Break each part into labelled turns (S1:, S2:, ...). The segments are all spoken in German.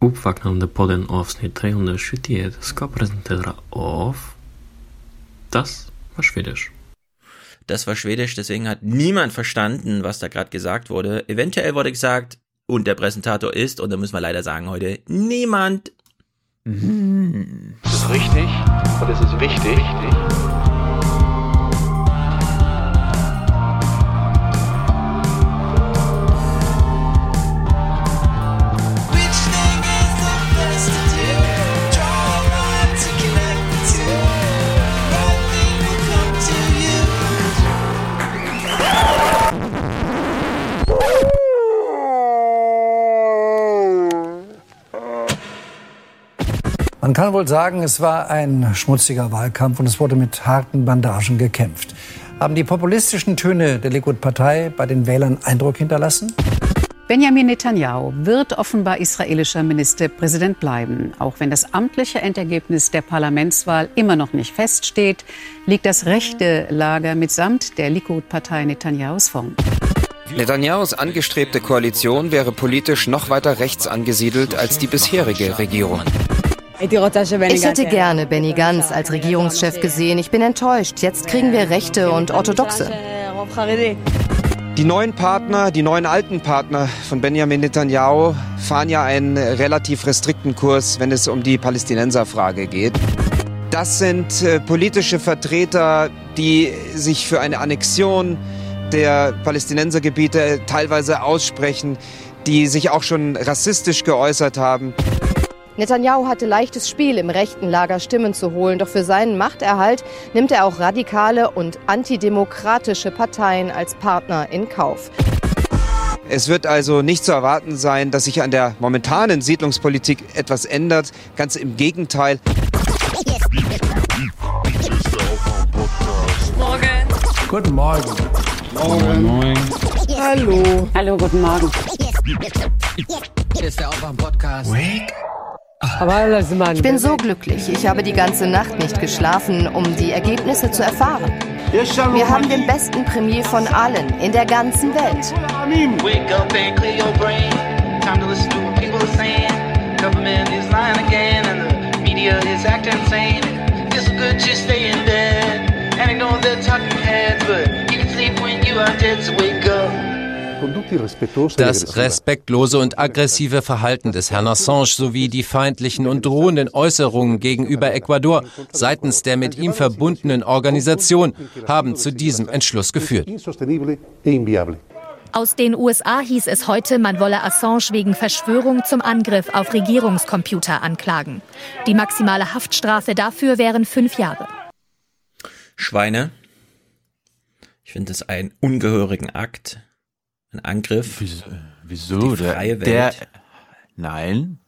S1: Uppvaknande podden avsnitt 371 ska presentera av Das war Schwedisch.
S2: Das war Schwedisch, deswegen hat niemand verstanden, was da gerade gesagt wurde. Eventuell wurde gesagt, und der Präsentator ist, und da müssen wir leider sagen heute, niemand.
S3: Das ist richtig und es ist wichtig.
S4: Which
S5: kann wohl sagen, es war ein schmutziger Wahlkampf und es wurde mit harten Bandagen gekämpft. Haben die populistischen Töne der Likud-Partei bei den Wählern Eindruck hinterlassen?
S6: Benjamin Netanyahu wird offenbar israelischer Ministerpräsident bleiben. Auch wenn das amtliche Endergebnis der Parlamentswahl immer noch nicht feststeht, liegt das rechte Lager mitsamt der Likud-Partei Netanyahus vorn.
S7: Netanyahus angestrebte Koalition wäre politisch noch weiter rechts angesiedelt als die bisherige Regierung.
S8: Ich hätte gerne Benny Gantz als Regierungschef gesehen. Ich bin enttäuscht. Jetzt kriegen wir Rechte und Orthodoxe.
S7: Die neuen Partner, die neuen alten Partner von Benjamin Netanyahu fahren ja einen relativ restrikten Kurs, wenn es um die Palästinenserfrage geht. Das sind äh, politische Vertreter, die sich für eine Annexion der Palästinensergebiete teilweise aussprechen, die sich auch schon rassistisch geäußert haben.
S8: Netanyahu hatte leichtes Spiel, im rechten Lager Stimmen zu holen. Doch für seinen Machterhalt nimmt er auch radikale und antidemokratische Parteien als Partner in Kauf.
S7: Es wird also nicht zu erwarten sein, dass sich an der momentanen Siedlungspolitik etwas ändert. Ganz im Gegenteil.
S5: Guten Morgen.
S6: Hallo. Hallo, guten Morgen.
S8: Ich bin so glücklich. Ich habe die ganze Nacht nicht geschlafen, um die Ergebnisse zu erfahren. Wir haben den besten Premier von allen in der ganzen Welt.
S4: Wake up and clear your brain. Time to listen to what people are saying. Government is lying again, and the media is acting insane. It's good to stay in bed and ignore the talking heads, but you can sleep when you are dead. So wake up.
S9: Das respektlose und aggressive Verhalten des Herrn Assange sowie die feindlichen und drohenden Äußerungen gegenüber Ecuador seitens der mit ihm verbundenen Organisation haben zu diesem Entschluss geführt.
S10: Aus den USA hieß es heute, man wolle Assange wegen Verschwörung zum Angriff auf Regierungscomputer anklagen. Die maximale Haftstrafe dafür wären fünf Jahre.
S2: Schweine. Ich finde es einen ungehörigen Akt. Ein Angriff.
S11: Wieso?
S2: auf
S11: wieso?
S2: die freie
S11: Der,
S2: Welt.
S11: der, nein,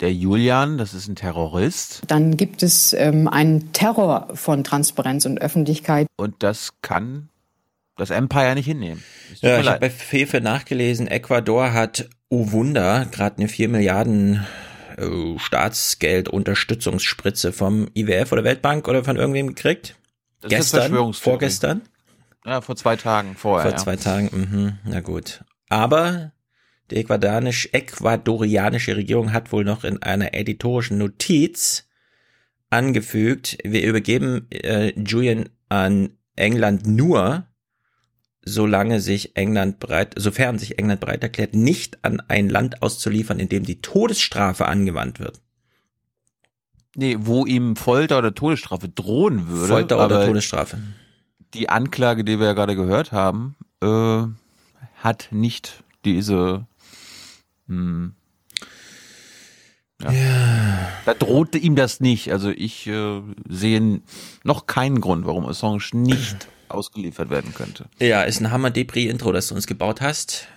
S11: der Julian, das ist ein Terrorist
S6: Dann gibt es ähm, einen Terror von Transparenz und Öffentlichkeit.
S11: und das kann das Empire nicht hinnehmen.
S2: Ja, ich habe bei Fefe nachgelesen, Ecuador hat, oh Wunder, gerade eine 4 Milliarden äh, Staatsgeld-Unterstützungsspritze vom IWF oder Weltbank oder von irgendwem gekriegt.
S11: Das ist
S2: Gestern, vorgestern,
S11: Ja, vor zwei Tagen vorher.
S2: vor zwei Tagen, mhm, na gut. Aber die ecuadorianisch, ecuadorianische Regierung hat wohl noch in einer editorischen Notiz angefügt, wir übergeben äh, Julian an England nur, solange sich England bereit, sofern sich England bereit erklärt, nicht an ein Land auszuliefern, in dem die Todesstrafe angewandt wird.
S11: Ja. Nee, wo ihm Folter oder Todesstrafe drohen würde.
S2: Folter oder Todesstrafe.
S11: Die Anklage, die wir ja gerade gehört haben, äh, hat nicht diese. Hm, ja. Da drohte ihm das nicht. Also ich äh, sehe noch keinen Grund, warum Assange nicht ausgeliefert werden könnte.
S2: Ja, ist ein Hammer-Depri-Intro, das du uns gebaut hast.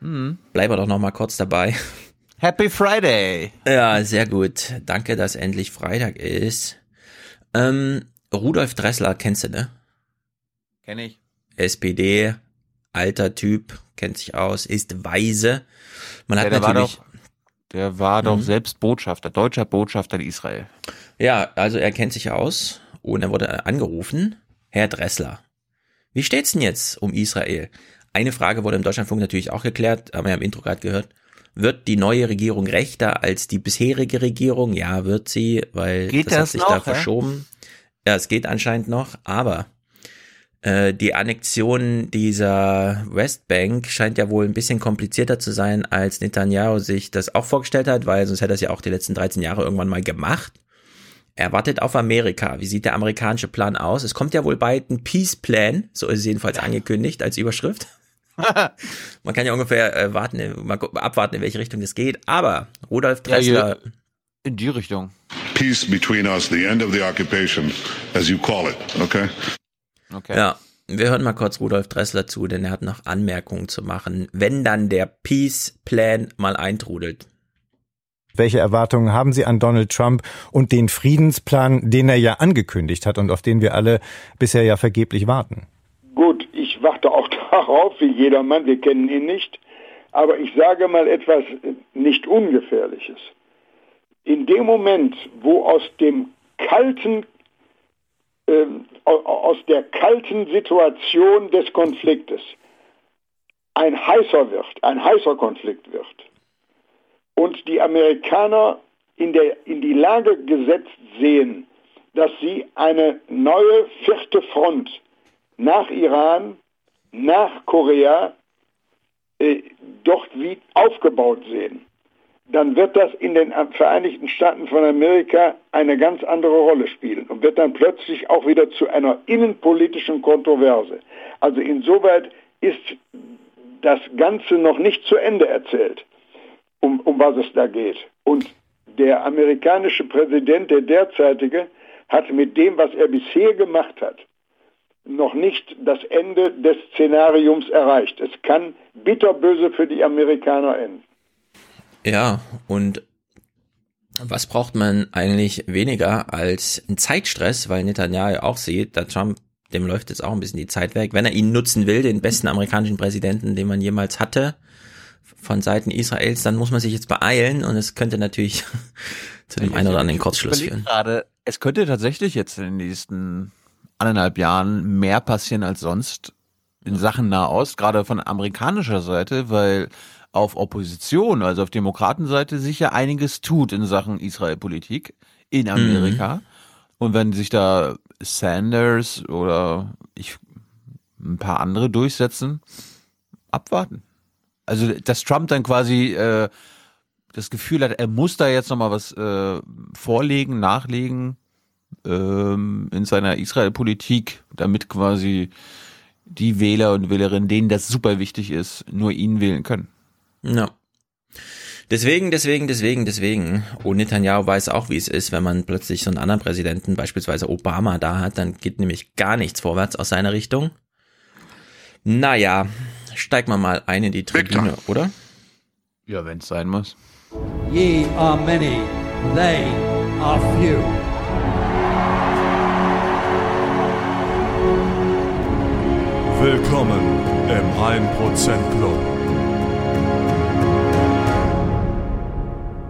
S2: Bleiben wir doch noch mal kurz dabei.
S11: Happy Friday!
S2: Ja, sehr gut. Danke, dass endlich Freitag ist. Ähm, Rudolf Dressler kennst du, ne?
S11: Kenne ich.
S2: SPD, alter Typ, kennt sich aus, ist weise. Man hat
S11: Ja, der war
S2: natürlich,
S11: doch, der war doch
S2: Mhm.
S11: selbst Botschafter, deutscher Botschafter in Israel.
S2: ja, also er kennt sich aus und er wurde angerufen. Herr Dressler, wie steht's denn jetzt um Israel? Eine Frage wurde im Deutschlandfunk natürlich auch geklärt, haben wir ja im Intro gerade gehört. Wird die neue Regierung rechter als die bisherige Regierung? Ja, wird sie, weil
S11: geht das,
S2: das
S11: hat
S2: hat sich
S11: noch,
S2: da verschoben. Ja, es geht anscheinend noch, aber äh, die Annexion dieser Westbank scheint ja wohl ein bisschen komplizierter zu sein, als Netanyahu sich das auch vorgestellt hat, weil sonst hätte er es ja auch die letzten 13 Jahre irgendwann mal gemacht. Er wartet auf Amerika. Wie sieht der amerikanische Plan aus? Es kommt ja wohl bald ein Peace Plan, so ist es jedenfalls angekündigt als Überschrift. Man kann ja ungefähr äh, warten, mal abwarten, in welche Richtung das geht. Aber Rudolf
S11: Ja,
S2: Dressler,
S11: In die Richtung.
S12: Peace between us, the end of the occupation, as you call it, okay?
S11: Okay.
S2: ja, wir hören mal kurz Rudolf Dressler zu, denn er hat noch Anmerkungen zu machen, wenn dann der Peace Plan mal eintrudelt.
S13: Welche Erwartungen haben Sie an Donald Trump und den Friedensplan, den er ja angekündigt hat und auf den wir alle bisher ja vergeblich warten?
S14: Gut, ich warte auch darauf, wie jedermann, wir kennen ihn nicht, aber ich sage mal etwas nicht Ungefährliches. In dem Moment, wo aus dem kalten, aus der kalten Situation des Konfliktes. Ein heißer wird, ein heißer Konflikt wird. Und die Amerikaner in, der, in die Lage gesetzt sehen, dass sie eine neue vierte Front nach Iran, nach Korea äh, dort wie aufgebaut sehen, dann wird das in den Vereinigten Staaten von Amerika eine ganz andere Rolle spielen und wird dann plötzlich auch wieder zu einer innenpolitischen Kontroverse. Also insoweit ist das Ganze noch nicht zu Ende erzählt, um, um was es da geht. Und der amerikanische Präsident, der derzeitige, hat mit dem, was er bisher gemacht hat, noch nicht das Ende des Szenariums erreicht. Es kann bitterböse für die Amerikaner enden.
S2: Ja, und was braucht man eigentlich weniger als einen Zeitstress, weil Netanyahu auch sieht, der Trump, dem läuft jetzt auch ein bisschen die Zeit weg. Wenn er ihn nutzen will, den besten amerikanischen Präsidenten, den man jemals hatte, von Seiten Israels, dann muss man sich jetzt beeilen und es könnte natürlich zu dem einen oder anderen Kurzschluss führen.
S11: Gerade, es könnte tatsächlich jetzt in den nächsten anderthalb Jahren mehr passieren als sonst in Sachen Nahost, gerade von amerikanischer Seite, weil auf Opposition, also auf Demokratenseite, sich ja einiges tut in Sachen Israel-Politik in Amerika. Und wenn sich da Sanders oder ich ein paar andere durchsetzen, abwarten. Also dass Trump dann quasi äh, das Gefühl hat, er muss da jetzt nochmal was äh, vorlegen, nachlegen ähm, in seiner Israel-Politik, damit quasi die Wähler und Wählerinnen, denen das super wichtig ist, nur ihn wählen können.
S2: Ja. Deswegen, deswegen, deswegen, deswegen. Und Netanyahu weiß auch, wie es ist, wenn man plötzlich so einen anderen Präsidenten, beispielsweise Obama, da hat, dann geht nämlich gar nichts vorwärts aus seiner Richtung. Naja, steig mal mal ein in die Tribüne, oder?
S11: Ja, wenn es sein muss.
S15: Ye are many, they are few.
S16: Willkommen im 1% Club.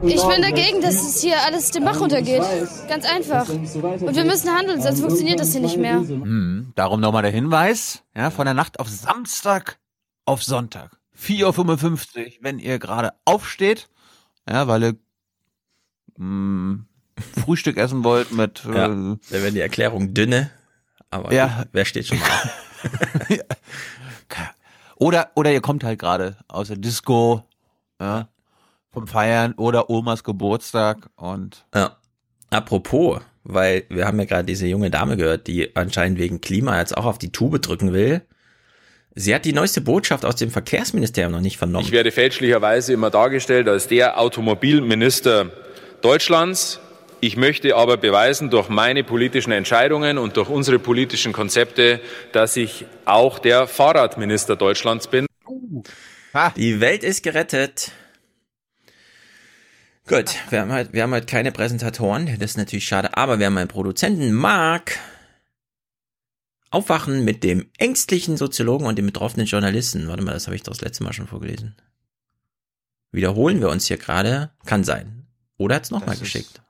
S17: Ich bin dagegen, dass es hier alles den Bach runtergeht. Ganz einfach. Und wir müssen handeln, sonst funktioniert das hier nicht mehr.
S11: Hm, darum nochmal der Hinweis, ja, von der Nacht auf Samstag auf Sonntag. 4.55 Uhr, wenn ihr gerade aufsteht, ja, weil ihr mh, Frühstück essen wollt mit
S2: Ja,
S11: äh,
S2: da werden die Erklärungen dünne, aber
S11: Ja.
S2: gut, wer steht schon mal?
S11: Oder, oder ihr kommt halt gerade aus der Disco, ja, vom Feiern oder Omas Geburtstag und
S2: Ja. Apropos, weil wir haben ja gerade diese junge Dame gehört, die anscheinend wegen Klima jetzt auch auf die Tube drücken will. Sie hat die neueste Botschaft aus dem Verkehrsministerium noch nicht vernommen.
S18: Ich werde fälschlicherweise immer dargestellt als der Automobilminister Deutschlands. Ich möchte aber beweisen durch meine politischen Entscheidungen und durch unsere politischen Konzepte, dass ich auch der Fahrradminister Deutschlands bin.
S2: Die Welt ist gerettet. Gut, wir haben halt, wir haben halt keine Präsentatoren, das ist natürlich schade, aber wir haben einen Produzenten, Marc. Aufwachen mit dem ängstlichen Soziologen und dem betroffenen Journalisten. Warte mal, das habe ich doch das letzte Mal schon vorgelesen. Wiederholen wir uns hier gerade? Kann sein. Oder hat's nochmal geschickt?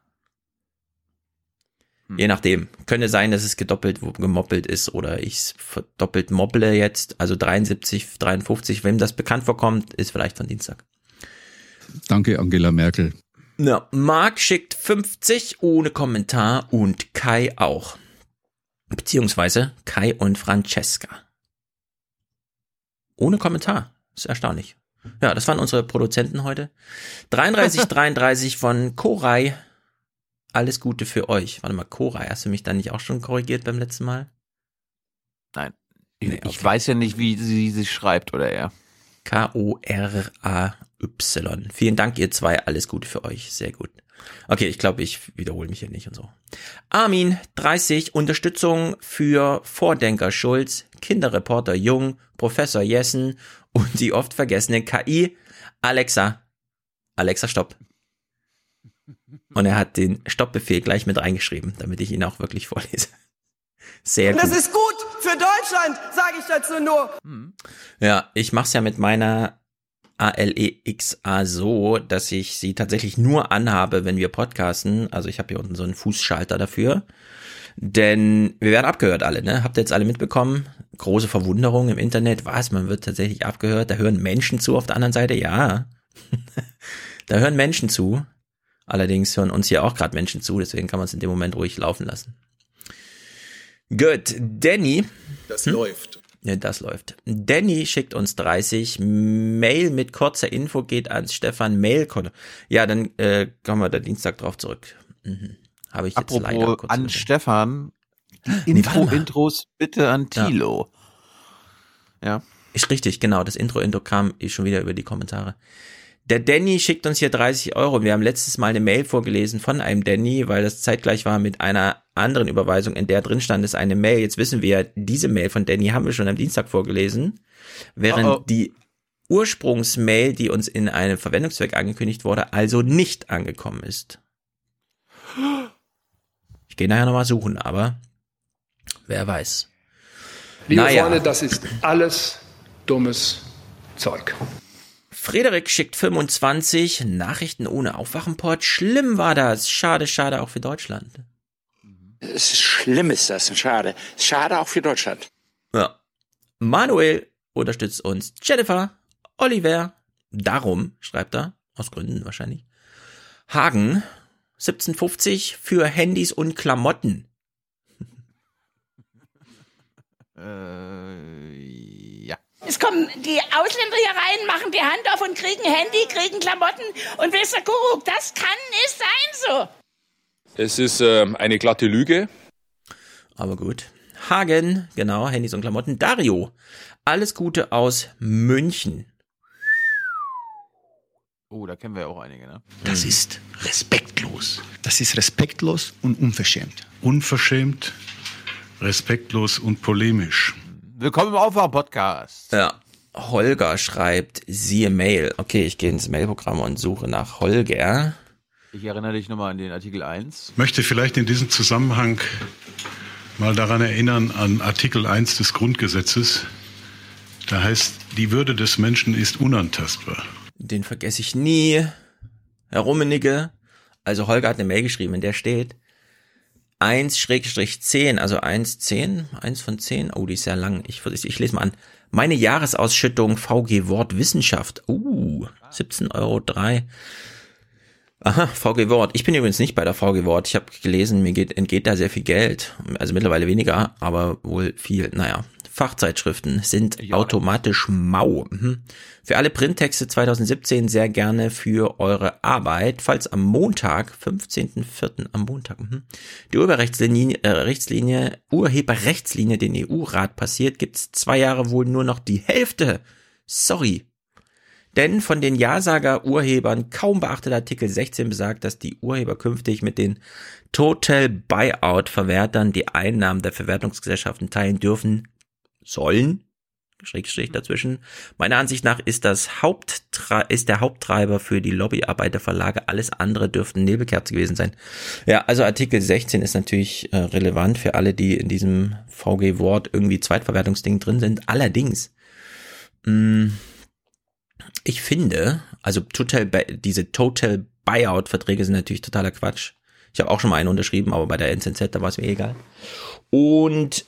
S2: Je nachdem. Könnte sein, dass es gedoppelt gemoppelt ist oder ich doppelt mobble jetzt. Also 73, 53, wem das bekannt vorkommt, ist vielleicht von Dienstag.
S19: Danke, Angela Merkel.
S2: Ja, Marc schickt 50 ohne Kommentar und Kai auch. Beziehungsweise Kai und Francesca. Ohne Kommentar. Ist erstaunlich. Ja, das waren unsere Produzenten heute. 33, 33 von Koray. Alles Gute für euch. Warte mal, Koray, hast du mich da nicht auch schon korrigiert beim letzten Mal?
S11: Nein. Nee, okay. Ich weiß ja nicht, wie sie sich schreibt oder er.
S2: K-O-R-A-Y. Vielen Dank, ihr zwei. Alles Gute für euch. Sehr gut. Okay, ich glaube, ich wiederhole mich hier nicht und so. Armin, 30, Unterstützung für Vordenker Schulz, Kinderreporter Jung, Professor Jessen und die oft vergessene KI Alexa. Alexa, stopp. Und er hat den Stoppbefehl gleich mit reingeschrieben, damit ich ihn auch wirklich vorlese. Sehr gut.
S20: Das ist gut für Deutschland, sage ich dazu nur.
S2: Ja, ich mach's ja mit meiner ALEXA so, dass ich sie tatsächlich nur anhabe, wenn wir podcasten. Also ich habe hier unten so einen Fußschalter dafür. Denn wir werden abgehört alle, ne? Habt ihr jetzt alle mitbekommen? Große Verwunderung im Internet. Was? Man wird tatsächlich abgehört. Da hören Menschen zu auf der anderen Seite. Ja. da hören Menschen zu. Allerdings hören uns hier auch gerade Menschen zu, deswegen kann man es in dem Moment ruhig laufen lassen. Gut, Danny.
S21: Das hm? läuft.
S2: Ja, das läuft. Danny schickt uns 30. Mail mit kurzer Info geht ans Stefan Mailkonto. Ja, dann äh, kommen wir da Dienstag drauf zurück. Mhm. Habe ich jetzt
S11: Apropos
S2: leider kurz
S11: an Stefan. Die Intro-Intros bitte an Tilo. Ja. ja.
S2: Ist richtig, genau. Das Intro-Intro kam eh schon wieder über die Kommentare. Der Danny schickt uns hier 30 Euro. Wir haben letztes Mal eine Mail vorgelesen von einem Danny, weil das zeitgleich war mit einer anderen Überweisung, in der drin stand, ist eine Mail. Jetzt wissen wir, diese Mail von Danny haben wir schon am Dienstag vorgelesen, während oh oh. die Ursprungsmail, die uns in einem Verwendungszweck angekündigt wurde, also nicht angekommen ist. Ich gehe nachher nochmal suchen, aber wer weiß.
S22: Liebe naja. Freunde, das ist alles dummes Zeug.
S2: Frederik schickt 25 Nachrichten ohne Aufwachenport. Schlimm war das. Schade, schade auch für Deutschland.
S21: Es ist schlimm ist das. Schade. Schade auch für Deutschland.
S2: Ja. Manuel unterstützt uns. Jennifer, Oliver, darum, schreibt er. Aus Gründen wahrscheinlich. Hagen, 1750 für Handys und Klamotten.
S21: äh,
S23: es kommen die Ausländer hier rein, machen die Hand auf und kriegen Handy, kriegen Klamotten und ihr, Kuckuck, das kann nicht sein so.
S18: Es ist äh, eine glatte Lüge.
S2: Aber gut. Hagen, genau, Handys und Klamotten. Dario, alles Gute aus München.
S11: Oh, da kennen wir ja auch einige, ne?
S21: Das ist respektlos.
S24: Das ist respektlos und unverschämt.
S12: Unverschämt, respektlos und polemisch.
S11: Willkommen im Aufwach-Podcast.
S2: Ja. Holger schreibt, siehe Mail. Okay, ich gehe ins Mailprogramm und suche nach Holger.
S11: Ich erinnere dich nochmal an den Artikel 1.
S12: Möchte vielleicht in diesem Zusammenhang mal daran erinnern, an Artikel 1 des Grundgesetzes. Da heißt, die Würde des Menschen ist unantastbar.
S2: Den vergesse ich nie. Herr Rummenigge. Also Holger hat eine Mail geschrieben, in der steht, 1-10, also 1, 10, 1 von 10. Oh, die ist sehr lang. Ich, ich, ich lese mal an. Meine Jahresausschüttung VG Wort Wissenschaft. Uh, 17,03 Euro. Aha, VG Wort. Ich bin übrigens nicht bei der VG Wort. Ich habe gelesen, mir geht, entgeht da sehr viel Geld. Also mittlerweile weniger, aber wohl viel. Naja, Fachzeitschriften sind ja. automatisch mau. Mhm. Für alle Printtexte 2017 sehr gerne für eure Arbeit, falls am Montag, 15.04. am Montag, mhm, die Urheberrechtslinie, äh, Rechtslinie, Urheberrechtslinie den EU-Rat passiert, gibt's zwei Jahre wohl nur noch die Hälfte. Sorry. Denn von den Ja-Sager-Urhebern kaum beachtet Artikel 16 besagt, dass die Urheber künftig mit den Total Buyout-Verwertern die Einnahmen der Verwertungsgesellschaften teilen dürfen, sollen, Schrägstrich dazwischen. Meiner Ansicht nach ist das Haupttre ist der Haupttreiber für die Lobbyarbeit der Verlage. Alles andere dürften Nebelkerze gewesen sein. Ja, also Artikel 16 ist natürlich äh, relevant für alle, die in diesem VG-Wort irgendwie Zweitverwertungsding drin sind. Allerdings, mh, mm, ich finde, also total, diese Total Buyout-Verträge sind natürlich totaler Quatsch. Ich habe auch schon mal einen unterschrieben, aber bei der NZZ, da war es mir egal. Und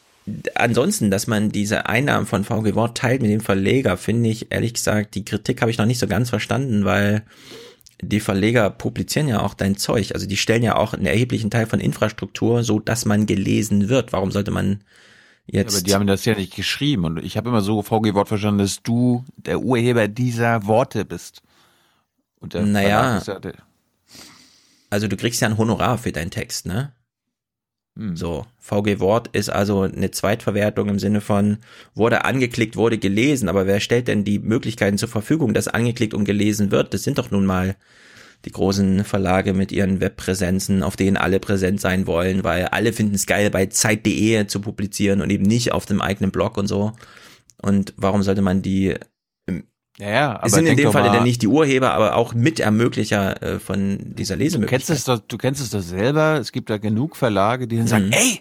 S2: ansonsten, dass man diese Einnahmen von VG Wort teilt mit dem Verleger, finde ich ehrlich gesagt, die Kritik habe ich noch nicht so ganz verstanden, weil die Verleger publizieren ja auch dein Zeug. Also die stellen ja auch einen erheblichen Teil von Infrastruktur, so dass man gelesen wird. Warum sollte man jetzt?
S11: Ja, aber die haben das ja nicht geschrieben und ich habe immer so VG-Wort verstanden, dass du der Urheber dieser Worte bist.
S2: Und der naja, ja der also du kriegst ja ein Honorar für deinen Text, ne? Hm. So, VG Wort ist also eine Zweitverwertung im Sinne von wurde angeklickt, wurde gelesen, aber wer stellt denn die Möglichkeiten zur Verfügung, dass angeklickt und gelesen wird? Das sind doch nun mal die großen Verlage mit ihren Webpräsenzen, auf denen alle präsent sein wollen, weil alle finden es geil, bei Zeit.de zu publizieren und eben nicht auf dem eigenen Blog und so. Und warum sollte man die
S11: ja, ja, aber
S2: es sind in dem Fall dann nicht die Urheber, aber auch Mitermöglicher äh, von dieser Lesemöglichkeit.
S11: Du kennst es doch, du kennst es doch selber. Es gibt da genug Verlage, die dann mhm. sagen, ey,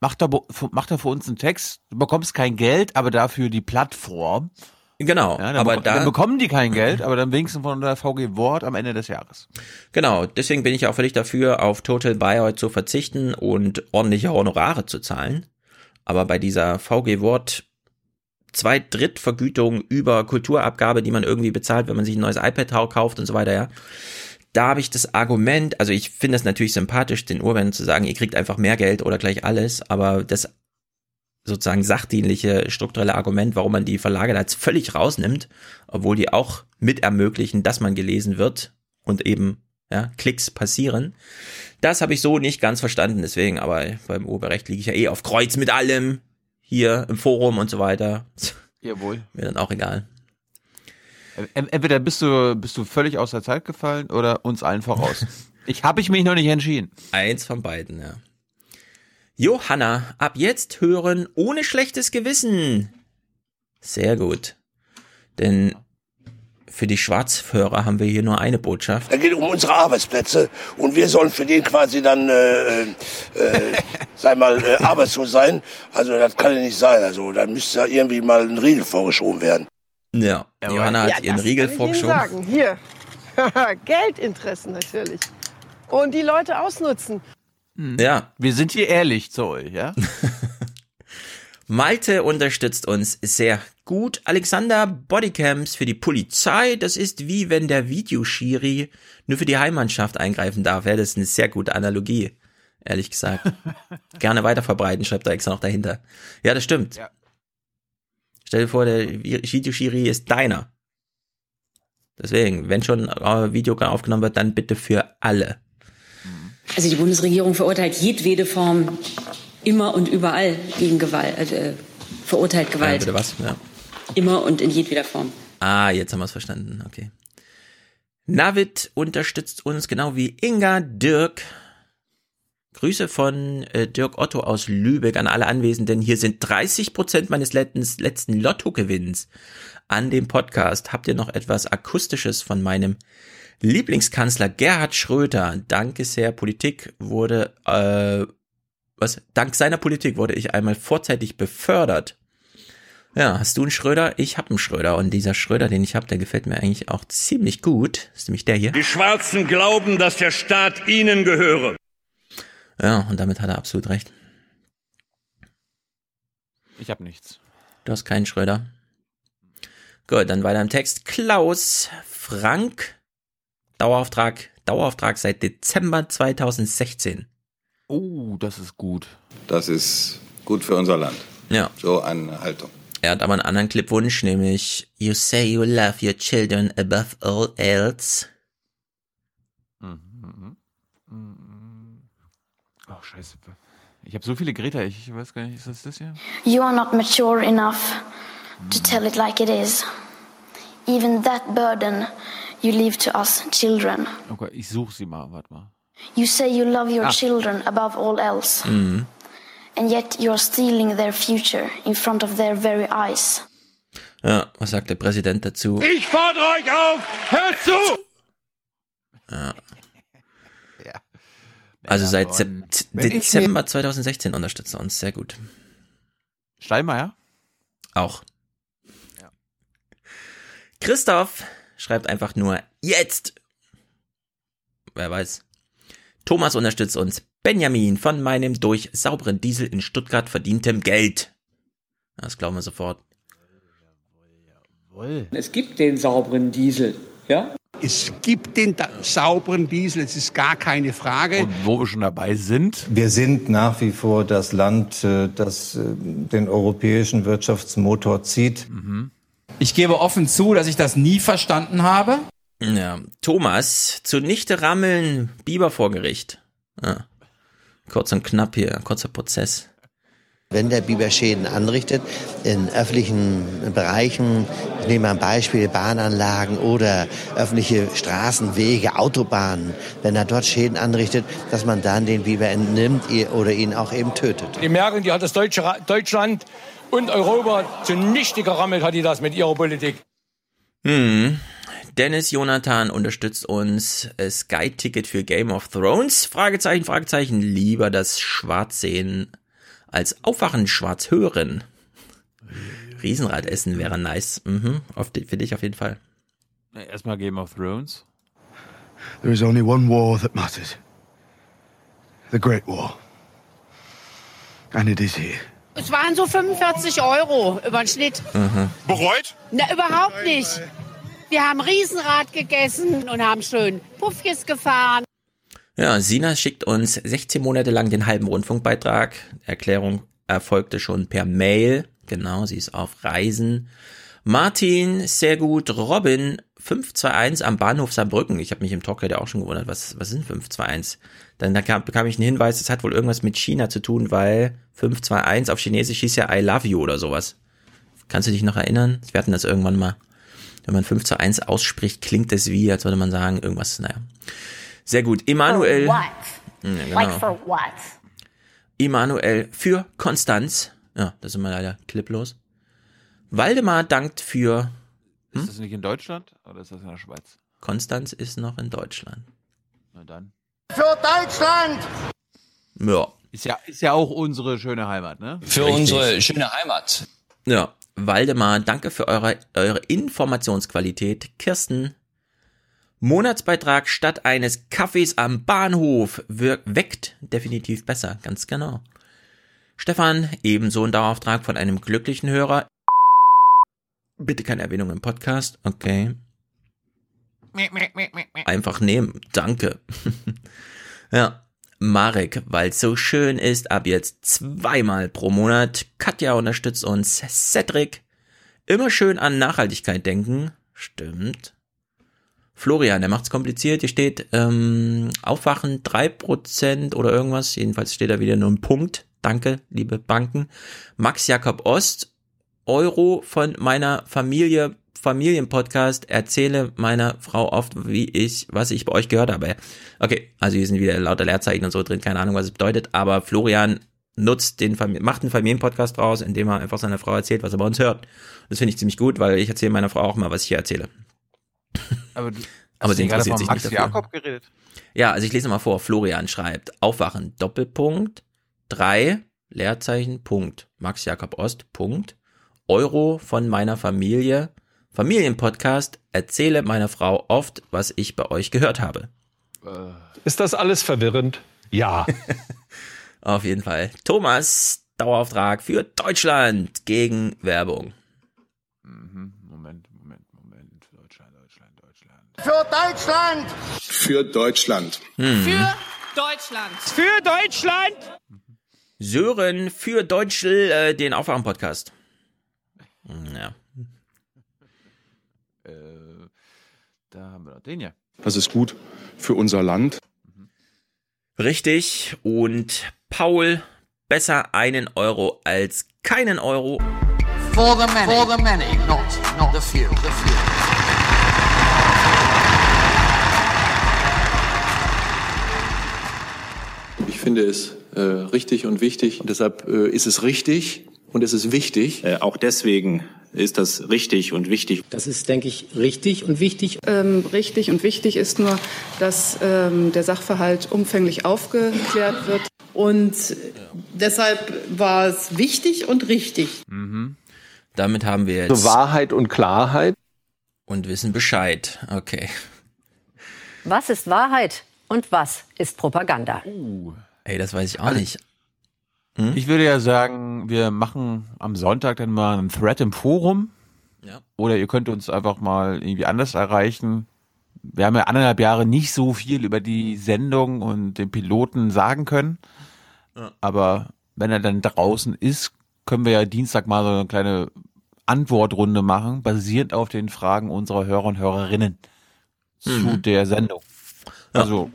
S11: mach da, mach da für uns einen Text. Du bekommst kein Geld, aber dafür die Plattform.
S2: Genau,
S11: ja,
S2: aber da
S11: dann bekommen die kein Geld, aber dann wenigstens von der VG Wort am Ende des Jahres.
S2: Genau, deswegen bin ich auch völlig dafür, auf Total Buyout zu verzichten und ordentliche Honorare zu zahlen. Aber bei dieser VG Wort Zweitdrittvergütung über Kulturabgabe, die man irgendwie bezahlt, wenn man sich ein neues iPad kauft und so weiter, ja. Da habe ich das Argument, also ich finde es natürlich sympathisch, den Urban zu sagen, ihr kriegt einfach mehr Geld oder gleich alles, aber das sozusagen sachdienliche strukturelle Argument, warum man die Verlage da jetzt völlig rausnimmt, obwohl die auch mit ermöglichen, dass man gelesen wird und eben ja, Klicks passieren. Das habe ich so nicht ganz verstanden, deswegen, aber beim Urheberrecht liege ich ja eh auf Kreuz mit allem hier im Forum und so weiter.
S11: Jawohl.
S2: Mir dann auch egal.
S11: Entweder bist du, bist du völlig aus der Zeit gefallen oder uns allen voraus. ich habe ich mich noch nicht entschieden.
S2: Eins von beiden, ja. Johanna, ab jetzt hören ohne schlechtes Gewissen. Sehr gut. Denn für die Schwarzhörer haben wir hier nur eine Botschaft.
S25: Da geht um unsere Arbeitsplätze und wir sollen für den quasi dann, äh, äh, sei mal, äh, arbeitslos sein. Also das kann ja nicht sein. Also da müsste ja irgendwie mal ein Riegel vorgeschoben werden.
S2: Ja, Johanna hat ja, ihren Riegel vorgeschoben.
S26: sagen. Hier, Geldinteressen natürlich. Und die Leute ausnutzen.
S2: Ja.
S11: Wir sind hier ehrlich zu euch, ja?
S2: Malte unterstützt uns sehr gut. Alexander Bodycams für die Polizei. Das ist wie wenn der Videoschiri nur für die Heimmannschaft eingreifen darf. Ja, das ist eine sehr gute Analogie. Ehrlich gesagt. Gerne weiter verbreiten, schreibt er extra noch dahinter. Ja, das stimmt. Ja. Stell dir vor, der Videoschiri ist deiner. Deswegen, wenn schon äh, Video aufgenommen wird, dann bitte für alle.
S27: Also die Bundesregierung verurteilt jedwede Form immer und überall gegen Gewalt, äh, verurteilt Gewalt.
S2: Ja, bitte was? Ja.
S27: Immer und in jedweder Form.
S2: Ah, jetzt haben wir es verstanden. Okay. Navid unterstützt uns genau wie Inga Dirk. Grüße von äh, Dirk Otto aus Lübeck an alle Anwesenden. Hier sind 30 Prozent meines letzten, letzten Lottogewinns an dem Podcast. Habt ihr noch etwas Akustisches von meinem Lieblingskanzler Gerhard Schröter? Danke sehr. Politik wurde äh, was, dank seiner Politik wurde ich einmal vorzeitig befördert. Ja, hast du einen Schröder? Ich habe einen Schröder und dieser Schröder, den ich habe, der gefällt mir eigentlich auch ziemlich gut. Das ist nämlich der hier.
S19: Die Schwarzen glauben, dass der Staat ihnen gehöre.
S2: Ja, und damit hat er absolut recht.
S11: Ich habe nichts.
S2: Du hast keinen Schröder. Gut, dann weiter im Text. Klaus Frank, Dauerauftrag, Dauerauftrag seit Dezember 2016.
S11: Oh, das ist gut.
S28: Das ist gut für unser Land.
S2: Ja.
S28: So eine Haltung.
S2: Er hat aber einen anderen Clipwunsch, nämlich You say you love your children above all else. Mhm.
S11: Mhm. Oh, scheiße. Ich habe so viele Greta, ich weiß gar nicht, ist das das hier?
S29: You are not mature enough to tell it like it is. Even that burden you leave to us children.
S11: Okay, ich suche sie mal, warte mal.
S29: You say you love your ah. children above all else.
S2: Mhm.
S29: And yet you're stealing their future in front of their very eyes.
S2: Ja, was sagt der Präsident dazu?
S19: Ich fordere euch auf, hört zu!
S2: Ja. ja. Also seit Sept Dezember 2016 unterstützt er uns, sehr gut.
S11: Steinmeier?
S2: Auch. Ja. Christoph schreibt einfach nur jetzt. Wer weiß. Thomas unterstützt uns. Benjamin von meinem durch sauberen Diesel in Stuttgart verdientem Geld. Das glauben wir sofort.
S30: Es gibt den sauberen Diesel, ja?
S24: Es gibt den sauberen Diesel, es ist gar keine Frage.
S11: Und wo wir schon dabei sind.
S31: Wir sind nach wie vor das Land, äh, das äh, den europäischen Wirtschaftsmotor zieht.
S32: Mhm. Ich gebe offen zu, dass ich das nie verstanden habe.
S2: Ja, Thomas, zunichte rammeln, Biber vor Gericht. Ja. Kurz und knapp hier, kurzer Prozess.
S33: Wenn der Biber Schäden anrichtet in öffentlichen Bereichen, ich nehme mal ein Beispiel, Bahnanlagen oder öffentliche Straßen, Wege, Autobahnen, wenn er dort Schäden anrichtet, dass man dann den Biber entnimmt oder ihn auch eben tötet.
S34: Die merken, die hat das Deutsche, Deutschland und Europa zunichte gerammelt, hat die das mit ihrer Politik.
S2: Hm. Dennis Jonathan unterstützt uns. Sky-Ticket für Game of Thrones? Fragezeichen, Fragezeichen. Lieber das Schwarzsehen als Aufwachen schwarz hören. Riesenrad essen wäre nice. Mhm, auf, für dich auf jeden Fall.
S11: Erstmal Game of Thrones.
S35: There is only one war that matters. The Great War. And it is here.
S36: Es waren so 45 Euro über den Schnitt.
S35: Mhm. Bereut?
S36: Na, überhaupt nicht. Wir haben Riesenrad gegessen und haben schön Puffjes gefahren.
S2: Ja, Sina schickt uns 16 Monate lang den halben Rundfunkbeitrag. Erklärung erfolgte schon per Mail. Genau, sie ist auf Reisen. Martin, sehr gut. Robin, 521 am Bahnhof Saarbrücken. Ich habe mich im Talk ja auch schon gewundert, was, was sind 521? Dann da kam, bekam ich einen Hinweis, es hat wohl irgendwas mit China zu tun, weil 521 auf Chinesisch hieß ja I love you oder sowas. Kannst du dich noch erinnern? Wir hatten das irgendwann mal. Wenn man 5 zu 1 ausspricht, klingt es wie, als würde man sagen, irgendwas, naja. Sehr gut. Emanuel.
S30: For what?
S2: Ja, genau.
S30: Like for what?
S2: Emanuel für Konstanz. Ja, das sind wir leider cliplos. Waldemar dankt für.
S11: Hm? Ist das nicht in Deutschland oder ist das in der Schweiz?
S2: Konstanz ist noch in Deutschland.
S11: Na dann.
S30: Für Deutschland!
S2: Ja.
S11: Ist ja, ist ja auch unsere schöne Heimat, ne?
S37: Für
S2: Richtig.
S37: unsere schöne Heimat.
S2: Ja. Waldemar, danke für eure, eure Informationsqualität. Kirsten, Monatsbeitrag statt eines Kaffees am Bahnhof wirkt, weckt definitiv besser, ganz genau. Stefan, ebenso ein Dauerauftrag von einem glücklichen Hörer. Bitte keine Erwähnung im Podcast, okay. Einfach nehmen, danke. ja, Marek, weil es so schön ist, ab jetzt zweimal pro Monat. Katja unterstützt uns. Cedric, immer schön an Nachhaltigkeit denken. Stimmt. Florian, der macht's kompliziert. Hier steht ähm, Aufwachen 3% oder irgendwas. Jedenfalls steht da wieder nur ein Punkt. Danke, liebe Banken. Max Jakob Ost, Euro von meiner Familie, Familienpodcast, erzähle meiner Frau oft, wie ich, was ich bei euch gehört habe. Okay, also hier sind wieder lauter Leerzeichen und so drin, keine Ahnung, was es bedeutet, aber Florian nutzt den macht einen Familienpodcast draus, indem er einfach seiner Frau erzählt, was er bei uns hört. Das finde ich ziemlich gut, weil ich erzähle meiner Frau auch mal, was ich hier erzähle.
S11: Aber, du,
S2: Aber sie interessiert sich
S11: Max
S2: nicht dafür.
S11: Jakob geredet?
S2: Ja, also ich lese mal vor. Florian schreibt, Aufwachen, Doppelpunkt, drei Leerzeichen, Punkt, Max Jakob Ost, Punkt, Euro von meiner Familie, Familienpodcast, erzähle meiner Frau oft, was ich bei euch gehört habe.
S34: Ist das alles verwirrend? Ja.
S2: Auf jeden Fall. Thomas, Dauerauftrag für Deutschland gegen Werbung.
S11: Mhm. Moment, Moment, Moment. Deutschland, Deutschland, Deutschland.
S30: Für Deutschland!
S28: Für Deutschland.
S2: Hm.
S36: Für Deutschland!
S34: Für Deutschland!
S2: Sören für Deutschl, äh, den Aufwachen-Podcast. Ja.
S11: Da haben wir noch den ja.
S38: Das ist gut für unser Land.
S2: Richtig. Und Paul, besser einen Euro als keinen Euro.
S30: For the many. For the many, not, not the few. The few.
S28: Ich finde es äh, richtig und wichtig. Und deshalb äh, ist es richtig und es ist wichtig.
S39: Äh, auch deswegen ist das richtig und wichtig.
S40: Das ist, denke ich, richtig und wichtig.
S41: Ähm, richtig und wichtig ist nur, dass ähm, der Sachverhalt umfänglich aufgeklärt wird.
S42: Und deshalb war es wichtig und richtig.
S2: Mhm. Damit haben wir jetzt
S43: So Wahrheit und Klarheit.
S2: und wissen Bescheid. Okay.
S44: Was ist Wahrheit und was ist Propaganda?
S2: Ey, das weiß ich auch
S11: Also-
S2: nicht.
S11: Ich würde ja sagen, wir machen am Sonntag dann mal einen Thread im Forum.
S2: Ja.
S11: Oder ihr könnt uns einfach mal irgendwie anders erreichen. wir haben ja anderthalb Jahre nicht so viel über die Sendung und den Piloten sagen können.
S2: Ja.
S11: Aber wenn er dann draußen ist, können wir ja Dienstag mal so eine kleine Antwortrunde machen, basierend auf den Fragen unserer Hörer und Hörerinnen zu
S2: Mhm.
S11: der Sendung. Also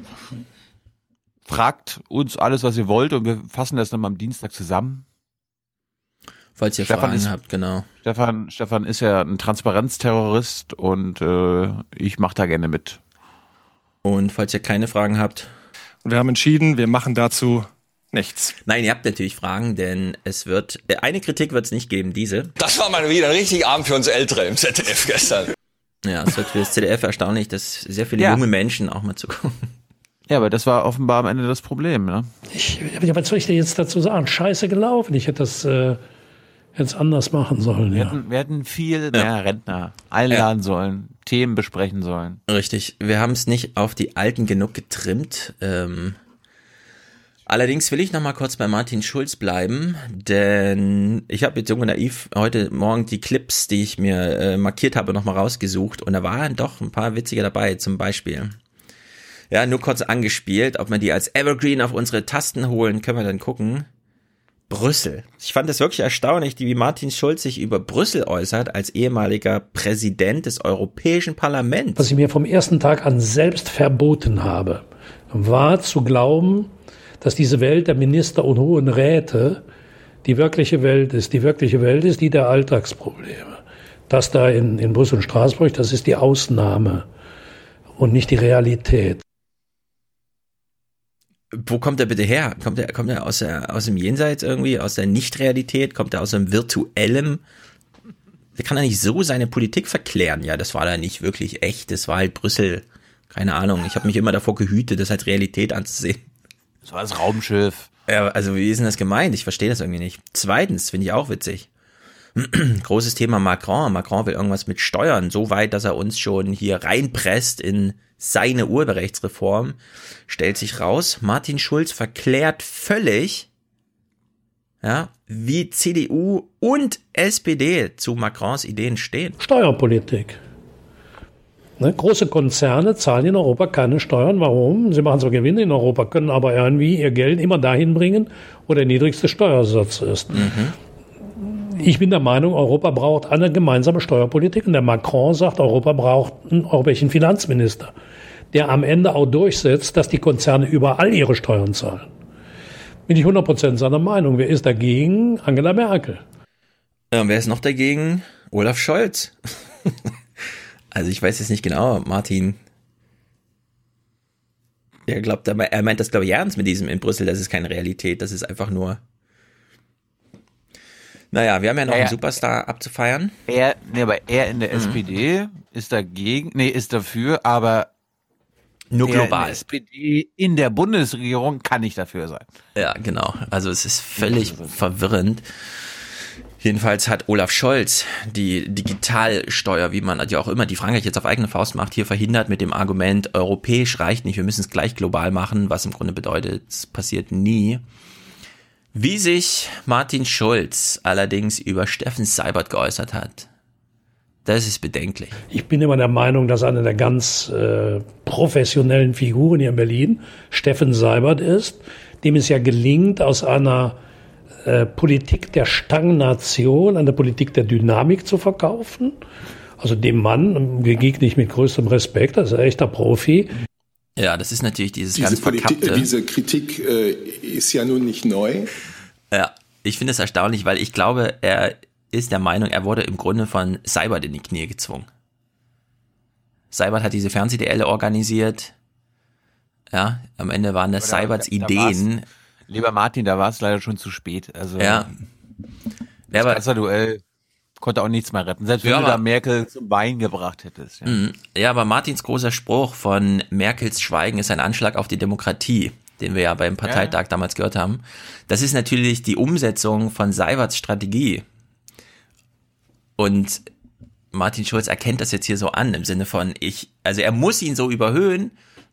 S11: fragt uns alles, was ihr wollt und wir fassen das dann mal am Dienstag zusammen.
S2: Falls ihr
S11: Stefan
S2: Fragen
S11: ist-
S2: habt, genau.
S11: Stefan, Stefan ist ja ein Transparenzterrorist und äh, ich mache da gerne mit.
S2: Und falls ihr keine Fragen habt.
S45: Und wir haben entschieden, wir machen dazu nichts.
S2: Nein, ihr habt natürlich Fragen, denn es wird, äh, eine Kritik wird es nicht geben, diese.
S46: Das war mal wieder ein richtiger Abend für uns Ältere im ZDF gestern.
S2: Ja, es wird für das ZDF erstaunlich, dass sehr viele
S11: Ja.
S2: junge Menschen auch mal zugucken.
S11: Ja, aber das war offenbar am Ende das Problem, ne?
S47: Ja, was soll ich dir jetzt dazu sagen? Scheiße gelaufen. Ich hätte das äh, jetzt anders machen sollen.
S11: Wir,
S47: Ja.
S11: hätten, wir hätten viel mehr Rentner einladen sollen, Themen besprechen sollen.
S2: Richtig, wir haben es nicht auf die Alten genug getrimmt. Ähm, allerdings will ich noch mal kurz bei Martin Schulz bleiben, denn ich habe jetzt jung und naiv heute Morgen die Clips, die ich mir äh, markiert habe, noch mal rausgesucht und da waren doch ein paar witzige dabei, zum Beispiel. Ja, nur kurz angespielt, ob wir die als Evergreen auf unsere Tasten holen, können wir dann gucken. Brüssel. Ich fand es wirklich erstaunlich, wie Martin Schulz sich über Brüssel äußert als ehemaliger Präsident des Europäischen Parlaments.
S47: Was ich mir vom ersten Tag an selbst verboten habe, war zu glauben, dass diese Welt der Minister und Hohen Räte die wirkliche Welt ist. Die wirkliche Welt ist die der Alltagsprobleme. Das da in, in Brüssel und Straßburg, das ist die Ausnahme und nicht die Realität.
S2: Wo kommt er bitte her? Kommt er, kommt er aus, der, aus dem Jenseits irgendwie, aus der Nichtrealität? Kommt er aus einem virtuellem? Der kann er nicht so seine Politik verklären. Ja, das war da nicht wirklich echt. Das war halt Brüssel. Keine Ahnung. Ich habe mich immer davor gehütet, das als Realität anzusehen.
S11: Das war das Raumschiff.
S2: Ja, also wie ist denn das gemeint? Ich verstehe das irgendwie nicht. Zweitens, finde ich auch witzig. Großes Thema Macron. Macron will irgendwas mit Steuern, so weit, dass er uns schon hier reinpresst in seine Urheberrechtsreform. Stellt sich raus, Martin Schulz verklärt völlig, ja, wie CDU und SPD zu Macrons Ideen stehen.
S47: Steuerpolitik. Ne, große Konzerne zahlen in Europa keine Steuern. Warum? Sie machen so Gewinne in Europa, können aber irgendwie ihr Geld immer dahin bringen, wo der niedrigste Steuersatz ist. Ich bin der Meinung, Europa braucht eine gemeinsame Steuerpolitik und der Macron sagt, Europa braucht einen europäischen Finanzminister, der am Ende auch durchsetzt, dass die Konzerne überall ihre Steuern zahlen. Bin ich 100% seiner Meinung. Wer ist dagegen? Angela Merkel.
S2: Ja, und wer ist noch dagegen? Olaf Scholz. also ich weiß jetzt nicht genau, Martin. Er glaubt, er meint das glaube ich ernst mit diesem in Brüssel, das ist keine Realität, das ist einfach nur. Naja, wir haben ja noch
S11: Ja, ja.
S2: einen Superstar abzufeiern.
S11: Er, nee, aber er in der
S2: Mhm.
S11: SPD ist dagegen, nee, ist dafür, aber
S2: Nur
S11: In
S2: global.
S11: der SPD in der Bundesregierung kann nicht dafür sein.
S2: Ja, genau. Also es ist völlig verwirrend. Jedenfalls hat Olaf Scholz die Digitalsteuer, wie man ja auch immer die Frankreich jetzt auf eigene Faust macht, hier verhindert mit dem Argument, europäisch reicht nicht, wir müssen es gleich global machen, was im Grunde bedeutet, es passiert nie. Wie sich Martin Schulz allerdings über Steffen Seibert geäußert hat, das ist bedenklich.
S47: Ich bin immer der Meinung, dass eine der ganz äh, professionellen Figuren hier in Berlin Steffen Seibert ist, dem es ja gelingt, aus einer äh, Politik der Stagnation eine Politik der Dynamik zu verkaufen. Also dem Mann begegne ich mit größtem Respekt, das ist ein echter Profi.
S2: Ja, das ist natürlich dieses
S38: Diese,
S2: ganz
S38: Politik,
S2: verkappte.
S38: diese Kritik äh, ist ja nun nicht neu.
S2: Ja, ich finde es erstaunlich, weil ich glaube, er ist der Meinung, er wurde im Grunde von Seibert in die Knie gezwungen. Seibert hat diese Fernsehduelle organisiert. Ja, am Ende waren das Seiberts
S11: da-
S2: Ideen.
S11: Lieber Martin, da war es leider schon zu spät. Also
S2: Ja.
S11: das
S2: aber-
S11: Kanzlerduell konnte auch nichts mehr retten. Selbst wenn
S2: Ja,
S11: du da Merkel zum Bein gebracht hättest. Ja.
S2: Mhm. Ja, aber Martins großer Spruch von Merkels Schweigen ist ein Anschlag auf die Demokratie, den wir ja beim Parteitag damals gehört haben. Das ist natürlich die Umsetzung von Seiberts Strategie. Und Martin Schulz erkennt das jetzt hier so an, im Sinne von, ich, also er muss ihn so überhöhen,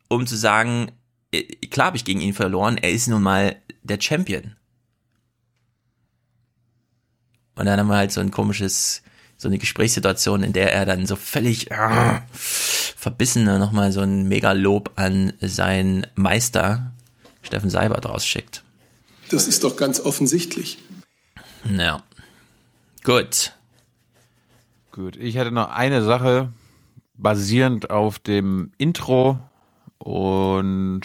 S2: um zu sagen, äh, klar habe ich gegen ihn verloren, er ist nun mal der Champion. Und dann haben wir halt so ein komisches so eine Gesprächssituation, in der er dann so völlig äh, verbissener nochmal so ein Megalob an seinen Meister Steffen Seibert rausschickt.
S38: Das ist doch ganz offensichtlich.
S2: Ja. Gut.
S11: Gut, ich hatte noch eine Sache basierend auf dem Intro und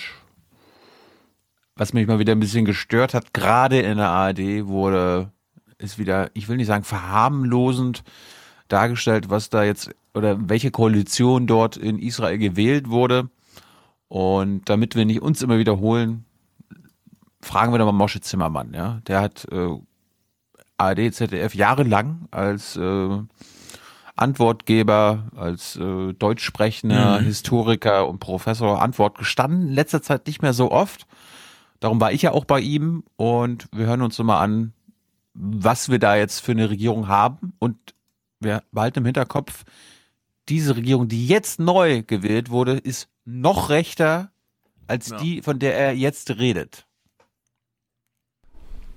S11: was mich mal wieder ein bisschen gestört hat, gerade in der ARD wurde ist wieder, ich will nicht sagen verharmlosend dargestellt, was da jetzt oder welche Koalition dort in Israel gewählt wurde. Und damit wir nicht uns immer wiederholen, fragen wir doch mal Mosche Zimmermann, ja. Der hat äh, ARD, ZDF jahrelang als äh, Antwortgeber, als äh, Deutschsprechender,
S2: Mhm.
S11: Historiker und Professor Antwort gestanden. In letzter Zeit nicht mehr so oft. Darum war ich ja auch bei ihm und wir hören uns so mal an, was wir da jetzt für eine Regierung haben und wir behalten im Hinterkopf, diese Regierung, die jetzt neu gewählt wurde, ist noch rechter als die, von der er jetzt redet.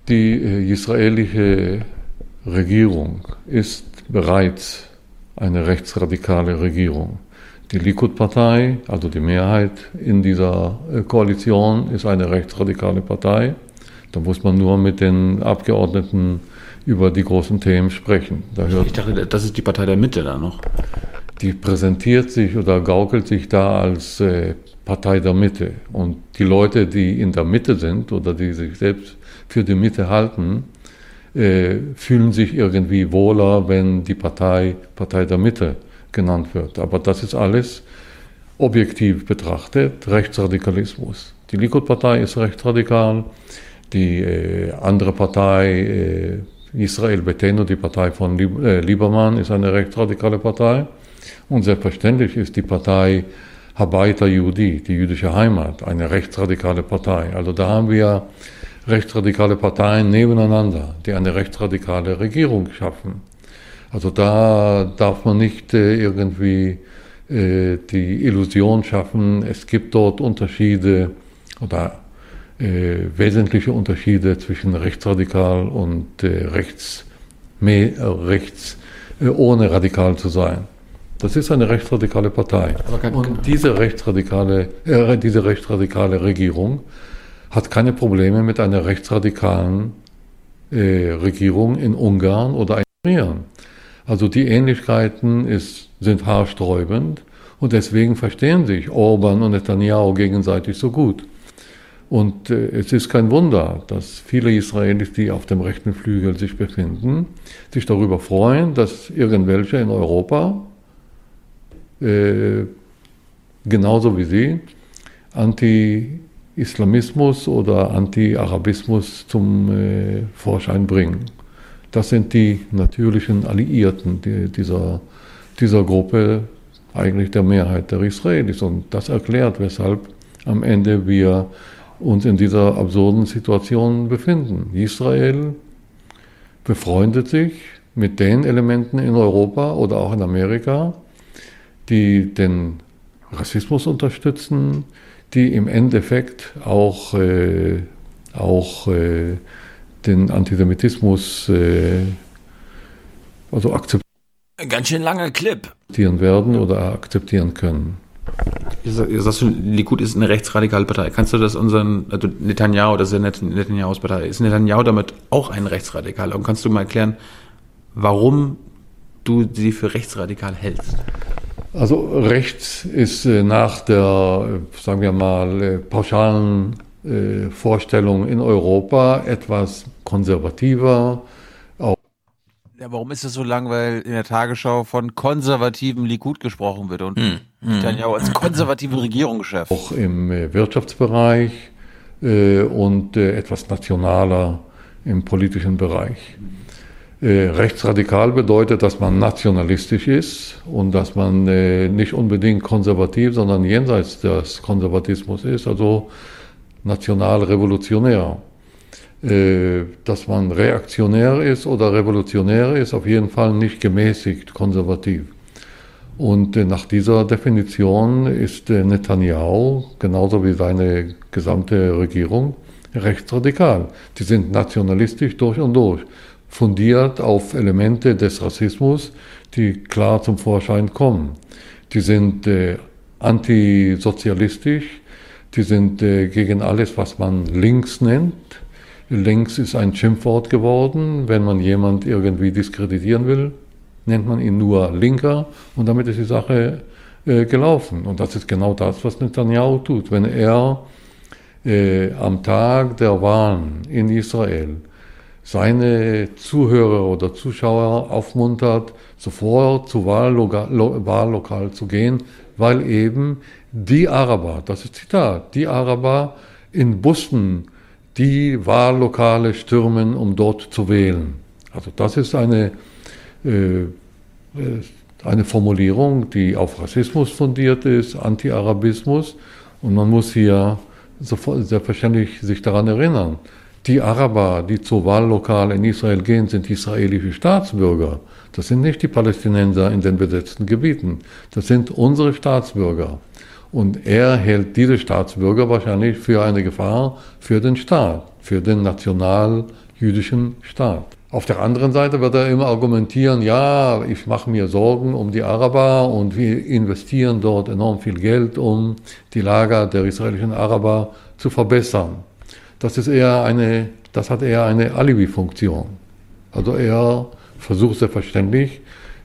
S48: Die äh, israelische Regierung ist bereits eine rechtsradikale Regierung. Die Likud-Partei, also die Mehrheit in dieser äh, Koalition, ist eine rechtsradikale Partei. Da muss man nur mit den Abgeordneten über die großen Themen sprechen. Da hört
S11: Ich dachte, das ist die Partei der Mitte da noch.
S48: die präsentiert sich oder gaukelt sich da als äh, Partei der Mitte. Und die Leute, die in der Mitte sind oder die sich selbst für die Mitte halten, äh, fühlen sich irgendwie wohler, wenn die Partei Partei der Mitte genannt wird. Aber das ist alles objektiv betrachtet Rechtsradikalismus. Die Likud-Partei ist rechtsradikal, die äh, andere Partei, äh, Israel Beteno, die Partei von Lib äh, Liebermann, ist eine rechtsradikale Partei. Und selbstverständlich ist die Partei Habaita Yehudi, die jüdische Heimat, eine rechtsradikale Partei. Also da haben wir rechtsradikale Parteien nebeneinander, die eine rechtsradikale Regierung schaffen. Also da darf man nicht äh, irgendwie äh, die Illusion schaffen, es gibt dort Unterschiede oder äh, wesentliche Unterschiede zwischen rechtsradikal und rechts, me, äh, rechts ohne radikal zu sein. Das ist eine rechtsradikale Partei. Und diese rechtsradikale, äh, diese rechtsradikale Regierung hat keine Probleme mit einer rechtsradikalen äh, Regierung in Ungarn oder in Iran. Also die Ähnlichkeiten ist, sind haarsträubend und deswegen verstehen sich Orban und Netanyahu gegenseitig so gut. Und äh, es ist kein Wunder, dass viele Israelis, die auf dem rechten Flügel sich befinden, sich darüber freuen, dass irgendwelche in Europa, äh, genauso wie sie, Anti-Islamismus oder Anti-Arabismus zum äh, Vorschein bringen. Das sind die natürlichen Alliierten die, dieser, dieser Gruppe, eigentlich der Mehrheit der Israelis. Und das erklärt, weshalb am Ende wir uns in dieser absurden Situation befinden. Israel befreundet sich mit den Elementen in Europa oder auch in Amerika, die den Rassismus unterstützen, die im Endeffekt auch, äh, auch äh, den Antisemitismus äh, also akzeptieren
S2: Ganz schön langer Clip.
S48: werden oder akzeptieren können.
S11: Sagst schon, Likud ist eine rechtsradikale Partei. Kannst du das unseren, also Netanyahu, das ist ja Net- Netanyahus Partei, ist Netanyahu damit auch ein Rechtsradikaler? Und kannst du mal erklären, warum du sie für rechtsradikal hältst?
S48: Also rechts ist äh, nach der, äh, sagen wir mal, äh, pauschalen Vorstellung in Europa etwas konservativer. Auch
S11: Ja, warum ist es so lang, weil in der Tagesschau von konservativen Likud gesprochen wird und
S2: Hm,
S11: Netanyahu als konservative Regierungschef?
S48: auch im Wirtschaftsbereich äh, und äh, etwas nationaler im politischen Bereich. Äh, rechtsradikal bedeutet, dass man nationalistisch ist und dass man äh, nicht unbedingt konservativ, sondern jenseits des Konservatismus ist, also national-revolutionär. Äh, dass man reaktionär ist oder revolutionär ist, auf jeden Fall nicht gemäßigt konservativ. Und äh, nach dieser Definition ist Netanyahu, genauso wie seine gesamte Regierung, rechtsradikal. Die sind nationalistisch durch und durch. Fundiert auf Elemente des Rassismus, die klar zum Vorschein kommen. Die sind äh, antisozialistisch, die sind äh, gegen alles, was man links nennt. Links ist ein Schimpfwort geworden. Wenn man jemand irgendwie diskreditieren will, nennt man ihn nur Linker und damit ist die Sache äh, gelaufen. Und das ist genau das, was Netanyahu tut. Wenn er äh, am Tag der Wahlen in Israel seine Zuhörer oder Zuschauer aufmuntert, sofort zu Wahllokal, zu gehen, weil eben die Araber, das ist Zitat, die Araber in Bussen die Wahllokale stürmen, um dort zu wählen. Also das ist eine, äh, äh eine Formulierung, die auf Rassismus fundiert ist, Anti-Arabismus. Und man muss hier sofort, selbstverständlich sich daran erinnern, die Araber, die zur Wahllokal in Israel gehen, sind israelische Staatsbürger. Das sind nicht die Palästinenser in den besetzten Gebieten. Das sind unsere Staatsbürger. Und er hält diese Staatsbürger wahrscheinlich für eine Gefahr für den Staat, für den national-jüdischen Staat. Auf der anderen Seite wird er immer argumentieren, ja, ich mache mir Sorgen um die Araber und wir investieren dort enorm viel Geld, um die Lager der israelischen Araber zu verbessern das ist eher eine, das hat eher eine Alibi-Funktion. Also er versucht selbstverständlich,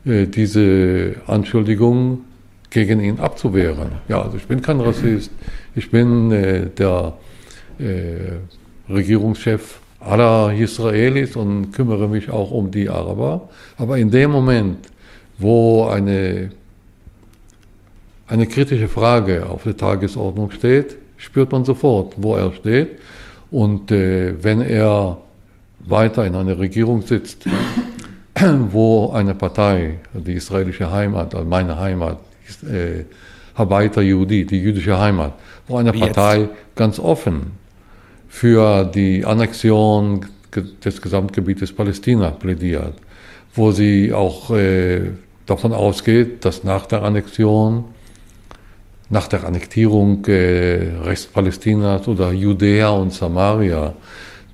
S48: äh, diese Anschuldigung gegen ihn abzuwehren. Ja, also ich bin kein Rassist, ich bin äh, der äh, Regierungschef aller Israelis und kümmere mich auch um die Araber. Aber in dem Moment, wo eine, eine kritische Frage auf der Tagesordnung steht, spürt man sofort, wo er steht. Und äh, wenn er weiter in einer Regierung sitzt, wo eine Partei, die israelische Heimat, also meine Heimat, äh, Habaita Yehudi, die jüdische Heimat, wo eine Partei ganz offen für die Annexion des Gesamtgebietes Palästina plädiert, wo sie auch äh, davon ausgeht, dass nach der Annexion nach der Annektierung äh, Palästinas oder Judäa und Samaria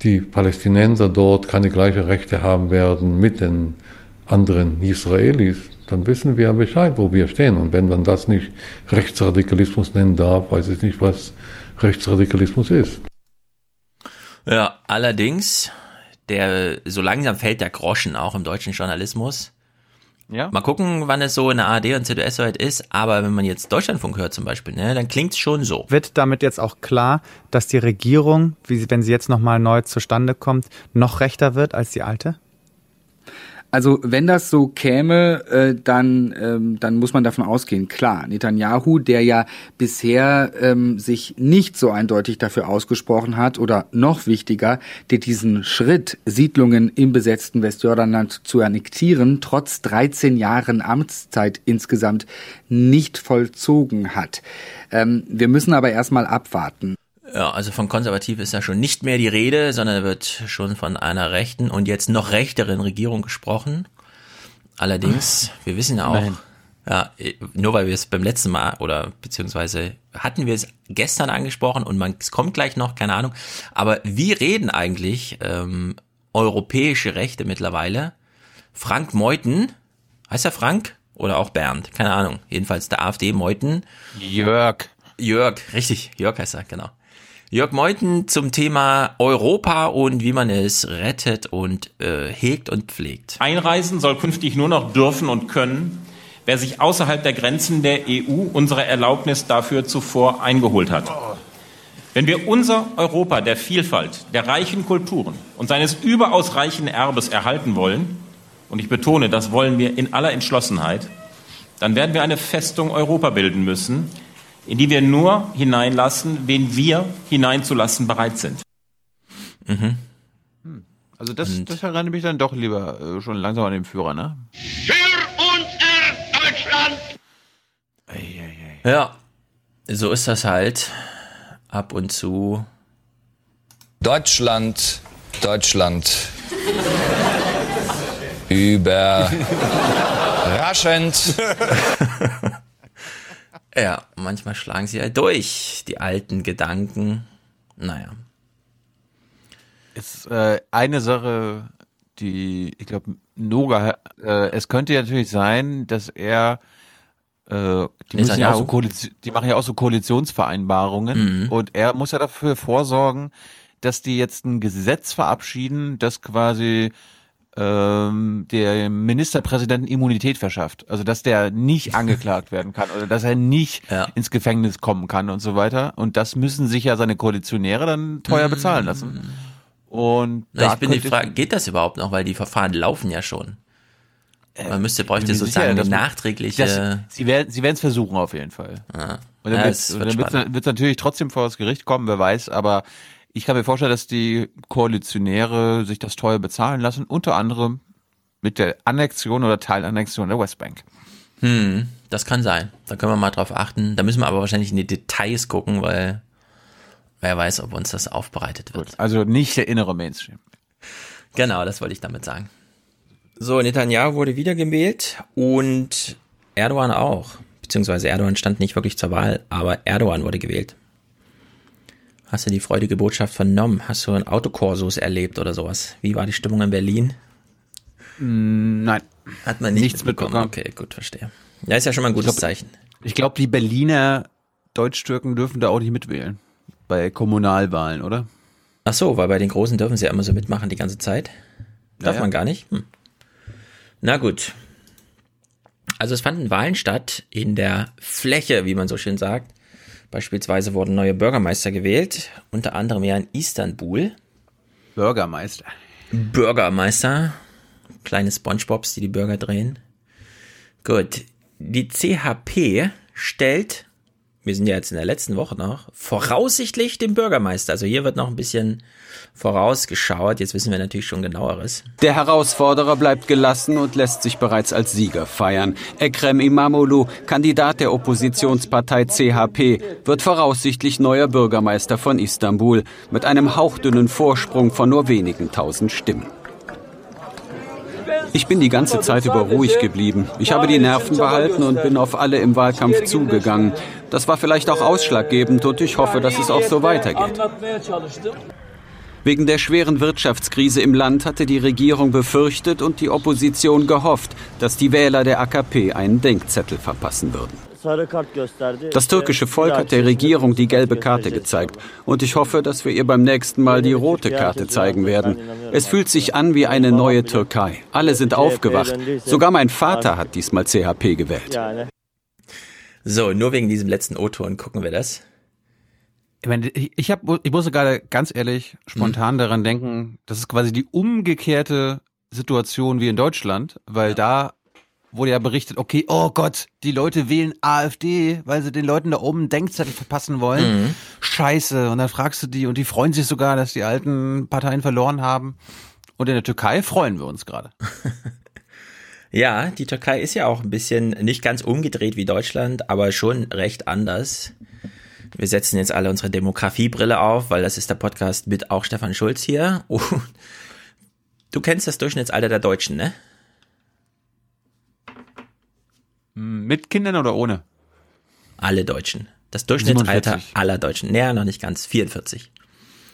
S48: die Palästinenser dort keine gleichen Rechte haben werden mit den anderen Israelis, dann wissen wir Bescheid, wo wir stehen. Und wenn man das nicht Rechtsradikalismus nennen darf, weiß ich nicht, was Rechtsradikalismus ist.
S2: Ja, allerdings, der, so langsam fällt der Groschen auch im deutschen Journalismus. Ja. Mal gucken, wann es so in der ARD und ZDS soweit ist. Aber wenn man jetzt Deutschlandfunk hört zum Beispiel, ne, dann klingt es schon so.
S49: Wird damit jetzt auch klar, dass die Regierung, wie, wenn sie jetzt nochmal neu zustande kommt, noch rechter wird als die alte?
S50: Also wenn das so käme, äh, dann, ähm, dann muss man davon ausgehen. Klar, Netanyahu, der ja bisher ähm, sich nicht so eindeutig dafür ausgesprochen hat oder noch wichtiger, der diesen Schritt, Siedlungen im besetzten Westjordanland zu annektieren, trotz 13 Jahren Amtszeit insgesamt nicht vollzogen hat. Ähm, wir müssen aber erstmal abwarten.
S2: Ja, also von konservativ ist ja schon nicht mehr die Rede, sondern wird schon von einer rechten und jetzt noch rechteren Regierung gesprochen. Allerdings, wir wissen ja auch, Nein. ja, nur weil wir es beim letzten Mal oder beziehungsweise hatten wir es gestern angesprochen und man, es kommt gleich noch, keine Ahnung. Aber wie reden eigentlich ähm, europäische Rechte mittlerweile? Frank Meuthen, heißt er Frank oder auch Bernd? Keine Ahnung. Jedenfalls der AfD Meuthen.
S11: Jörg.
S2: Jörg, richtig, Jörg heißt er, genau. Jörg Meuthen zum Thema Europa und wie man es rettet und äh, hegt und pflegt.
S51: Einreisen soll künftig nur noch dürfen und können, wer sich außerhalb der Grenzen der EU unsere Erlaubnis dafür zuvor eingeholt hat. Wenn wir unser Europa der Vielfalt, der reichen Kulturen und seines überaus reichen Erbes erhalten wollen, und ich betone, das wollen wir in aller Entschlossenheit, dann werden wir eine Festung Europa bilden müssen, in die wir nur hineinlassen, wen wir hineinzulassen bereit sind.
S11: Mhm. Hm. Also das, das erinnert mich dann doch lieber äh, schon langsam an den Führer, ne?
S30: Für unser Deutschland!
S2: Ei, ei, ei. Ja, so ist das halt. Ab und zu.
S46: Deutschland, Deutschland. Überraschend.
S2: Ja, manchmal schlagen sie halt durch, die alten Gedanken. Naja.
S11: Ist äh, eine Sache die, ich glaube, Noga, äh, es könnte ja natürlich sein, dass er äh, die, müssen ja auch so Koalition, die machen ja auch so Koalitionsvereinbarungen
S2: Mhm.
S11: und er muss ja dafür vorsorgen, dass die jetzt ein Gesetz verabschieden, das quasi ähm, der Ministerpräsidenten Immunität verschafft. Also dass der nicht angeklagt werden kann oder dass er nicht ins Gefängnis kommen kann und so weiter. Und das müssen sich ja seine Koalitionäre dann teuer bezahlen lassen. Und.
S2: Na,
S11: da
S2: ich bin die Frage, geht das überhaupt noch, weil die Verfahren laufen ja schon. Man müsste, bräuchte sozusagen
S11: sicher,
S2: eine nachträgliche.
S11: Das, sie werden sie es versuchen auf jeden Fall.
S2: Ja.
S11: Und
S2: Ja,
S11: dann
S2: es
S11: wird es natürlich trotzdem vor das Gericht kommen, wer weiß, aber ich kann mir vorstellen, dass die Koalitionäre sich das teuer bezahlen lassen, unter anderem mit der Annexion oder Teilannexion der Westbank.
S2: Hm, das kann sein. Da können wir mal drauf achten. Da müssen wir aber wahrscheinlich in die Details gucken, weil wer weiß, ob uns das aufbereitet wird.
S11: Also nicht der innere Mainstream.
S2: Genau, das wollte ich damit sagen. So, Netanyahu wurde wiedergewählt und Erdogan auch. Beziehungsweise Erdogan stand nicht wirklich zur Wahl, aber Erdogan wurde gewählt. Hast du die freudige Botschaft vernommen? Hast du ein Autokorsos erlebt oder sowas? Wie war die Stimmung in Berlin?
S11: Nein.
S2: Hat man nicht
S11: Nichts mitbekommen.
S2: Okay, gut, verstehe. Ja, ist ja schon mal ein gutes
S11: glaub-
S2: Zeichen.
S11: Ich glaube, die Berliner Deutsch-Türken dürfen da auch nicht mitwählen. Bei Kommunalwahlen, oder?
S2: Ach so, weil bei den Großen dürfen sie ja immer so mitmachen die ganze Zeit. Darf
S11: Ja, ja.
S2: man gar nicht? Hm. Na gut. Also es fanden Wahlen statt in der Fläche, wie man so schön sagt. Beispielsweise wurden neue Bürgermeister gewählt, unter anderem ja in Istanbul.
S11: Bürgermeister.
S2: Bürgermeister, kleine Spongebobs, die die Bürger drehen. Gut, die CHP stellt, wir sind ja jetzt in der letzten Woche noch, voraussichtlich den Bürgermeister. Also hier wird noch ein bisschen vorausgeschaut. Jetzt wissen wir natürlich schon genaueres.
S52: Der Herausforderer bleibt gelassen und lässt sich bereits als Sieger feiern. Ekrem Imamoglu, Kandidat der Oppositionspartei CHP, wird voraussichtlich neuer Bürgermeister von Istanbul mit einem hauchdünnen Vorsprung von nur wenigen tausend Stimmen. Ich bin die ganze Zeit über ruhig geblieben. Ich habe die Nerven behalten und bin auf alle im Wahlkampf zugegangen. Das war vielleicht auch ausschlaggebend und ich hoffe, dass es auch so weitergeht. Wegen der schweren Wirtschaftskrise im Land hatte die Regierung befürchtet und die Opposition gehofft, dass die Wähler der AKP einen Denkzettel verpassen würden. Das türkische Volk hat der Regierung die gelbe Karte gezeigt und ich hoffe, dass wir ihr beim nächsten Mal die rote Karte zeigen werden. Es fühlt sich an wie eine neue Türkei. Alle sind aufgewacht. Sogar mein Vater hat diesmal CHP gewählt.
S2: So, nur wegen diesem letzten O-Ton gucken wir das.
S11: Ich, meine, ich, hab, ich musste gerade ganz ehrlich spontan daran denken, das ist quasi die umgekehrte Situation wie in Deutschland, weil da wurde ja berichtet, okay, oh Gott, die Leute wählen AfD, weil sie den Leuten da oben einen Denkzettel verpassen wollen.
S2: Mhm.
S11: Scheiße. Und dann fragst du die und die freuen sich sogar, dass die alten Parteien verloren haben. Und in der Türkei freuen wir uns gerade.
S2: Ja, die Türkei ist ja auch ein bisschen nicht ganz umgedreht wie Deutschland, aber schon recht anders. Wir setzen jetzt alle unsere Demografiebrille auf, weil das ist der Podcast mit auch Stefan Schulz hier. Und du kennst das Durchschnittsalter der Deutschen, ne?
S11: Mit Kindern oder ohne?
S2: Alle Deutschen. Das Durchschnittsalter
S11: 47.
S2: aller Deutschen. Naja, noch nicht ganz. 44.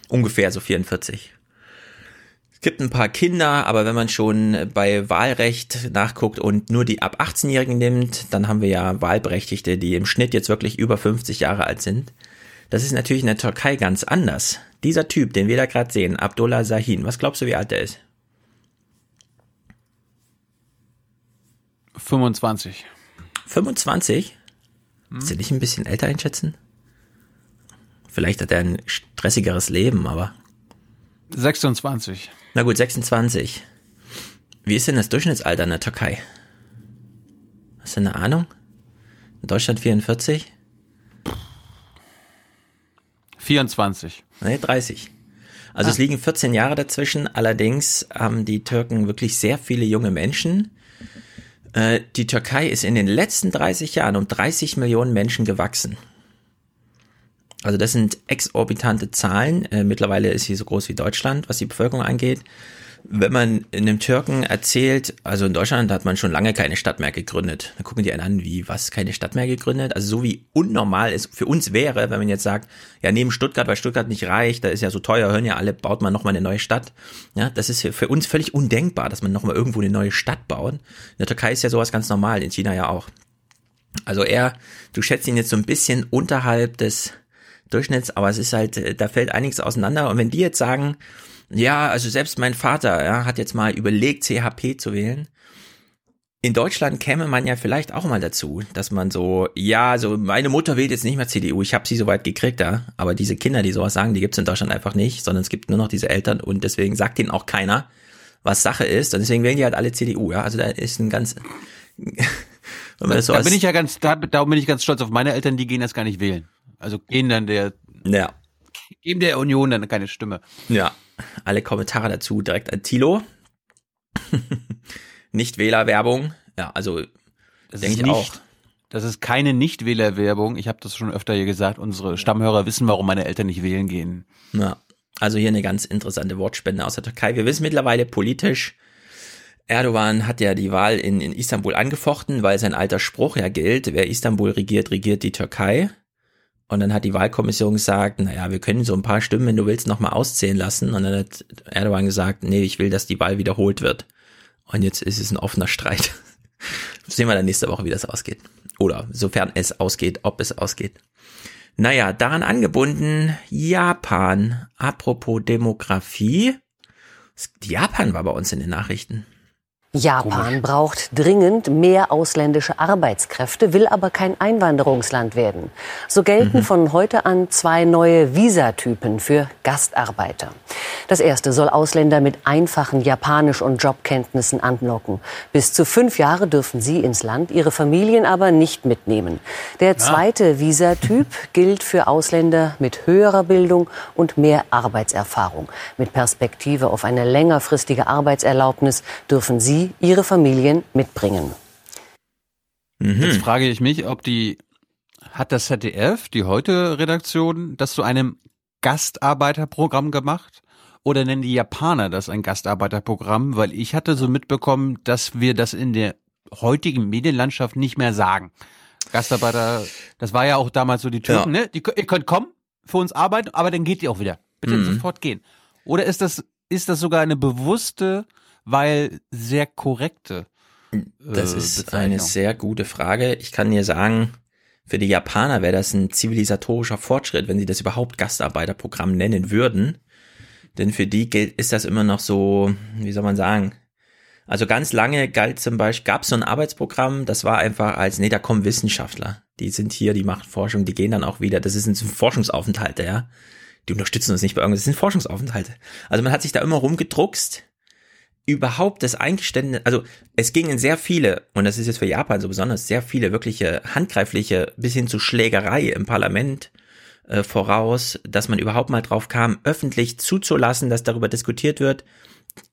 S2: Ungefähr so 44. Es gibt ein paar Kinder, aber wenn man schon bei Wahlrecht nachguckt und nur die ab 18-Jährigen nimmt, dann haben wir ja Wahlberechtigte, die im Schnitt jetzt wirklich über 50 Jahre alt sind. Das ist natürlich in der Türkei ganz anders. Dieser Typ, den wir da gerade sehen, Abdullah Sahin, was glaubst du, wie alt er ist?
S11: 25.
S2: 25? Willst du dich ein bisschen älter einschätzen? Vielleicht hat er ein stressigeres Leben, aber.
S11: 26.
S2: Na gut, 26. Wie ist denn das Durchschnittsalter in der Türkei? Hast du eine Ahnung? In Deutschland 44?
S11: 24.
S2: Nee, 30. Also es liegen 14 Jahre dazwischen. Allerdings haben die Türken wirklich sehr viele junge Menschen. Äh, Die Türkei ist in den letzten 30 Jahren um 30 Millionen Menschen gewachsen. Also das sind exorbitante Zahlen. Äh, Mittlerweile ist sie so groß wie Deutschland, was die Bevölkerung angeht. Wenn man einem Türken erzählt, also in Deutschland hat man schon lange keine Stadt mehr gegründet, dann gucken die einen an, wie, was, keine Stadt mehr gegründet? Also so wie unnormal es für uns wäre, wenn man jetzt sagt, ja, neben Stuttgart, weil Stuttgart nicht reicht, da ist ja so teuer, hören ja alle, baut man nochmal eine neue Stadt. Ja, das ist für uns völlig undenkbar, dass man nochmal irgendwo eine neue Stadt baut. In der Türkei ist ja sowas ganz normal, in China ja auch. Also er, du schätzt ihn jetzt so ein bisschen unterhalb des Durchschnitts, aber es ist halt, äh, da fällt einiges auseinander. Und wenn die jetzt sagen, ja, also selbst mein Vater ja, hat jetzt mal überlegt, CHP zu wählen. In Deutschland käme man ja vielleicht auch mal dazu, dass man so, ja, so meine Mutter wählt jetzt nicht mehr CDU, ich habe sie soweit gekriegt, ja. Aber diese Kinder, die sowas sagen, die gibt's in Deutschland einfach nicht, sondern es gibt nur noch diese Eltern und deswegen sagt ihnen auch keiner, was Sache ist. Und deswegen wählen die halt alle CDU, ja. Also da ist ein ganz.
S11: da, so da bin ich ja ganz, da, da bin ich ganz stolz auf meine Eltern, die gehen das gar nicht wählen. Also gehen dann der,
S2: ja.
S11: geben der Union dann keine Stimme.
S2: Ja alle Kommentare dazu direkt an Tilo. Nicht-Wähler-Werbung. Ja, also denke ich
S11: nicht,
S2: auch.
S11: Das ist keine Nicht-Wähler-Werbung. Ich habe das schon öfter hier gesagt. Unsere Stammhörer wissen, warum meine Eltern nicht wählen gehen.
S2: Ja, also hier eine ganz interessante Wortspende aus der Türkei. Wir wissen mittlerweile politisch, Erdogan hat ja die Wahl in, in Istanbul angefochten, weil sein alter Spruch ja gilt, wer Istanbul regiert, regiert die Türkei. Und dann hat die Wahlkommission gesagt, naja, wir können so ein paar Stimmen, wenn du willst, nochmal auszählen lassen. Und dann hat Erdogan gesagt, nee, ich will, dass die Wahl wiederholt wird. Und jetzt ist es ein offener Streit. Sehen wir dann nächste Woche, wie das ausgeht. Oder sofern es ausgeht, ob es ausgeht. Naja, daran angebunden, Japan. Apropos Demografie. Japan war bei uns in den Nachrichten.
S44: Japan braucht dringend mehr ausländische Arbeitskräfte, will aber kein Einwanderungsland werden. So gelten mhm. von heute an zwei neue Visatypen für Gastarbeiter. Das erste soll Ausländer mit einfachen Japanisch- und Jobkenntnissen anlocken. Bis zu fünf Jahre dürfen sie ins Land, ihre Familien aber nicht mitnehmen. Der zweite Visatyp gilt für Ausländer mit höherer Bildung und mehr Arbeitserfahrung. Mit Perspektive auf eine längerfristige Arbeitserlaubnis dürfen sie ihre Familien mitbringen.
S11: Mhm. Jetzt frage ich mich, ob die, hat das ZDF, die heute Redaktion, das zu einem Gastarbeiterprogramm gemacht? Oder nennen die Japaner das ein Gastarbeiterprogramm? Weil ich hatte so mitbekommen, dass wir das in der heutigen Medienlandschaft nicht mehr sagen. Gastarbeiter, das war ja auch damals so die Türken, ja. ne? Die, ihr könnt kommen, für uns arbeiten, aber dann geht ihr auch wieder. Bitte mhm. sofort gehen. Oder ist das, ist das sogar eine bewusste weil sehr korrekte.
S2: Äh, das ist eine sehr gute Frage. Ich kann dir sagen, für die Japaner wäre das ein zivilisatorischer Fortschritt, wenn sie das überhaupt Gastarbeiterprogramm nennen würden. Denn für die gilt, ist das immer noch so, wie soll man sagen? Also ganz lange galt zum Beispiel, gab es so ein Arbeitsprogramm, das war einfach als, nee, da kommen Wissenschaftler. Die sind hier, die machen Forschung, die gehen dann auch wieder. Das ist ein Forschungsaufenthalt, ja. Die unterstützen uns nicht bei irgendwas, das sind Forschungsaufenthalte. Also man hat sich da immer rumgedruckst überhaupt das Eingeständnis, also es gingen sehr viele, und das ist jetzt für Japan so besonders, sehr viele wirkliche handgreifliche bis hin zu Schlägerei im Parlament äh, voraus, dass man überhaupt mal drauf kam, öffentlich zuzulassen, dass darüber diskutiert wird,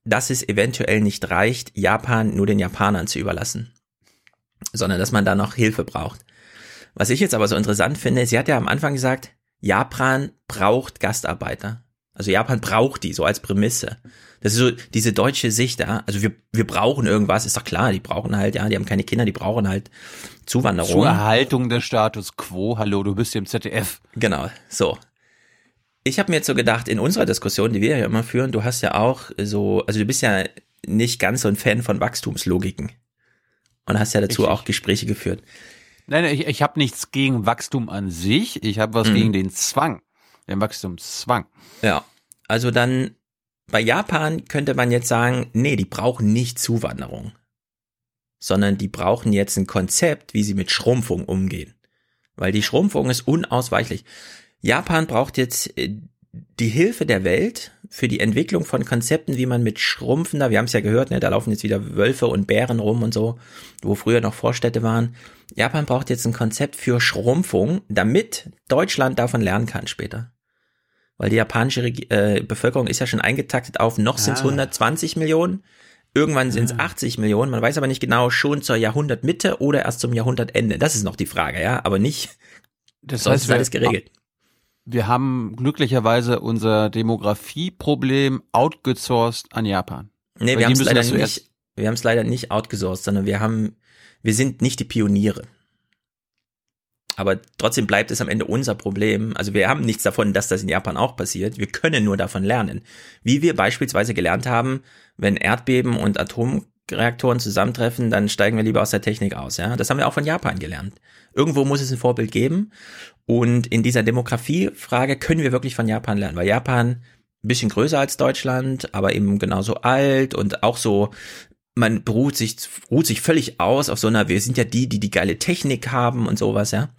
S2: dass es eventuell nicht reicht, Japan nur den Japanern zu überlassen, sondern dass man da noch Hilfe braucht. Was ich jetzt aber so interessant finde, sie hat ja am Anfang gesagt, Japan braucht Gastarbeiter. Also Japan braucht die so als Prämisse. Das ist so diese deutsche Sicht, ja. Also wir, wir brauchen irgendwas, ist doch klar, die brauchen halt, ja, die haben keine Kinder, die brauchen halt Zuwanderung.
S11: Zur Erhaltung des Status quo, hallo, du bist hier im ZDF.
S2: Genau, so. Ich habe mir jetzt so gedacht, in unserer Diskussion, die wir ja immer führen, du hast ja auch so, also du bist ja nicht ganz so ein Fan von Wachstumslogiken. Und hast ja dazu ich, auch Gespräche geführt.
S11: Nein, ich, ich habe nichts gegen Wachstum an sich, ich habe was mhm. gegen den Zwang, den Wachstumszwang.
S2: Ja, also dann bei Japan könnte man jetzt sagen, nee, die brauchen nicht Zuwanderung, sondern die brauchen jetzt ein Konzept, wie sie mit Schrumpfung umgehen. Weil die Schrumpfung ist unausweichlich. Japan braucht jetzt äh, die Hilfe der Welt für die Entwicklung von Konzepten, wie man mit schrumpfender, wir haben es ja gehört, ne, da laufen jetzt wieder Wölfe und Bären rum und so, wo früher noch Vorstädte waren. Japan braucht jetzt ein Konzept für Schrumpfung, damit Deutschland davon lernen kann später weil die japanische äh, Bevölkerung ist ja schon eingetaktet auf, noch sind es 120 Millionen, irgendwann sind es ah. 80 Millionen, man weiß aber nicht genau, schon zur Jahrhundertmitte oder erst zum Jahrhundertende. Das ist noch die Frage, ja, aber nicht,
S11: das heißt, ist alles geregelt. Wir haben glücklicherweise unser Demografieproblem outgesourced an Japan.
S2: Nee,
S11: Weil
S2: wir haben es leider nicht, wir haben es leider nicht outgesourced, sondern wir haben, wir sind nicht die Pioniere. Aber trotzdem bleibt es am Ende unser Problem. Also wir haben nichts davon, dass das in Japan auch passiert. Wir können nur davon lernen. Wie wir beispielsweise gelernt haben, wenn Erdbeben und Atomreaktoren zusammentreffen, dann steigen wir lieber aus der Technik aus. Ja, das haben wir auch von Japan gelernt. Irgendwo muss es ein Vorbild geben. Und in dieser Demografiefrage können wir wirklich von Japan lernen, weil Japan ein bisschen größer als Deutschland, aber eben genauso alt und auch so man beruht sich, ruht sich völlig aus auf so einer, wir sind ja die, die die geile Technik haben und sowas, ja.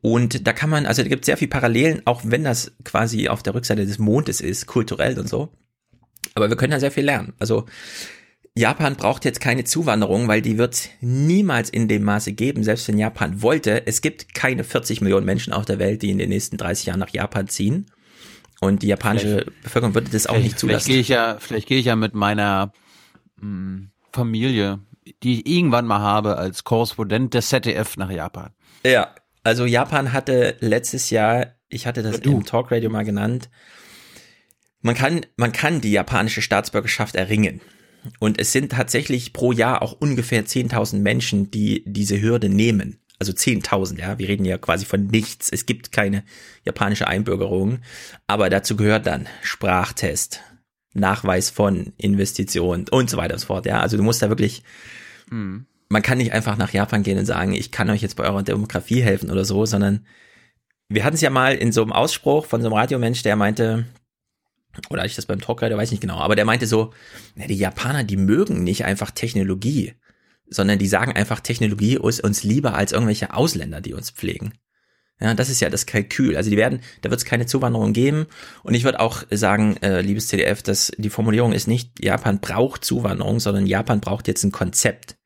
S2: Und da kann man, also da gibt es sehr viel Parallelen, auch wenn das quasi auf der Rückseite des Mondes ist, kulturell und so. Aber wir können da sehr viel lernen. Also Japan braucht jetzt keine Zuwanderung, weil die wird niemals in dem Maße geben, selbst wenn Japan wollte. Es gibt keine 40 Millionen Menschen auf der Welt, die in den nächsten 30 Jahren nach Japan ziehen. Und die japanische
S11: Vielleicht-
S2: Bevölkerung würde das auch nicht zulassen.
S11: Vielleicht gehe ich ja, vielleicht gehe ich ja mit meiner mh, Familie, die ich irgendwann mal habe, als Korrespondent des ZDF nach Japan.
S2: Ja, also Japan hatte letztes Jahr, ich hatte das im Talkradio mal genannt, man kann, man kann die japanische Staatsbürgerschaft erringen. Und es sind tatsächlich pro Jahr auch ungefähr 10.000 Menschen, die diese Hürde nehmen. Also 10.000, ja. Wir reden ja quasi von nichts. Es gibt keine japanische Einbürgerung. Aber dazu gehört dann Sprachtest, Nachweis von Investitionen und so weiter und so fort, ja. Also du musst da wirklich,
S11: Mhm.
S2: man kann nicht einfach nach Japan gehen und sagen, ich kann euch jetzt bei eurer Demografie helfen oder so, sondern wir hatten es ja mal in so einem Ausspruch von so einem Radiomensch, der meinte, oder hatte ich das beim Talkradio, weiß nicht genau, aber der meinte so, na, die Japaner, die mögen nicht einfach Technologie, sondern die sagen einfach, Technologie ist uns lieber als irgendwelche Ausländer, die uns pflegen. Ja, das ist ja das Kalkül. Also die werden, da wird es keine Zuwanderung geben. Und ich würde auch sagen, äh, liebes CDF, dass die Formulierung ist nicht, Japan braucht Zuwanderung, sondern Japan braucht jetzt ein Konzept,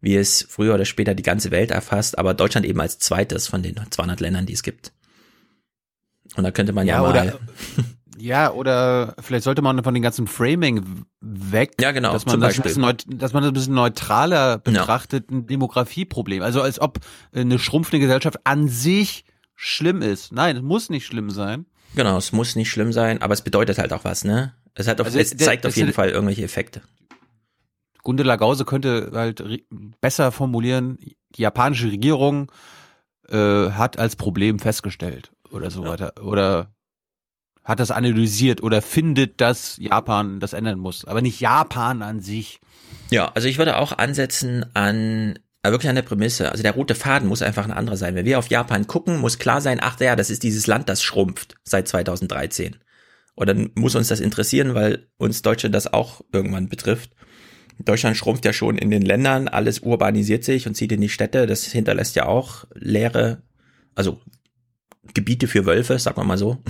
S2: wie es früher oder später die ganze Welt erfasst, aber Deutschland eben als zweites von den 200 Ländern, die es gibt. Und da könnte man ja,
S11: Ja,
S2: mal.
S11: oder- Ja, oder vielleicht sollte man von den ganzen Framing weg.
S2: Ja, genau,
S11: Dass man, das, bisschen dass man das ein bisschen neutraler betrachtet, ein Demografieproblem. Also als ob eine schrumpfende Gesellschaft an sich schlimm ist. Nein, es muss nicht schlimm sein.
S2: Genau, es muss nicht schlimm sein, aber es bedeutet halt auch was, ne? Es, hat auf,
S11: Also
S2: es
S11: der-
S2: zeigt auf
S11: es-
S2: jeden Fall irgendwelche Effekte.
S11: Gundela Gause könnte halt besser formulieren, die japanische Regierung äh, hat als Problem festgestellt oder so weiter. Oder hat das analysiert oder findet, dass Japan das ändern muss. Aber nicht Japan an sich.
S2: Ja, also ich würde auch ansetzen an äh, wirklich an der Prämisse. Also der rote Faden muss einfach ein anderer sein. Wenn wir auf Japan gucken, muss klar sein, ach ja, das ist dieses Land, das schrumpft seit 2013. Und dann muss uns das interessieren, weil uns Deutsche das auch irgendwann betrifft. Deutschland schrumpft ja schon in den Ländern, alles urbanisiert sich und zieht in die Städte. Das hinterlässt ja auch leere, also Gebiete für Wölfe, sagen wir mal so.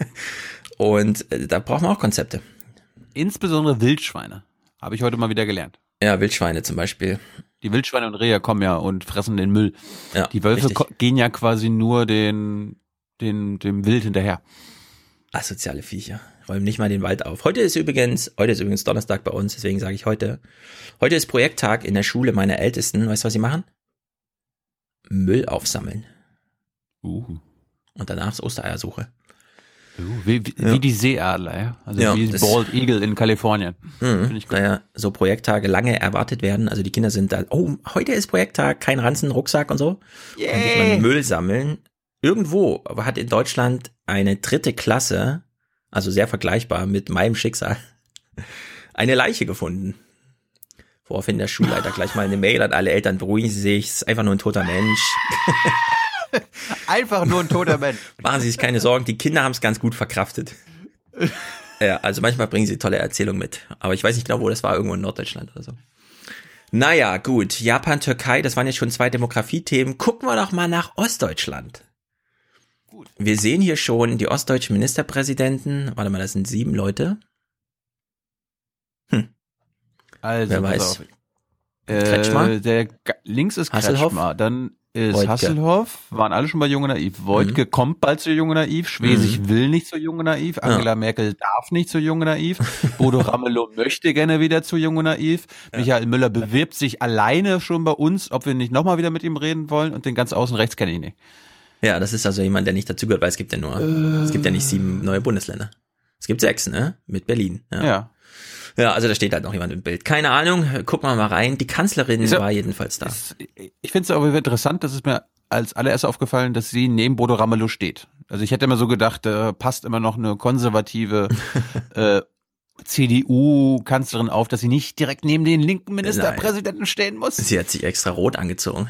S2: und äh, da brauchen wir auch Konzepte.
S11: Insbesondere Wildschweine. Habe ich heute mal wieder gelernt.
S2: Ja, Wildschweine zum Beispiel.
S11: Die Wildschweine und Rehe kommen ja und fressen den Müll.
S2: Ja,
S11: die Wölfe
S2: richtig.
S11: gehen ja quasi nur den, den, dem Wild hinterher.
S2: Asoziale Viecher. Räumen nicht mal den Wald auf. Heute ist übrigens, heute ist übrigens Donnerstag bei uns, deswegen sage ich heute. Heute ist Projekttag in der Schule meiner Ältesten. Weißt du, was sie machen? Müll aufsammeln.
S11: Uh.
S2: Und danach ist Ostereiersuche.
S11: Wie, wie,
S2: Ja.
S11: wie die Seeadler, ja? Also
S2: Ja,
S11: wie Bald Eagle in Kalifornien.
S2: Mhm. Naja, so Projekttage lange erwartet werden. Also die Kinder sind da, oh, heute ist Projekttag, kein Ranzen, Rucksack und so. Dann geht man Müll sammeln. Irgendwo aber hat in Deutschland eine dritte Klasse, also sehr vergleichbar mit meinem Schicksal, eine Leiche gefunden. Woraufhin der Schulleiter gleich mal eine Mail an alle Eltern, beruhigen Sie sich, es ist einfach nur ein toter Mensch.
S11: Einfach nur ein toter Mensch.
S2: Machen Sie sich keine Sorgen, die Kinder haben es ganz gut verkraftet. Ja, also manchmal bringen sie tolle Erzählungen mit. Aber ich weiß nicht genau, wo das war, irgendwo in Norddeutschland oder so. Naja, gut. Japan, Türkei, das waren jetzt schon zwei Demografiethemen. Gucken wir doch mal nach Ostdeutschland. Wir sehen hier schon die ostdeutschen Ministerpräsidenten. Warte mal, das sind sieben Leute.
S11: Also,
S2: Wer weiß.
S11: auf. Äh,
S2: Kretschmer?
S11: Der Ga- links ist
S2: Hasselhoff?
S11: Kretschmer, dann ist
S2: Wojtke.
S11: Hasselhoff, waren alle schon bei Junge Naiv. Wojtke kommt bald zu Junge Naiv, Schwesig
S2: Mhm.
S11: will nicht zu Junge Naiv, Angela Merkel darf nicht zu Junge Naiv, Bodo Ramelow möchte gerne wieder zu Junge Naiv, Michael Müller bewirbt sich alleine schon bei uns, ob wir nicht nochmal wieder mit ihm reden wollen und den ganz außen rechts kenne ich nicht.
S2: Ja, das ist also jemand, der nicht dazugehört, weil es gibt ja nur, es gibt ja nicht sieben neue Bundesländer. Es gibt sechs, ne? Mit Berlin. Ja.
S11: Ja.
S2: Ja, also da steht halt noch jemand im Bild. Keine Ahnung, gucken wir mal rein. Die Kanzlerin
S11: Ist ja-
S2: war jedenfalls da.
S11: Ich finde es aber interessant, das ist mir als allererst aufgefallen, dass sie neben Bodo Ramelow steht. Also ich hätte immer so gedacht, da passt immer noch eine konservative äh, CDU-Kanzlerin auf, dass sie nicht direkt neben den linken Ministerpräsidenten stehen muss.
S2: Sie hat sich extra rot angezogen.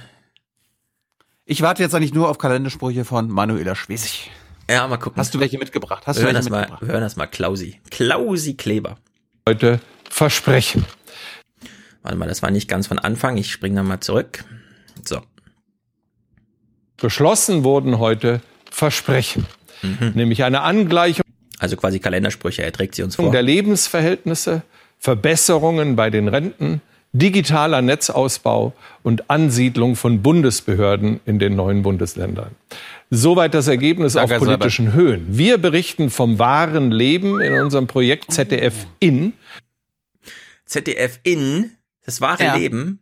S11: Ich warte jetzt eigentlich nur auf Kalendersprüche von Manuela Schwesig.
S2: Ja, mal gucken.
S11: Hast du welche mitgebracht? Hast
S2: wir, hören das mal, wir hören das mal Klausi. Klausi Kleber.
S53: Heute versprechen.
S2: Warte mal, das war nicht ganz von Anfang. Ich springe nochmal zurück. So.
S53: Beschlossen wurden heute Versprechen. Nämlich eine Angleichung
S2: Also quasi Kalendersprüche, er trägt sie uns vor.
S53: der Lebensverhältnisse, Verbesserungen bei den Renten, digitaler Netzausbau und Ansiedlung von Bundesbehörden in den neuen Bundesländern. Soweit das Ergebnis
S11: Danke,
S53: auf politischen Höhen. Wir berichten vom wahren Leben in unserem Projekt ZDF In.
S2: ZDF In, das wahre
S11: Ja.
S2: Leben.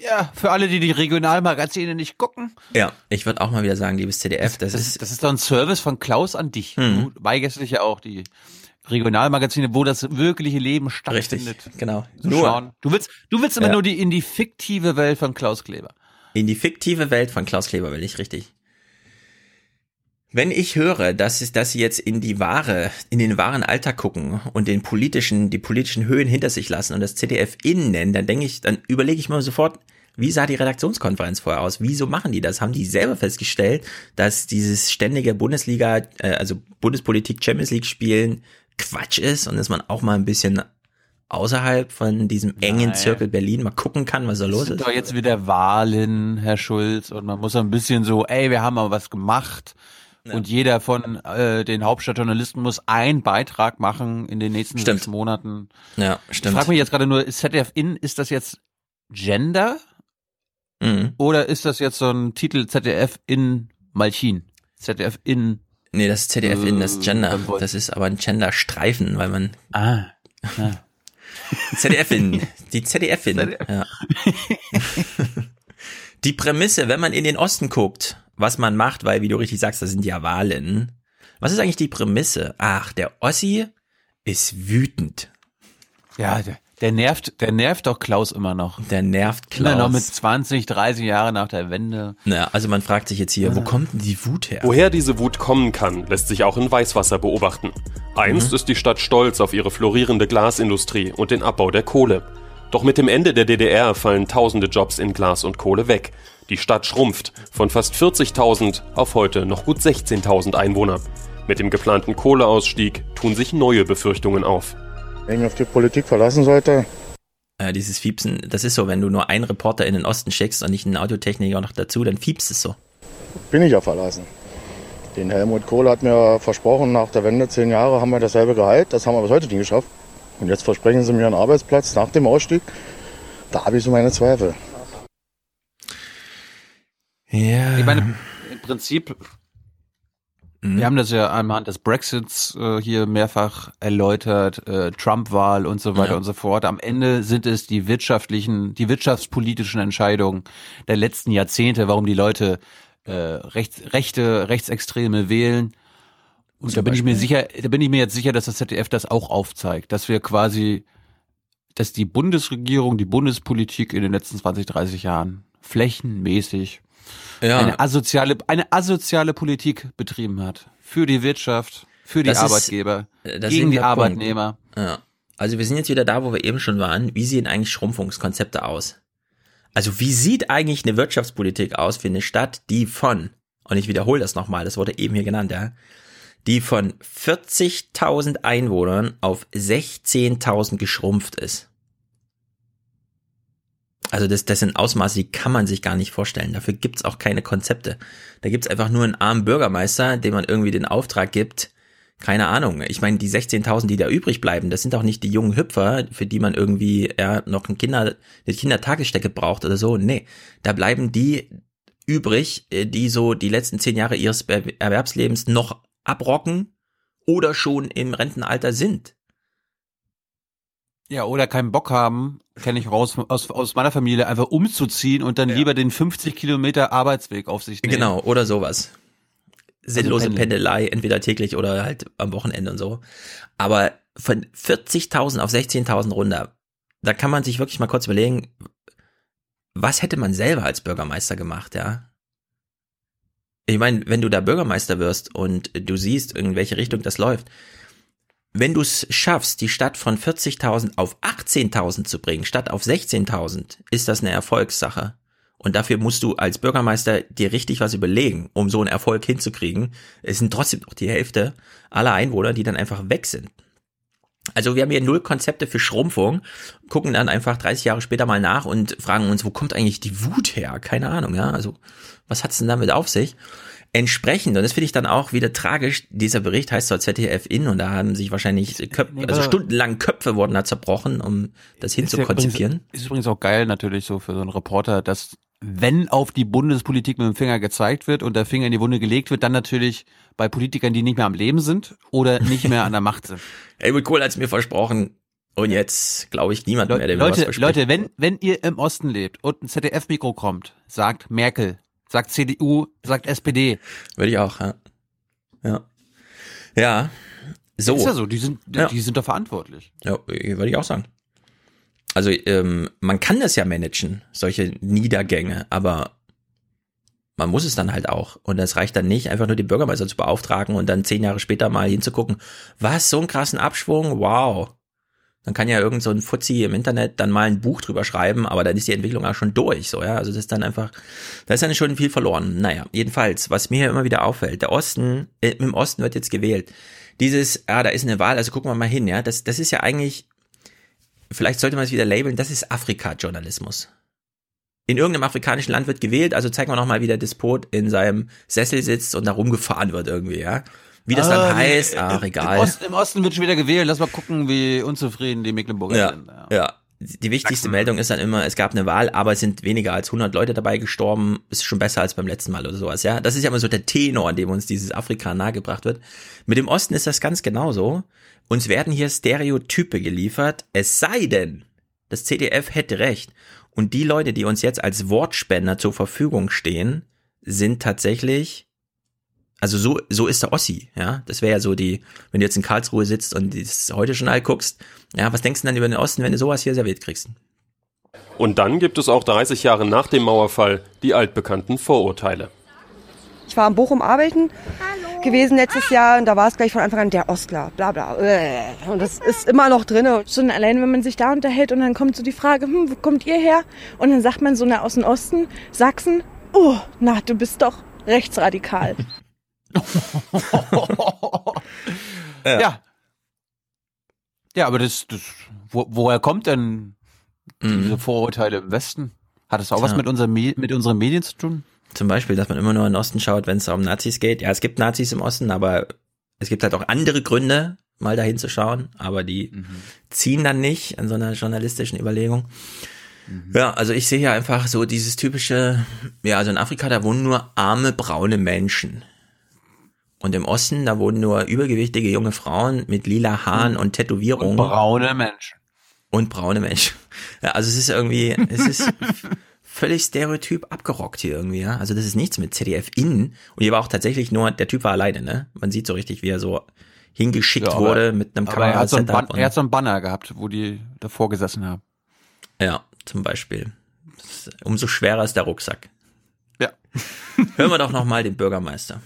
S11: Ja, für alle, die die Regionalmagazine nicht gucken.
S2: Ja, ich würde auch mal wieder sagen, liebes ZDF, das,
S11: Das
S2: ist
S11: ist, das ist doch ein Service von Klaus an dich.
S2: Hm.
S11: Du weigerst dich ja auch die Regionalmagazine, wo das wirkliche Leben stattfindet.
S2: richtig, genau.
S11: Zu
S2: Nur
S11: schauen. Du willst, du willst immer
S2: Ja.
S11: nur die, in die fiktive Welt von Klaus Kleber.
S2: in die fiktive Welt von Klaus Kleber will ich richtig. Wenn ich höre, dass, es, dass sie jetzt in die wahre, in den wahren Alltag gucken und den politischen, die politischen Höhen hinter sich lassen und das ZDF innen nennen, dann denke ich, dann überlege ich mir sofort, wie sah die Redaktionskonferenz vorher aus? Wieso machen die das? Haben die selber festgestellt, dass dieses ständige Bundesliga, äh, also Bundespolitik Champions League spielen Quatsch ist und dass man auch mal ein bisschen außerhalb von diesem engen
S11: Nein.
S2: Zirkel Berlin mal gucken kann, was da los
S11: sind
S2: ist?
S11: doch jetzt wieder Wahlen, Herr Schulz, und man muss ein bisschen so, ey, wir haben mal was gemacht. Und jeder von äh, den Hauptstadtjournalisten muss einen Beitrag machen in den nächsten
S2: Stimmt.
S11: sechs Monaten.
S2: Ja, stimmt.
S11: Ich frage mich jetzt gerade nur, ist ZDF In, ist das jetzt Gender?
S2: Mhm.
S11: Oder ist das jetzt so ein Titel ZDF in Malchin? ZDF in.
S2: Nee, das ist ZDF in das
S11: Äh,
S2: Gender.
S11: Wolf.
S2: Das ist aber ein Gender-Streifen, weil man.
S11: Ah.
S2: ZDF in. Die ZDF in. Ja. Die Prämisse, wenn man in den Osten guckt, was man macht, weil, wie du richtig sagst, das sind ja Wahlen. Was ist eigentlich die Prämisse? Ach, der Ossi ist wütend.
S11: Ja, der, der nervt, der nervt doch Klaus immer noch.
S2: Der nervt Klaus.
S11: Immer noch mit 20, 30 Jahren nach der Wende.
S2: Naja, also man fragt sich jetzt hier, wo kommt denn die Wut her?
S54: Woher diese Wut kommen kann, lässt sich auch in Weißwasser beobachten. Einst ist die Stadt stolz auf ihre florierende Glasindustrie und den Abbau der Kohle. Doch mit dem Ende der DDR fallen tausende Jobs in Glas und Kohle weg. Die Stadt schrumpft von fast 40.000 auf heute noch gut 16.000 Einwohner. Mit dem geplanten Kohleausstieg tun sich neue Befürchtungen auf.
S55: Wenn ich mich auf die Politik verlassen sollte,
S2: Ja, dieses Fiepsen, das ist so, wenn du nur einen Reporter in den Osten schickst und nicht einen Audiotechniker noch dazu, dann fiepst es so.
S55: bin ich ja verlassen. Den Helmut Kohl hat mir versprochen, nach der Wende zehn Jahre haben wir dasselbe Gehalt. Das haben wir bis heute nicht geschafft. Und jetzt versprechen sie mir einen Arbeitsplatz nach dem Ausstieg. Da habe ich so meine Zweifel.
S2: Ja.
S11: Ich meine, im Prinzip, wir haben das ja anhand des Brexits äh, hier mehrfach erläutert, äh, Trump-Wahl und so weiter
S2: Ja.
S11: und so fort. Am Ende sind es die wirtschaftlichen, die wirtschaftspolitischen Entscheidungen der letzten Jahrzehnte, warum die Leute äh, rechts, rechte, rechtsextreme wählen. Und da bin ich mir sicher, da bin ich mir jetzt sicher, dass das ZDF das auch aufzeigt, dass wir quasi, dass die Bundesregierung, die Bundespolitik in den letzten 20, 30 Jahren flächenmäßig
S2: Ja.
S11: eine asoziale, eine asoziale Politik betrieben hat. Für die Wirtschaft, für die
S2: Das
S11: Arbeitgeber,
S2: äh, ist
S11: gegen die. Arbeitnehmer.
S2: Ja. Also wir sind jetzt wieder da, wo wir eben schon waren. Wie sehen eigentlich Schrumpfungskonzepte aus? Also wie sieht eigentlich eine Wirtschaftspolitik aus für eine Stadt, die von, und ich wiederhole das nochmal, das wurde eben hier genannt, ja, die von 40.000 Einwohnern auf 16.000 geschrumpft ist. Also das, das sind Ausmaße, die kann man sich gar nicht vorstellen. Dafür gibt's auch keine Konzepte. Da gibt's einfach nur einen armen Bürgermeister, dem man irgendwie den Auftrag gibt, keine Ahnung. Ich meine, die 16.000, die da übrig bleiben, das sind auch nicht die jungen Hüpfer, für die man irgendwie ja, noch ein Kinder, eine Kindertagesstätte braucht oder so. Nee, da bleiben die übrig, äh, die so die letzten zehn Jahre ihres Er- Erwerbslebens noch abrocken oder schon im Rentenalter sind.
S11: Ja, oder keinen Bock haben, kenne ich raus aus, aus meiner Familie, einfach umzuziehen und dann lieber den 50 Kilometer Arbeitsweg auf sich nehmen.
S2: Genau, oder sowas. sinnlose
S11: Also.
S2: Pendelei, entweder täglich oder halt am Wochenende und so. Aber von 40.000 auf 16.000 runter, da kann man sich wirklich mal kurz überlegen, was hätte man selber als Bürgermeister gemacht, ja? Ich meine, wenn du da Bürgermeister wirst und du siehst, in welche Richtung das läuft, wenn du es schaffst, die Stadt von 40.000 auf 18.000 zu bringen, statt auf 16.000, ist das eine Erfolgssache. Und dafür musst du als Bürgermeister dir richtig was überlegen, um so einen Erfolg hinzukriegen. Es sind trotzdem noch die Hälfte aller Einwohner, die dann einfach weg sind. Also wir haben hier null Konzepte für Schrumpfung, gucken dann einfach 30 Jahre später mal nach und fragen uns, wo kommt eigentlich die Wut her? Keine Ahnung, ja. Also was hat's denn damit auf sich? Entsprechend, und das finde ich dann auch wieder tragisch, dieser Bericht heißt zwar ZDF in und da haben sich wahrscheinlich Köp
S11: Nee,
S2: also stundenlang Köpfe wurden da zerbrochen, um das
S11: ja
S2: hinzukonzipieren.
S11: übrigens- Ist übrigens auch geil natürlich so für so einen Reporter, dass wenn auf die Bundespolitik mit dem Finger gezeigt wird und der Finger in die Wunde gelegt wird, dann natürlich bei Politikern, die nicht mehr am Leben sind oder nicht mehr an der Macht sind.
S2: Helmut Kohl hat's mir versprochen und jetzt glaube ich niemand mehr, der mir was
S11: Leute,
S2: verspricht.
S11: Leute, wenn, wenn ihr im Osten lebt und ein ZDF-Mikro kommt, sagt Merkel, sagt CDU, sagt SPD.
S2: Würde ich auch, ja. Ja. Ja. So.
S11: Ist ja so, die sind, die,
S2: Ja.
S11: die sind doch verantwortlich.
S2: Ja, würde ich auch sagen. Also ähm, man kann das ja managen, solche Niedergänge, aber man muss es dann halt auch. Und es reicht dann nicht, einfach nur den Bürgermeister zu beauftragen und dann zehn Jahre später mal hinzugucken, was, so einen krassen Abschwung, wow. Dann kann ja irgend so ein Fuzzi im Internet dann mal ein Buch drüber schreiben, aber dann ist die Entwicklung auch schon durch, so, ja. Also das ist dann einfach, da ist dann schon viel verloren. Naja, jedenfalls, was mir immer wieder auffällt, der Osten, äh, im Osten wird jetzt gewählt. Dieses, ah, da ist eine Wahl, also gucken wir mal hin, ja. Das, das ist ja eigentlich, vielleicht sollte man es wieder labeln, das ist Afrika-Journalismus. In irgendeinem afrikanischen Land wird gewählt, also zeigen wir nochmal, wie der Despot in seinem Sessel sitzt und da rumgefahren wird irgendwie, ja. Wie das dann
S11: Ah,
S2: heißt,
S11: nee,
S2: ach,
S11: Im
S2: egal.
S11: Osten, Im Osten wird schon wieder gewählt. Lass mal gucken, wie unzufrieden die Mecklenburger
S2: Ja,
S11: sind.
S2: ja. Die wichtigste Meldung ist dann immer, es gab eine Wahl, aber es sind weniger als 100 Leute dabei gestorben. Ist schon besser als beim letzten Mal oder sowas, ja. Das ist ja immer so der Tenor, an dem uns dieses Afrika nahegebracht wird. Mit dem Osten ist das ganz genauso. Uns werden hier Stereotype geliefert, es sei denn, das CDF hätte recht. Und die Leute, die uns jetzt als Wortspender zur Verfügung stehen, sind tatsächlich also so, so ist der Ossi, ja. Das wäre ja so die, wenn du jetzt in Karlsruhe sitzt und das heute Journal guckst, ja, was denkst du dann über den Osten, wenn du sowas hier serviert kriegst?
S54: Und dann gibt es auch 30 Jahre nach dem Mauerfall die altbekannten Vorurteile.
S56: Ich war in Bochum arbeiten gewesen letztes Jahr und da war es gleich von Anfang an der Ostler, bla bla. äh. Und das ist immer noch drin.
S57: Schon allein, wenn man sich da unterhält und dann kommt so die Frage, hm, wo kommt ihr her? Und dann sagt man so na, aus dem Osten, Sachsen, oh, na, du bist doch rechtsradikal.
S11: Ja. ja. Ja, aber das, das wo, woher kommt denn diese Vorurteile im Westen? Hat das auch was
S2: Tja.
S11: mit, unserem, mit unseren Medien zu tun?
S2: Zum Beispiel, dass man immer nur in den Osten schaut, wenn es um Nazis geht. Ja, es gibt Nazis im Osten, aber es gibt halt auch andere Gründe, mal dahin zu schauen, aber die ziehen dann nicht an so einer journalistischen Überlegung. Ja, also ich sehe ja einfach so dieses typische, ja, also in Afrika, da wohnen nur arme, braune Menschen. Und im Osten, da wohnen nur übergewichtige junge Frauen mit lila Haaren und Tätowierungen.
S11: braune Menschen.
S2: Und braune Menschen. Ja, also es ist irgendwie, es ist völlig stereotyp abgerockt hier irgendwie, ja. Also das ist nichts mit ZDF innen. Und hier war auch tatsächlich nur, der Typ war alleine, ne? Man sieht so richtig, wie er so hingeschickt
S11: Ja, aber-
S2: wurde mit einem
S11: Aber er hat, so ein. Ban- er hat so einen Banner gehabt, wo die davor gesessen haben.
S2: Ja, zum Beispiel. Umso schwerer ist der Rucksack.
S11: Ja.
S2: Hören wir doch nochmal den Bürgermeister.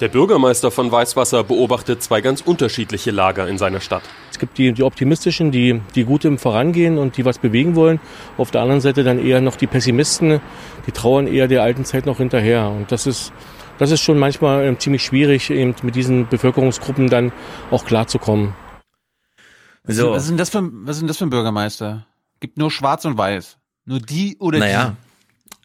S54: Der Bürgermeister von Weißwasser beobachtet zwei ganz unterschiedliche Lager in seiner Stadt.
S58: Es gibt die, die optimistischen, die, die gut im Vorangehen und die was bewegen wollen. Auf der anderen Seite dann eher noch die Pessimisten, die trauern eher der alten Zeit noch hinterher. Und das ist, das ist schon manchmal ähm, ziemlich schwierig, eben mit diesen Bevölkerungsgruppen dann auch klarzukommen.
S2: So.
S11: Was ist denn das für, ein- was ist denn das für ein Bürgermeister? Gibt nur schwarz und weiß. Nur die oder
S2: Naja,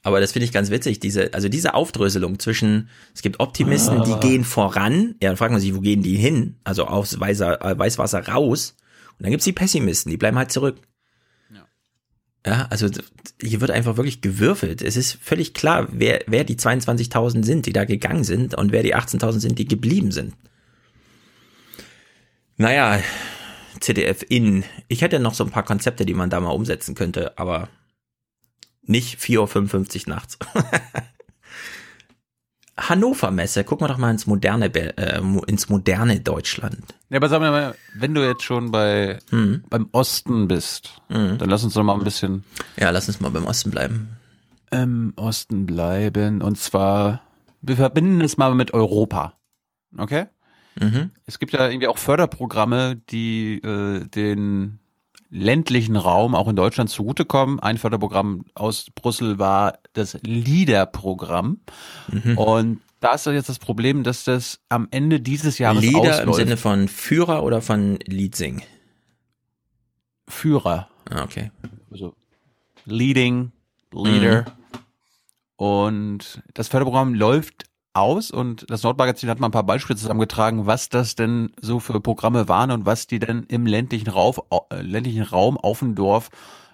S2: aber das finde ich ganz witzig, diese, also diese Aufdröselung zwischen, es gibt Optimisten, die
S11: Ah.
S2: gehen voran, ja, dann fragt man sich, wo gehen die hin? Also aufs Weißer, äh, Weißwasser raus. Und dann gibt's die Pessimisten, die bleiben halt zurück. Ja, also d- hier wird einfach wirklich gewürfelt. Es ist völlig klar, wer, wer die 22.000 sind, die da gegangen sind und wer die 18.000 sind, die geblieben sind. Naja, CDF in. Ich hätte noch so ein paar Konzepte, die man da mal umsetzen könnte, aber nicht 4.55 Uhr nachts. Hannover Messe. Gucken wir doch mal ins moderne, äh, ins moderne Deutschland.
S11: Ja, aber sag mal, wenn du jetzt schon bei
S2: Mhm.
S11: beim Osten bist, dann lass uns doch mal ein bisschen
S2: Ja, lass uns mal beim Osten bleiben.
S11: im Osten bleiben. Und zwar, wir verbinden es mal mit Europa. Okay?
S2: Mhm.
S11: Es gibt ja irgendwie auch Förderprogramme, die äh, den ländlichen Raum auch in Deutschland zugutekommen. Ein Förderprogramm aus Brüssel war das LEADER-Programm.
S2: Mhm.
S11: Und da ist jetzt das Problem, dass das am Ende dieses Jahres
S2: Lieder im
S11: ausläuft.
S2: Sinne von Führer oder von Liedsing?
S11: Führer.
S2: Ah, okay.
S11: Also Leading, Leader. Und das Förderprogramm läuft aus und das Nordmagazin hat mal ein paar Beispiele zusammengetragen, was das denn so für Programme waren und was die denn im ländlichen, Rauf, äh, ländlichen Raum auf dem Dorf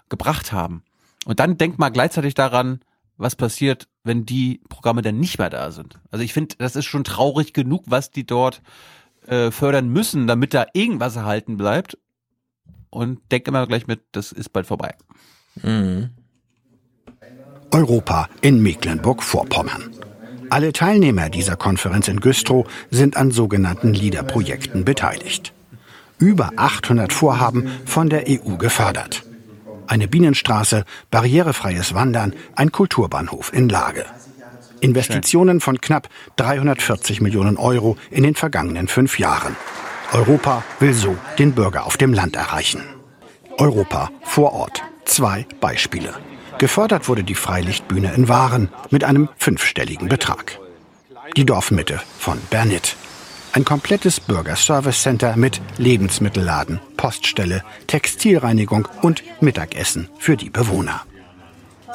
S11: gebracht haben. Und dann denkt mal gleichzeitig daran, was passiert, wenn die Programme dann nicht mehr da sind. Also ich finde, das ist schon traurig genug, was die dort äh, fördern müssen, damit da irgendwas erhalten bleibt. Und denk immer gleich mit, das ist bald vorbei.
S2: Mhm.
S59: Europa in Mecklenburg-Vorpommern. Alle Teilnehmer dieser Konferenz in Güstrow sind an sogenannten LIDER-Projekten beteiligt. Über 800 Vorhaben von der EU gefördert. Eine Bienenstraße, barrierefreies Wandern, ein Kulturbahnhof in Lage. Investitionen von knapp 340 Millionen Euro in den vergangenen fünf Jahren. Europa will so den Bürger auf dem Land erreichen. Europa vor Ort. Zwei Beispiele. Gefördert wurde die Freilichtbühne in Waren mit einem fünfstelligen Betrag. Die Dorfmitte von Bernit. Ein komplettes Bürgerservice-Center mit Lebensmittelladen, Poststelle, Textilreinigung und Mittagessen für die Bewohner.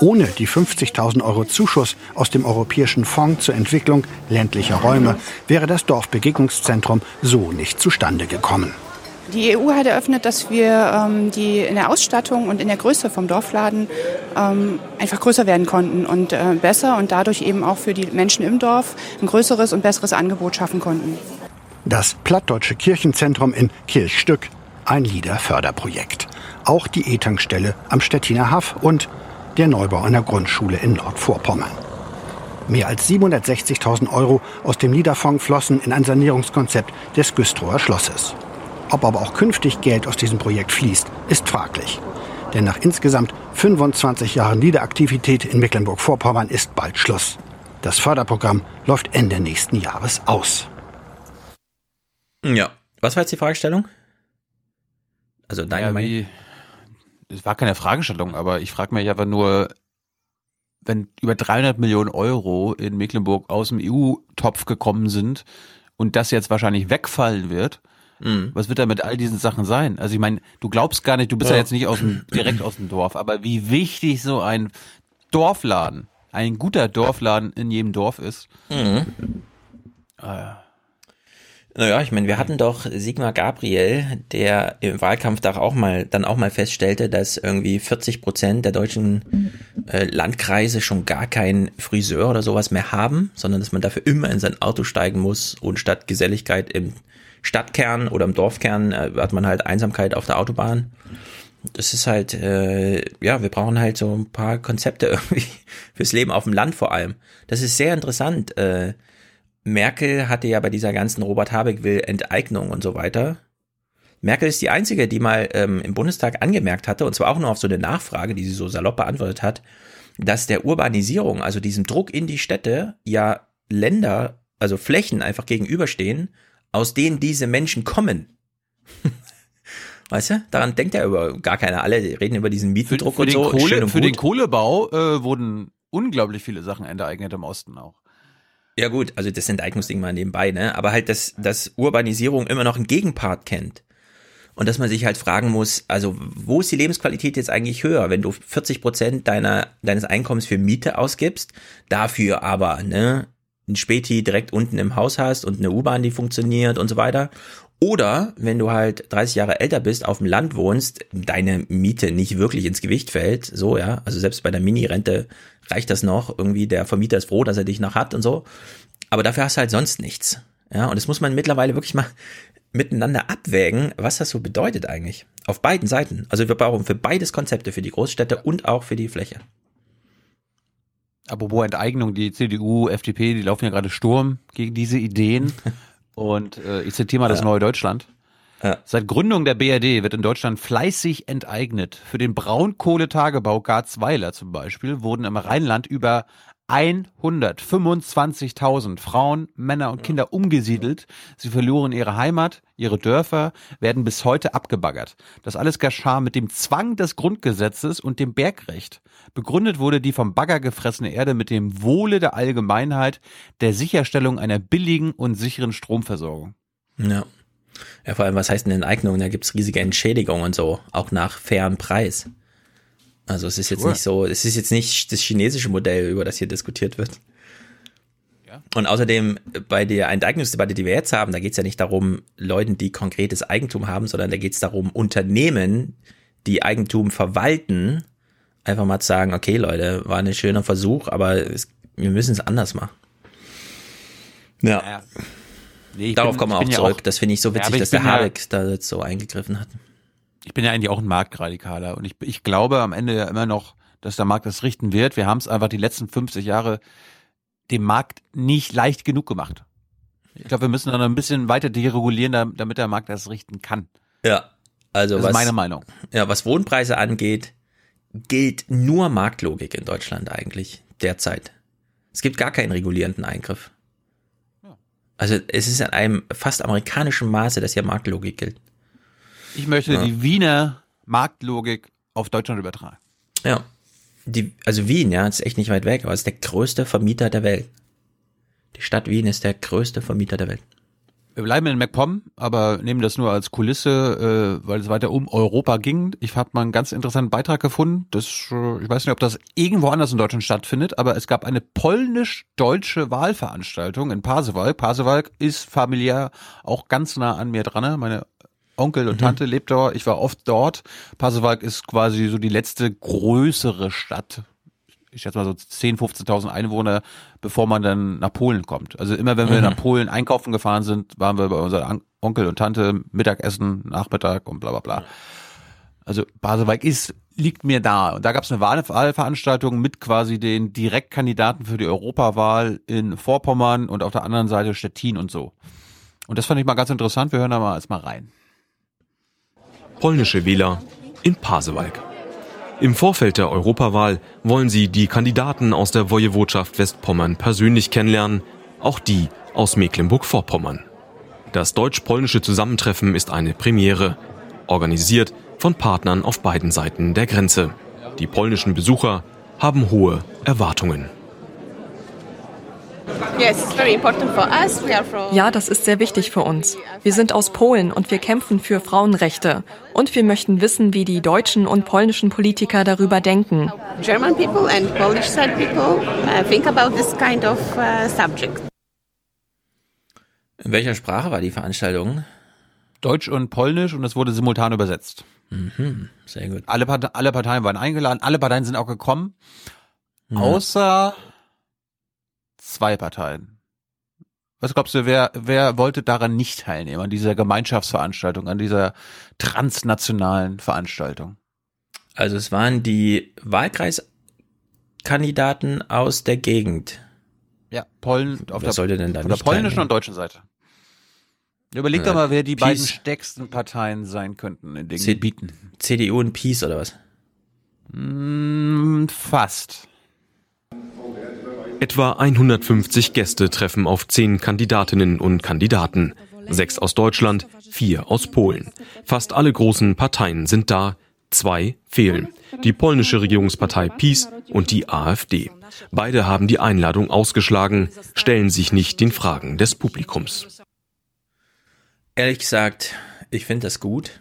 S59: Ohne die 50.000 Euro Zuschuss aus dem Europäischen Fonds zur Entwicklung ländlicher Räume wäre das Dorfbegegnungszentrum so nicht zustande gekommen.
S60: Die EU hat eröffnet, dass wir ähm, die in der Ausstattung und in der Größe vom Dorfladen ähm, einfach größer werden konnten und äh, besser und dadurch eben auch für die Menschen im Dorf ein größeres und besseres Angebot schaffen konnten.
S59: Das Plattdeutsche Kirchenzentrum in Kirchstück, ein LIDER-Förderprojekt. Auch die E-Tankstelle am Stettiner Haff und der Neubau einer Grundschule in Nordvorpommern. Mehr als 760.000 Euro aus dem LIDER-Fonds flossen in ein Sanierungskonzept des Güstrower Schlosses. Ob aber auch künftig Geld aus diesem Projekt fließt, ist fraglich. Denn nach insgesamt 25 Jahren LIDER-Aktivität in Mecklenburg-Vorpommern ist bald Schluss. Das Förderprogramm läuft Ende nächsten Jahres aus.
S2: Ja. Was war jetzt die Fragestellung? Also deine
S11: Ja,
S2: Meinung?
S11: wie, es war keine Fragestellung, aber ich frage mich einfach nur, wenn über 300 Millionen Euro in Mecklenburg aus dem EU-Topf gekommen sind und das jetzt wahrscheinlich wegfallen wird,
S2: Mhm.
S11: was wird da mit all diesen Sachen sein? Also ich meine, du glaubst gar nicht, du bist ja,
S2: Ja.
S11: jetzt nicht aus dem, direkt aus dem Dorf, aber wie wichtig so ein Dorfladen, ein guter Dorfladen in jedem Dorf ist.
S2: Mhm.
S11: Äh,
S2: Naja, ich meine, wir hatten doch Sigmar Gabriel, der im Wahlkampf da auch mal, dann auch mal feststellte, dass irgendwie 40 Prozent der deutschen äh, Landkreise schon gar keinen Friseur oder sowas mehr haben, sondern dass man dafür immer in sein Auto steigen muss und statt Geselligkeit im Stadtkern oder im Dorfkern äh, hat man halt Einsamkeit auf der Autobahn. Das ist halt, äh, ja, wir brauchen halt so ein paar Konzepte irgendwie fürs Leben auf dem Land vor allem. Das ist sehr interessant. Äh, Merkel hatte ja bei dieser ganzen Robert Habeck will Enteignung und so weiter. Merkel ist die einzige, die mal ähm, im Bundestag angemerkt hatte, und zwar auch nur auf so eine Nachfrage, die sie so salopp beantwortet hat, dass der Urbanisierung, also diesem Druck in die Städte, ja Länder, also Flächen einfach gegenüberstehen, aus denen diese Menschen kommen. weißt du? Daran denkt ja über gar keiner. Alle reden über diesen Mietendruck
S11: für
S2: und
S11: den,
S2: so.
S11: Kohle,
S2: und
S11: für
S2: gut.
S11: den Kohlebau äh, wurden unglaublich viele Sachen enteignet im Osten auch.
S2: Ja gut, also das Enteignungsding mal nebenbei, ne? Aber halt, dass, dass Urbanisierung immer noch einen Gegenpart kennt. Und dass man sich halt fragen muss, also wo ist die Lebensqualität jetzt eigentlich höher, wenn du 40 Prozent deiner, deines Einkommens für Miete ausgibst, dafür aber, ne, ein Späti direkt unten im Haus hast und eine U-Bahn, die funktioniert und so weiter. Oder wenn du halt 30 Jahre älter bist, auf dem Land wohnst, deine Miete nicht wirklich ins Gewicht fällt, so, ja. Also selbst bei der Mini-Rente reicht das noch. Irgendwie der Vermieter ist froh, dass er dich noch hat und so. Aber dafür hast du halt sonst nichts. Ja, und das muss man mittlerweile wirklich mal miteinander abwägen, was das so bedeutet eigentlich. Auf beiden Seiten. Also wir brauchen für beides Konzepte, für die Großstädte und auch für die Fläche.
S11: Apropos Enteignung, die CDU, FDP, die laufen ja gerade Sturm gegen diese Ideen. Und äh, ich zitiere mal das
S2: Ja.
S11: neue Deutschland.
S2: Ja.
S11: Seit Gründung der BRD wird in Deutschland fleißig enteignet. Für den Braunkohletagebau Garzweiler zum Beispiel wurden im Rheinland über 125.000 Frauen, Männer und Kinder umgesiedelt. Sie verloren ihre Heimat, ihre Dörfer, werden bis heute abgebaggert. Das alles geschah mit dem Zwang des Grundgesetzes und dem Bergrecht. Begründet wurde die vom Bagger gefressene Erde mit dem Wohle der Allgemeinheit, der Sicherstellung einer billigen und sicheren Stromversorgung.
S2: Ja. Ja, vor allem, was heißt denn Enteignung? Da gibt's riesige Entschädigungen und so, auch nach fairem Preis. Also es ist jetzt
S11: Sure.
S2: nicht so, es ist jetzt nicht das chinesische Modell, über das hier diskutiert wird. Und außerdem bei der Enteignungsdebatte, die wir jetzt haben, da geht's ja nicht darum, Leuten, die konkretes Eigentum haben, sondern da geht's darum, Unternehmen, die Eigentum verwalten, einfach mal zu sagen, okay Leute, war ein schöner Versuch, aber es, wir müssen es anders machen. Ja.
S11: Nee, ich
S2: Darauf
S11: bin-
S2: kommen wir auch
S11: bin ja
S2: zurück.
S11: auch-
S2: das finde ich so
S11: Ja,
S2: witzig,
S11: ich
S2: dass der
S11: ja-
S2: Habeck da jetzt so eingegriffen hat.
S11: Ich bin ja eigentlich auch ein Marktradikaler und ich, ich glaube am Ende ja immer noch, dass der Markt das richten wird. Wir haben es einfach die letzten 50 Jahre dem Markt nicht leicht genug gemacht. Ich glaube, wir müssen dann ein bisschen weiter deregulieren, dam- damit der Markt das richten kann.
S2: Ja, also
S11: Das
S2: was,
S11: ist meine Meinung.
S2: Ja, was Wohnpreise angeht, gilt nur Marktlogik in Deutschland eigentlich derzeit. Es gibt gar keinen regulierenden Eingriff. Also es ist in einem fast amerikanischen Maße, dass hier Marktlogik gilt.
S11: Ich möchte
S2: Ja.
S11: die Wiener Marktlogik auf Deutschland übertragen.
S2: Ja. Die, also Wien, ja, ist echt nicht weit weg, aber ist der größte Vermieter der Welt. Die Stadt Wien ist der größte Vermieter der Welt.
S11: Wir bleiben in MacPom, aber nehmen das nur als Kulisse, äh, weil es weiter um Europa ging. Ich habe mal einen ganz interessanten Beitrag gefunden. Das, äh, ich weiß nicht, ob das irgendwo anders in Deutschland stattfindet, aber es gab eine polnisch-deutsche Wahlveranstaltung in Pasewalk. Pasewalk ist familiär auch ganz nah an mir dran. Meine Onkel und
S2: Mhm.
S11: Tante lebt dort. Ich war oft dort. Pasewalk ist quasi so die letzte größere Stadt ich schätze mal so 10.000, 15.000 Einwohner, bevor man dann nach Polen kommt. Also immer wenn wir
S2: Mhm.
S11: nach Polen einkaufen gefahren sind, waren wir bei unseren Onkel und Tante, Mittagessen, Nachmittag und bla bla bla. Also Basewijk ist, liegt mir da. Und da gab es eine Wahl- Wahlveranstaltung mit quasi den Direktkandidaten für die Europawahl in Vorpommern und auf der anderen Seite Stettin und so. Und das fand ich mal ganz interessant. Wir hören da mal erstmal rein.
S59: Polnische Wähler in Pasewalk. Im Vorfeld der Europawahl wollen sie die Kandidaten aus der Wojewodschaft Westpommern persönlich kennenlernen, auch die aus Mecklenburg-Vorpommern. Das deutsch-polnische Zusammentreffen ist eine Premiere, organisiert von Partnern auf beiden Seiten der Grenze. Die polnischen Besucher haben hohe Erwartungen.
S61: Ja, das ist sehr wichtig für uns. Wir sind aus Polen und wir kämpfen für Frauenrechte. Und wir möchten wissen, wie die deutschen und polnischen Politiker darüber denken.
S60: German people and Polish side people uh, think about this kind of uh, subject.
S2: In welcher Sprache war die Veranstaltung?
S11: Deutsch und Polnisch und es wurde simultan übersetzt.
S2: Mhm, sehr gut.
S11: Alle, Parte alle Parteien waren eingeladen, alle Parteien sind auch gekommen, außer zwei Parteien. Was glaubst du, wer, wer wollte daran nicht teilnehmen, an dieser Gemeinschaftsveranstaltung, an dieser transnationalen Veranstaltung?
S2: Also es waren die Wahlkreiskandidaten aus der Gegend.
S11: Ja, Polen auf
S2: Wer
S11: der,
S2: sollte denn da
S11: auf der polnischen
S2: teilnehmen?
S11: und deutschen Seite. Überleg doch
S2: Äh,
S11: mal, wer die
S2: Peace.
S11: beiden stärksten Parteien sein könnten in den
S2: C-
S11: Gebieten.
S2: CDU und Peace oder was?
S11: Mm, fast.
S59: Etwa 150 Gäste treffen auf zehn Kandidatinnen und Kandidaten. Sechs aus Deutschland, vier aus Polen. Fast alle großen Parteien sind da, zwei fehlen. Die polnische Regierungspartei PiS und die AfD. Beide haben die Einladung ausgeschlagen, stellen sich nicht den Fragen des Publikums.
S2: Ehrlich gesagt, ich finde das gut.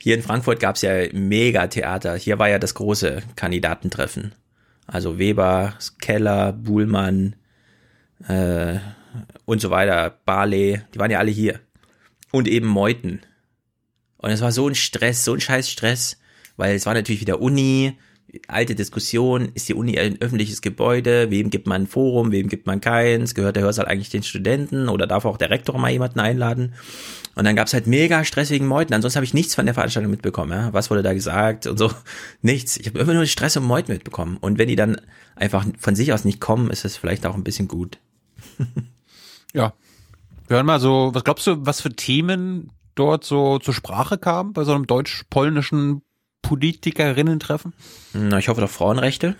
S2: Hier in Frankfurt gab es ja mega Theater. Hier war ja das große Kandidatentreffen. Also Weber, Keller, Buhlmann äh, und so weiter, Barley, die waren ja alle hier. Und eben Meuthen. Und es war so ein Stress, so ein scheiß Stress, weil es war natürlich wieder Uni, alte Diskussion, ist die Uni ein öffentliches Gebäude, wem gibt man ein Forum, wem gibt man keins, gehört der Hörsaal eigentlich den Studenten oder darf auch der Rektor mal jemanden einladen? Und dann gab's halt mega stressigen Meuten. Ansonsten habe ich nichts von der Veranstaltung mitbekommen. Ja? Was wurde da gesagt und so? Nichts. Ich habe immer nur Stress und Meuten mitbekommen. Und wenn die dann einfach von sich aus nicht kommen, ist es vielleicht auch ein bisschen gut.
S11: ja. Wir hören mal so, was glaubst du, was für Themen dort so zur Sprache kamen bei so einem deutsch-polnischen Politikerinnen-Treffen?
S2: Na, ich hoffe doch Frauenrechte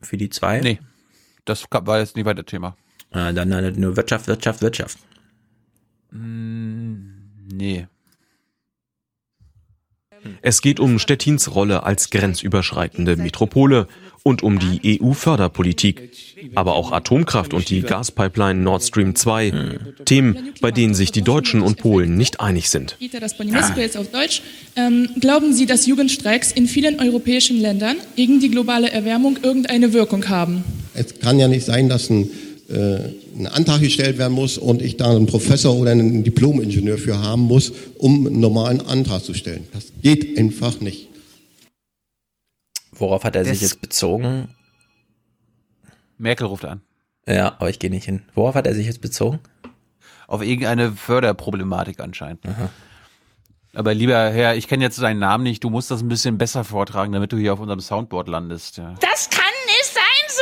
S2: für die zwei.
S11: Nee, das war jetzt nicht weiter Thema.
S2: Äh, dann äh, nur Wirtschaft, Wirtschaft, Wirtschaft.
S11: Mm, nee.
S59: Es geht um Stettins Rolle als grenzüberschreitende Metropole und um die EU-Förderpolitik, aber auch Atomkraft und die Gaspipeline Nord Stream 2. Themen, bei denen sich die Deutschen und Polen nicht einig sind.
S62: Das po niemiecku jetzt auf Deutsch. Ähm, glauben Sie, dass Jugendstreiks in vielen europäischen Ländern gegen die globale Erwärmung irgendeine Wirkung haben?
S63: Es kann ja nicht sein, dass ein, ein Antrag gestellt werden muss und ich da einen Professor oder einen Diplom-Ingenieur für haben muss, um einen normalen Antrag zu stellen. Das geht einfach nicht.
S2: Worauf hat er sich
S11: Das-
S2: jetzt bezogen?
S11: Merkel ruft an.
S2: Ja, aber ich gehe nicht hin. Worauf hat er sich jetzt bezogen?
S11: Auf irgendeine Förderproblematik anscheinend. Aber lieber Herr, ich kenne jetzt seinen Namen nicht, du musst das ein bisschen besser vortragen, damit du hier auf unserem Soundboard landest. Ja.
S10: Das kann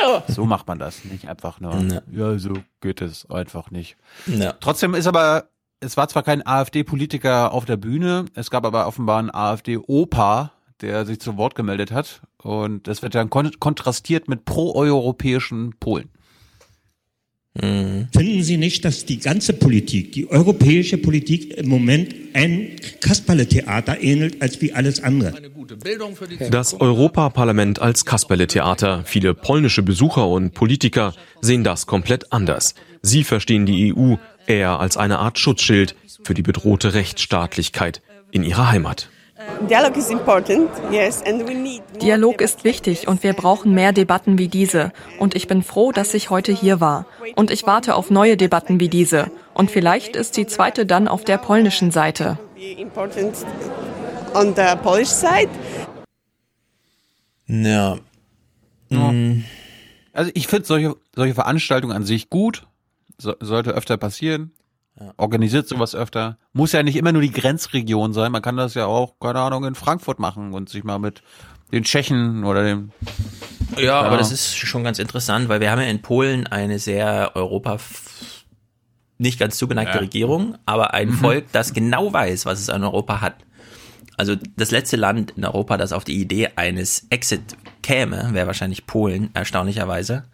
S10: so.
S11: So macht man das, nicht einfach nur.
S2: Ja.
S11: Ja, so geht es einfach nicht.
S2: Ja.
S11: Trotzdem ist aber, es war zwar kein AfD-Politiker auf der Bühne, es gab aber offenbar einen AfD-Opa, der sich zu Wort gemeldet hat. Und das wird dann kon kontrastiert mit proeuropäischen Polen.
S64: Finden Sie nicht, dass die ganze Politik, die europäische Politik im Moment ein Kasperle-Theater ähnelt als wie alles andere?
S59: Das Europaparlament als Kasperle-Theater. Viele polnische Besucher und Politiker sehen das komplett anders. Sie verstehen die EU eher als eine Art Schutzschild für die bedrohte Rechtsstaatlichkeit in ihrer Heimat.
S60: Dialogue is important, yes, and we need
S61: Dialog ist wichtig und wir brauchen mehr Debatten wie diese. Und ich bin froh, dass ich heute hier war. Und ich warte auf neue Debatten wie diese. Und vielleicht ist die zweite dann auf der polnischen Seite.
S60: important on the Polish side.
S2: Ja. Mm.
S11: Also ich finde solche, solche Veranstaltungen an sich gut, so, sollte öfter passieren. Organisiert sowas öfter. Muss ja nicht immer nur die Grenzregion sein. Man kann das ja auch, keine Ahnung, in Frankfurt machen und sich mal mit den Tschechen oder dem.
S2: Ja, aber das ist schon ganz interessant, weil wir haben ja in Polen eine sehr Europa nicht ganz zugeneigte
S11: Ja.
S2: Regierung, aber ein
S11: Mhm.
S2: Volk, das genau weiß, was es an Europa hat. Also das letzte Land in Europa, das auf die Idee eines Exit käme, wäre wahrscheinlich Polen, erstaunlicherweise.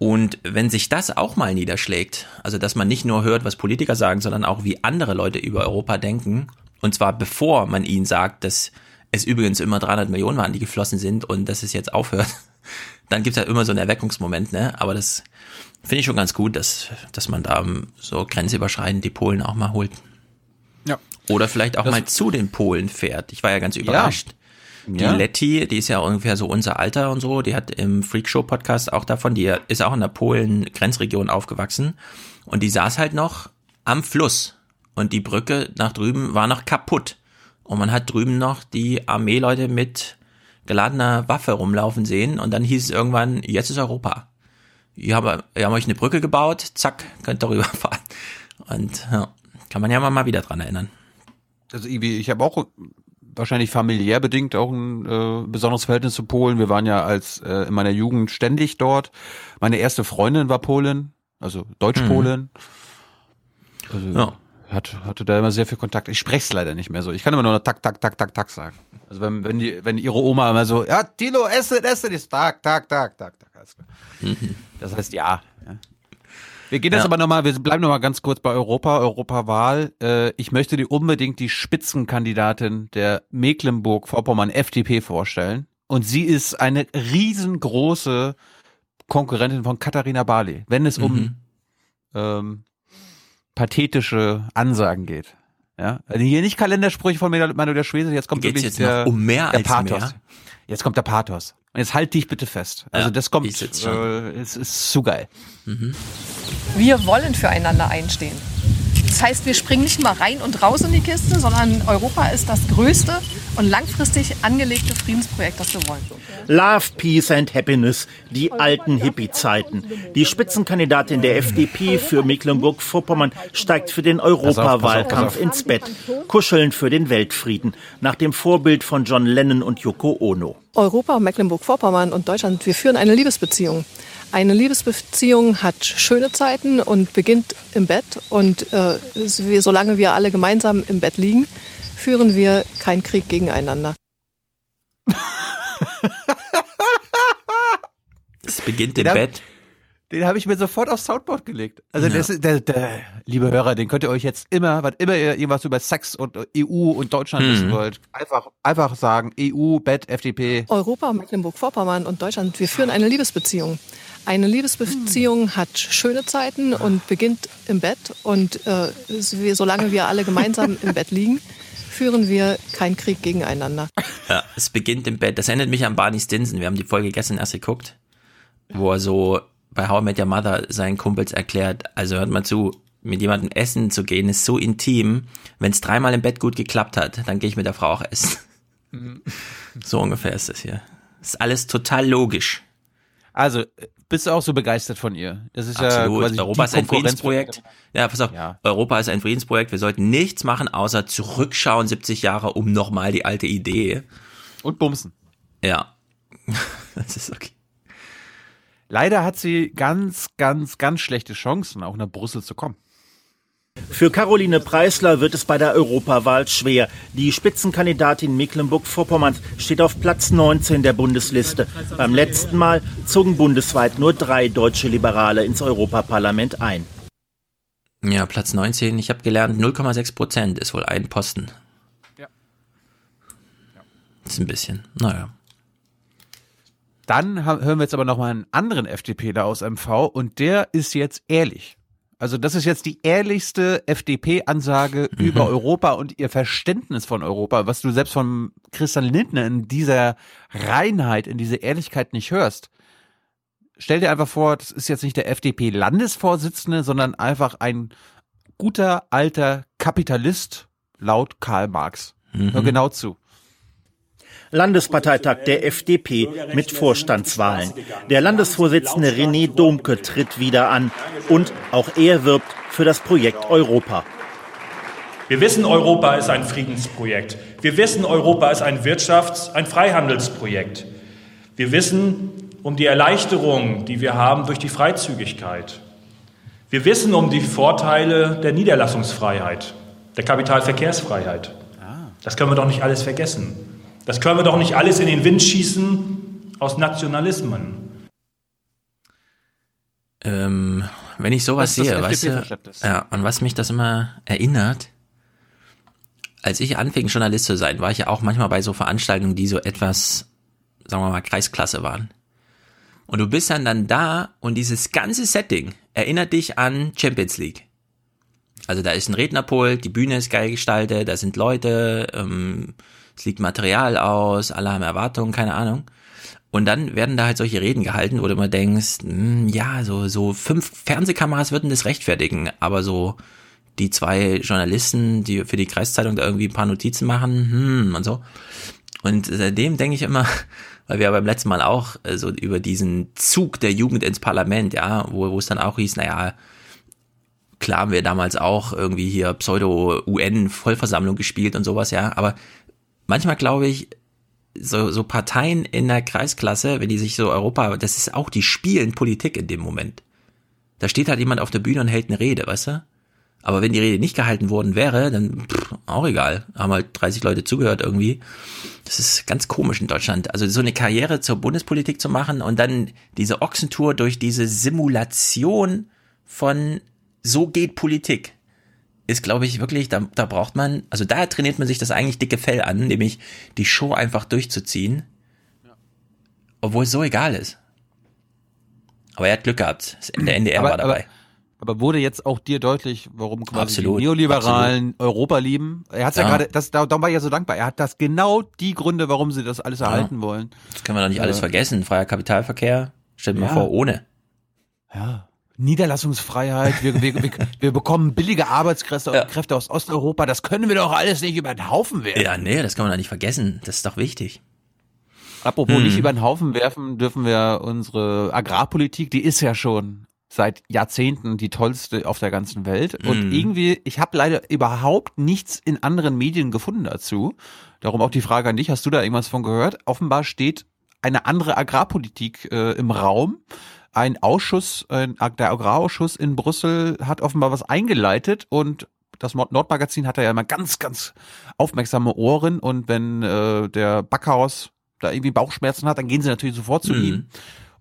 S2: Und wenn sich das auch mal niederschlägt, also dass man nicht nur hört, was Politiker sagen, sondern auch wie andere Leute über Europa denken, und zwar bevor man ihnen sagt, dass es übrigens immer 300 Millionen waren, die geflossen sind und dass es jetzt aufhört, dann gibt es ja immer so einen Erweckungsmoment, ne? Aber das finde ich schon ganz gut, dass, dass man da ähm, so grenzüberschreitend die Polen auch mal holt.
S11: Ja.
S2: Oder vielleicht auch
S11: Das-
S2: mal zu den Polen fährt. Ich war ja ganz überrascht. Die
S11: Ja.
S2: Letty, die ist ja ungefähr so unser Alter und so, die hat im Freakshow-Podcast auch davon, die ist auch in der Polen-Grenzregion aufgewachsen und die saß halt noch am Fluss und die Brücke nach drüben war noch kaputt und man hat drüben noch die Armeeleute mit geladener Waffe rumlaufen sehen und dann hieß es irgendwann, jetzt ist Europa. Wir haben, wir haben euch eine Brücke gebaut, zack, könnt darüber fahren. Und ja, kann man ja mal, wieder dran erinnern.
S11: Also ich habe auch wahrscheinlich familiär bedingt auch ein äh, besonderes Verhältnis zu Polen. Wir waren ja als äh, in meiner Jugend ständig dort. Meine erste Freundin war Polin, also Deutsch-Polin. Also
S2: Ja.
S11: hat, hatte da immer sehr viel Kontakt. Ich spreche es leider nicht mehr so. Ich kann immer nur noch tak, tak, tak, tak, tak sagen. Also wenn, wenn, die, wenn ihre Oma immer so, ja, Tilo, esse, esse, ist tak, tak, tak, tak, tak. Klar. Das heißt ja. Wir gehen jetzt
S2: Ja.
S11: aber nochmal, wir bleiben nochmal ganz kurz bei Europa, Europawahl. Äh, ich möchte dir unbedingt die Spitzenkandidatin der Mecklenburg-Vorpommern FDP vorstellen. Und sie ist eine riesengroße Konkurrentin von Katharina Barley, wenn es um
S2: Mhm.
S11: ähm, pathetische Ansagen geht. Ja, also hier nicht Kalendersprüche von Manuel Schwese, jetzt kommt
S2: Geht's
S11: wirklich
S2: jetzt
S11: der,
S2: um mehr
S11: der
S2: als
S11: Pathos.
S2: mehr?
S11: Jetzt kommt der Pathos. Und jetzt halt dich bitte fest. Also
S2: Ja,
S11: das kommt, äh, es ist zu geil.
S42: Wir wollen füreinander einstehen.
S65: Das heißt, wir springen nicht mal rein und raus in die Kiste, sondern Europa ist das größte und langfristig angelegte Friedensprojekt, das wir wollen.
S64: Love, Peace and Happiness, die alten Hippie-Zeiten. Die Spitzenkandidatin der FDP für Mecklenburg-Vorpommern steigt für den Europawahlkampf ins Bett. Kuscheln für den Weltfrieden, nach dem Vorbild von John Lennon und Yoko Ono.
S65: Europa, Mecklenburg-Vorpommern und Deutschland, wir führen eine Liebesbeziehung. Eine Liebesbeziehung hat schöne Zeiten und beginnt im Bett. Und äh, solange wir alle gemeinsam im Bett liegen, führen wir keinen Krieg gegeneinander.
S2: Es beginnt
S11: Den
S2: im
S11: hab-
S2: Bett.
S11: Den habe ich mir sofort aufs Soundboard gelegt. Also
S2: Ja.
S11: das der, der, liebe Hörer, den könnt ihr euch jetzt immer, was immer ihr irgendwas über Sex und EU und Deutschland
S2: Mhm.
S11: wissen wollt, einfach, einfach sagen, EU, Bett, FDP.
S65: Europa, Mecklenburg-Vorpommern und Deutschland, wir führen eine Liebesbeziehung. Eine Liebesbeziehung hat schöne Zeiten und beginnt im Bett. Und äh, wir, solange wir alle gemeinsam im Bett liegen, führen wir keinen Krieg gegeneinander.
S2: Ja, es beginnt im Bett. Das erinnert mich an Barney Stinson. Wir haben die Folge gestern erst geguckt, wo er so bei How I Met Your Mother seinen Kumpels erklärt, also hört mal zu, mit jemandem essen zu gehen ist so intim, wenn es dreimal im Bett gut geklappt hat, dann gehe ich mit der Frau auch essen. So ungefähr ist das hier. Ist alles total logisch.
S11: Also, bist du auch so begeistert von ihr? Das ist
S2: Absolut.
S11: ja quasi
S2: Europa ist ein Friedensprojekt. Ja, pass auf. Europa ist ein Friedensprojekt. Wir sollten nichts machen, außer zurückschauen 70 Jahre, um nochmal die alte Idee.
S11: Und bumsen.
S2: Ja. Das ist okay.
S11: Leider hat sie ganz, ganz, ganz schlechte Chancen, auch nach Brüssel zu kommen.
S64: Für Caroline Preisler wird es bei der Europawahl schwer. Die Spitzenkandidatin Mecklenburg-Vorpommerns steht auf Platz 19 der Bundesliste. Beim letzten Mal zogen bundesweit nur drei deutsche Liberale ins Europaparlament ein.
S2: Ja, Platz 19. Ich habe gelernt, 0,6 Prozent ist wohl ein Posten.
S11: Ja.
S2: Das ist ein bisschen. Naja.
S11: Dann hören wir jetzt aber noch mal einen anderen FDPler aus MV und der ist jetzt ehrlich. Also das ist jetzt die ehrlichste FDP-Ansage über Europa und ihr Verständnis von Europa, was du selbst von Christian Lindner in dieser Reinheit, in dieser Ehrlichkeit nicht hörst. Stell dir einfach vor, das ist jetzt nicht der FDP-Landesvorsitzende, sondern einfach ein guter alter Kapitalist laut Karl Marx. Hör
S64: Mhm.
S11: genau zu.
S64: Landesparteitag der FDP mit Vorstandswahlen. Der Landesvorsitzende René Domke tritt wieder an und auch er wirbt für das Projekt Europa.
S66: Wir wissen, Europa ist ein Friedensprojekt. Wir wissen, Europa ist ein Wirtschafts-, ein Freihandelsprojekt. Wir wissen um die Erleichterung, die wir haben durch die Freizügigkeit. Wir wissen um die Vorteile der Niederlassungsfreiheit, der Kapitalverkehrsfreiheit. Das können wir doch nicht alles vergessen. Das können wir doch nicht alles in den Wind schießen aus Nationalismen.
S2: Ähm, wenn ich sowas sehe, weißt du, ja, an was mich das immer erinnert, als ich anfing, Journalist zu sein, war ich ja auch manchmal bei so Veranstaltungen, die so etwas, sagen wir mal, Kreisklasse waren. Und du bist dann dann da und dieses ganze Setting erinnert dich an Champions League. Also da ist ein Rednerpult, die Bühne ist geil gestaltet, da sind Leute, ähm, es liegt Material aus, alle haben Erwartungen, keine Ahnung. Und dann werden da halt solche Reden gehalten, wo du immer denkst, hm, ja, so, so fünf Fernsehkameras würden das rechtfertigen, aber so die zwei Journalisten, die für die Kreiszeitung da irgendwie ein paar Notizen machen, hm, und so. Und seitdem denke ich immer, weil wir beim letzten Mal auch äh, so über diesen Zug der Jugend ins Parlament, ja, wo, wo es dann auch hieß, naja, klar haben wir damals auch irgendwie hier Pseudo-UN-Vollversammlung gespielt und sowas, ja, aber manchmal glaube ich, so, so Parteien in der Kreisklasse, wenn die sich so Europa, das ist auch, die spielen Politik in dem Moment. Da steht halt jemand auf der Bühne und hält eine Rede, weißt du? Aber wenn die Rede nicht gehalten worden wäre, dann pff, auch egal. Haben halt 30 Leute zugehört irgendwie. Das ist ganz komisch in Deutschland. Also so eine Karriere zur Bundespolitik zu machen und dann diese Ochsentour durch diese Simulation von so geht Politik ist, glaube ich, wirklich, da, da braucht man, also da trainiert man sich das eigentlich dicke Fell an, nämlich die Show einfach durchzuziehen, obwohl es so egal ist. Aber er hat Glück gehabt. Der NDR
S11: aber,
S2: war dabei.
S11: Aber, aber wurde jetzt auch dir deutlich, warum quasi
S2: Absolut,
S11: die Neoliberalen
S2: absolut.
S11: Europa lieben? Er hat ja,
S2: Ja.
S11: gerade, das, da, war ich ja so dankbar. Er hat das genau die Gründe, warum sie das alles erhalten wollen.
S2: Das können wir doch nicht alles
S11: Äh,
S2: vergessen. Freier Kapitalverkehr, stell dir mal
S11: Ja.
S2: vor, ohne.
S11: Ja. Niederlassungsfreiheit, wir, wir, wir, wir bekommen billige Arbeitskräfte ja. Kräfte aus Osteuropa, das können wir doch alles nicht über den Haufen werfen.
S2: Ja, nee, das kann man doch nicht vergessen. Das ist doch wichtig.
S11: Apropos hm. nicht über den Haufen werfen, dürfen wir unsere Agrarpolitik, die ist ja schon seit Jahrzehnten die tollste auf der ganzen Welt. Und hm. irgendwie, ich habe leider überhaupt nichts in anderen Medien gefunden dazu. Darum auch die Frage an dich, hast du da irgendwas von gehört? Offenbar steht eine andere Agrarpolitik äh, im Raum. Ein Ausschuss, ein, der Agrarausschuss in Brüssel hat offenbar was eingeleitet und das Nordmagazin hat ja immer ganz, ganz aufmerksame Ohren und wenn äh, der Backhaus da irgendwie Bauchschmerzen hat, dann gehen sie natürlich sofort zu mhm. ihm.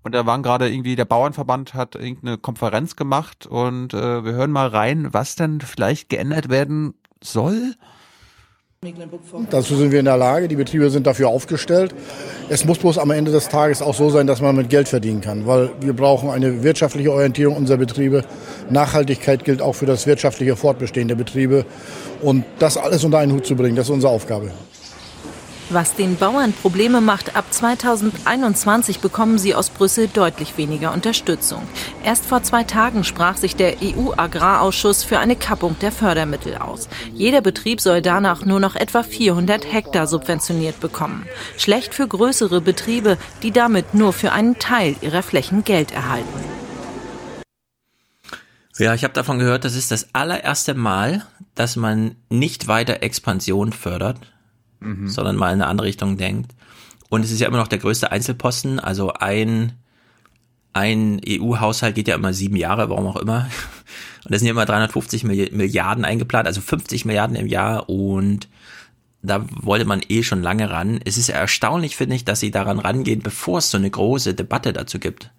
S11: Und da waren gerade irgendwie, der Bauernverband hat irgendeine Konferenz gemacht und äh, wir hören mal rein, was denn vielleicht geändert werden soll.
S67: Dazu sind wir in der Lage, die Betriebe sind dafür aufgestellt. Es muss bloß am Ende des Tages auch so sein, dass man mit Geld verdienen kann, weil wir brauchen eine wirtschaftliche Orientierung unserer Betriebe. Nachhaltigkeit gilt auch für das wirtschaftliche Fortbestehen der Betriebe. Und das alles unter einen Hut zu bringen, das ist unsere Aufgabe.
S68: Was den Bauern Probleme macht, ab 2021 bekommen sie aus Brüssel deutlich weniger Unterstützung. Erst vor zwei Tagen sprach sich der EU-Agrarausschuss für eine Kappung der Fördermittel aus. Jeder Betrieb soll danach nur noch etwa 400 Hektar subventioniert bekommen. Schlecht für größere Betriebe, die damit nur für einen Teil ihrer Flächen Geld erhalten.
S2: Ja, ich habe davon gehört, das ist das allererste Mal, dass man nicht weiter Expansion fördert, mhm. sondern mal in eine andere Richtung denkt. Und es ist ja immer noch der größte Einzelposten, also ein, ein EU-Haushalt geht ja immer sieben Jahre, warum auch immer. Und es sind ja immer 350 Milliarden eingeplant, also 50 Milliarden im Jahr und da wollte man eh schon lange ran. Es ist erstaunlich, finde ich, dass sie daran rangehen, bevor es so eine große Debatte dazu gibt.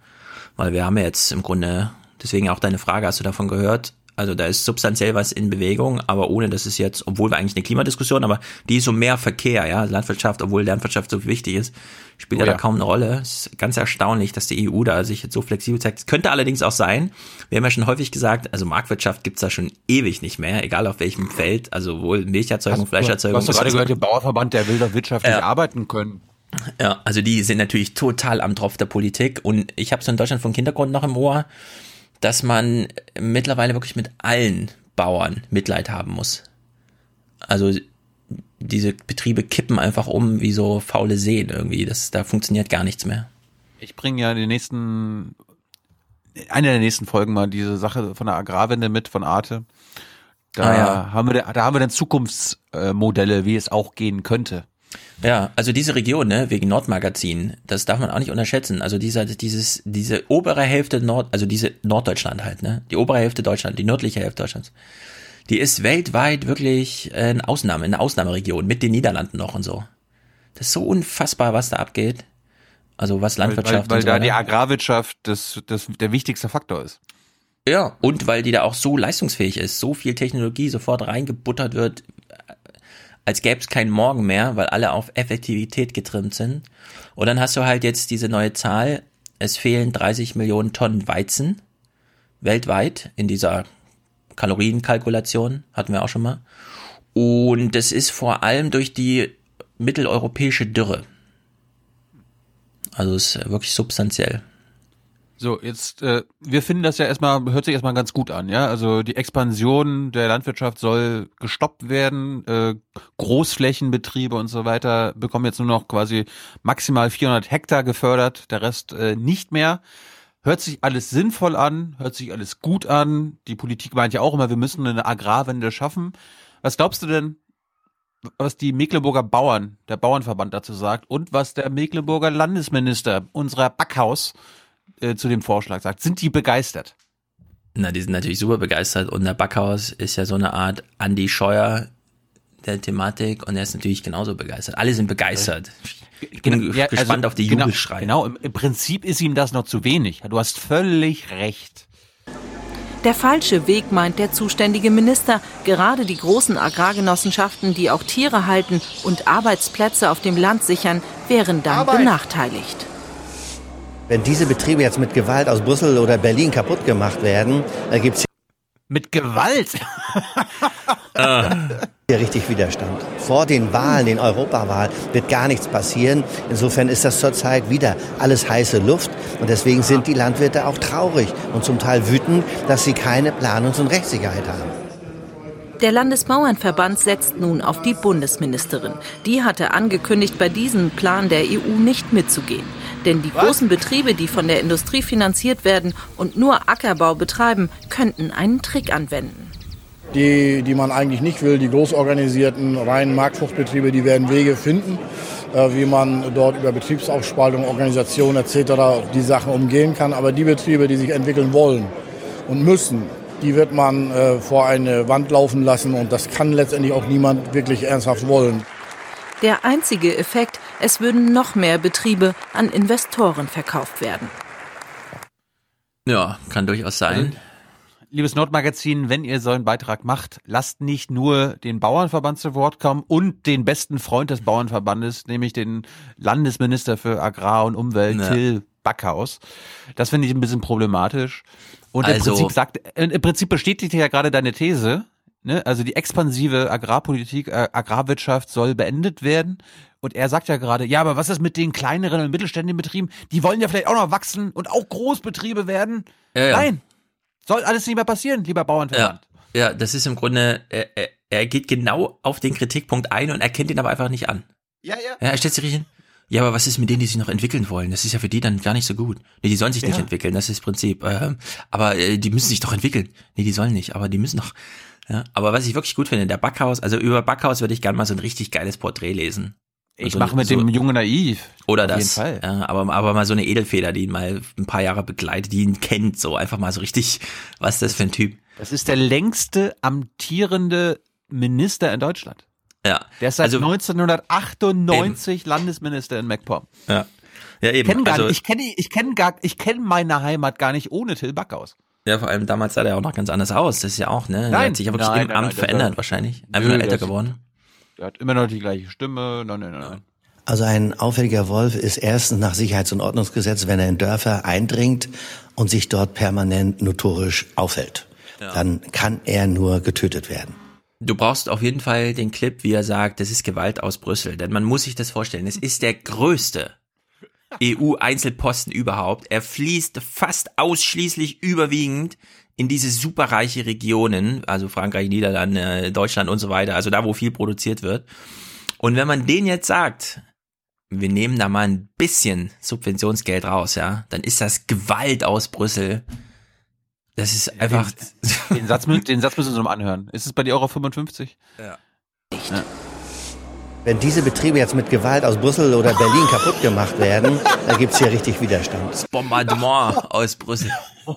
S2: Weil wir haben ja jetzt im Grunde, deswegen auch deine Frage, hast du davon gehört, also da ist substanziell was in Bewegung, aber ohne dass es jetzt, obwohl wir eigentlich eine Klimadiskussion, aber die ist so mehr Verkehr, ja, Landwirtschaft, obwohl Landwirtschaft so wichtig ist, spielt oh, ja da kaum eine Rolle. Es ist ganz erstaunlich, dass die EU da sich jetzt so flexibel zeigt. Es könnte allerdings auch sein, wir haben ja schon häufig gesagt, also Marktwirtschaft gibt's da schon ewig nicht mehr, egal auf welchem Feld, also wohl Milcherzeugung, hast, Fleischerzeugung.
S11: Du hast gerade gehört, der Bauerverband, der will doch wirtschaftlich ja. arbeiten können.
S2: Ja, also die sind natürlich total am Tropf der Politik und ich habe so in Deutschland vom Hintergrund noch im Ohr, dass man mittlerweile wirklich mit allen Bauern Mitleid haben muss. Also diese Betriebe kippen einfach um wie so faule Seen irgendwie. Das, da funktioniert gar nichts mehr.
S11: Ich bringe ja in den nächsten, eine der nächsten Folgen mal diese Sache von der Agrarwende mit von Arte. Da ah, ja. haben wir, da haben wir dann Zukunftsmodelle, wie es auch gehen könnte.
S2: Ja, also diese Region, ne, wegen Nordmagazin, das darf man auch nicht unterschätzen. Also dieser, dieses, diese obere Hälfte Nord, also diese Norddeutschland halt, ne, die obere Hälfte Deutschland, die nördliche Hälfte Deutschlands, die ist weltweit wirklich eine Ausnahme, eine Ausnahmeregion mit den Niederlanden noch und so. Das ist so unfassbar, was da abgeht. Also was Landwirtschaft
S11: weil, weil, weil
S2: so,
S11: da die Agrarwirtschaft das, das der wichtigste Faktor ist.
S2: Ja, und weil die da auch so leistungsfähig ist, so viel Technologie sofort reingebuttert wird, als gäbe es keinen Morgen mehr, weil alle auf Effektivität getrimmt sind. Und dann hast du halt jetzt diese neue Zahl, es fehlen 30 Millionen Tonnen Weizen weltweit in dieser Kalorienkalkulation, hatten wir auch schon mal. Und das ist vor allem durch die mitteleuropäische Dürre. Also ist wirklich substanziell.
S11: So, jetzt, äh, wir finden das ja erstmal, hört sich erstmal ganz gut an, ja. Also die Expansion der Landwirtschaft soll gestoppt werden, äh, Großflächenbetriebe und so weiter bekommen jetzt nur noch quasi maximal 400 Hektar gefördert, der Rest äh, nicht mehr. Hört sich alles sinnvoll an, hört sich alles gut an. Die Politik meint ja auch immer, wir müssen eine Agrarwende schaffen. Was glaubst du denn, was die Mecklenburger Bauern, der Bauernverband dazu sagt und was der Mecklenburger Landesminister, unserer Backhaus, äh, zu dem Vorschlag sagt. Sind die begeistert?
S2: Na, die sind natürlich super begeistert und der Backhaus ist ja so eine Art Andy Scheuer der Thematik und er ist natürlich genauso begeistert. Alle sind begeistert. Ich bin ja, gespannt also, auf die
S11: genau,
S2: Jubelschreie.
S11: Genau, im, im Prinzip ist ihm das noch zu wenig. Du hast völlig recht.
S68: Der falsche Weg, meint der zuständige Minister. Gerade die großen Agrargenossenschaften, die auch Tiere halten und Arbeitsplätze auf dem Land sichern, wären dann Arbeit. benachteiligt.
S69: Wenn diese Betriebe jetzt mit Gewalt aus Brüssel oder Berlin kaputt gemacht werden, da gibt es
S11: mit Gewalt.
S2: äh,
S33: richtig Widerstand. Vor den Wahlen, den Europawahlen, wird gar nichts passieren. Insofern ist das zurzeit wieder alles heiße Luft. Und deswegen sind die Landwirte auch traurig und zum Teil wütend, dass sie keine Planungs- und Rechtssicherheit haben.
S70: Der Landesbauernverband setzt nun auf die Bundesministerin. Die hatte angekündigt, bei diesem Plan der EU nicht mitzugehen. Denn die großen Betriebe, die von der Industrie finanziert werden und nur Ackerbau betreiben, könnten einen Trick anwenden
S67: die, die man eigentlich nicht will. Die großorganisierten reinen Marktfruchtbetriebe, die werden Wege finden, äh, wie man dort über Betriebsaufspaltung, Organisation etc. die Sachen umgehen kann. Aber die Betriebe, die sich entwickeln wollen und müssen, die wird man äh, vor eine Wand laufen lassen und das kann letztendlich auch niemand wirklich ernsthaft wollen.
S70: Der einzige Effekt, es würden noch mehr Betriebe an Investoren verkauft werden.
S2: Ja, kann durchaus sein
S11: liebes Nordmagazin, wenn ihr so einen Beitrag macht, lasst nicht nur den Bauernverband zu Wort kommen und den besten Freund des Bauernverbandes, nämlich den Landesminister für Agrar und Umwelt, ja. Till Backhaus. Das finde ich ein bisschen problematisch. Und also, im Prinzip sagt, im Prinzip bestätigt ja gerade deine These, ne? Also die expansive Agrarpolitik, äh, Agrarwirtschaft soll beendet werden. Und er sagt ja gerade, ja, aber was ist mit den kleineren und mittelständigen Betrieben? Die wollen ja vielleicht auch noch wachsen und auch Großbetriebe werden. Ja, ja. Nein, soll alles nicht mehr passieren, lieber Bauernverband.
S2: Ja, ja das ist im Grunde, er, er, er geht genau auf den Kritikpunkt ein und erkennt ihn aber einfach nicht an.
S11: Ja, ja.
S2: Ja, er stellt sich hin. Ja, aber was ist mit denen, die sich noch entwickeln wollen? Das ist ja für die dann gar nicht so gut. Nee, die sollen sich ja. nicht entwickeln, das ist das Prinzip. Ähm, aber äh, die müssen sich doch entwickeln. Nee, die sollen nicht, aber die müssen noch. Ja, aber was ich wirklich gut finde, der Backhaus, also über Backhaus würde ich gerne mal so ein richtig geiles Porträt lesen.
S11: Ich mache mit so, dem Junge naiv.
S2: Oder auf das. Jeden Fall. Ja, aber, aber mal so eine Edelfeder, die ihn mal ein paar Jahre begleitet, die ihn kennt, so einfach mal so richtig, was ist das für ein Typ?
S11: Das ist der längste amtierende Minister in Deutschland.
S2: Ja.
S11: Der ist seit also, 1998 eben. Landesminister in MacPom.
S2: Ja. Ja, eben.
S11: Ich kenne also, ich kenne, ich kenne gar, ich kenne meine Heimat gar nicht ohne Till Backhaus.
S2: Ja, vor allem damals sah der auch noch ganz anders aus. Das ist ja auch, ne? Nein. Der hat sich ja wirklich nein, im nein, Amt nein, verändert wahrscheinlich. Einfach nur älter geworden.
S11: Der hat immer noch die gleiche Stimme. Nein, nein, nein.
S33: Also ein auffälliger Wolf ist erstens nach Sicherheits- und Ordnungsgesetz, wenn er in Dörfer eindringt und sich dort permanent notorisch aufhält. Ja. Dann kann er nur getötet werden.
S2: Du brauchst auf jeden Fall den Clip, wie er sagt, das ist Gewalt aus Brüssel. Denn man muss sich das vorstellen, es ist der größte EU-Einzelposten überhaupt. Er fließt fast ausschließlich überwiegend in diese superreiche Regionen, also Frankreich, Niederlande, Deutschland und so weiter, also da, wo viel produziert wird. Und wenn man denen jetzt sagt, wir nehmen da mal ein bisschen Subventionsgeld raus, ja, dann ist das Gewalt aus Brüssel. Das ist einfach.
S11: Den, den Satz, den Satz müssen Sie noch anhören. Ist es bei dir auch auf 55?
S2: Ja.
S33: Echt? Ja. Wenn diese Betriebe jetzt mit Gewalt aus Brüssel oder Berlin kaputt gemacht werden, dann gibt's hier richtig Widerstand. Das
S2: Bombardement aus Brüssel.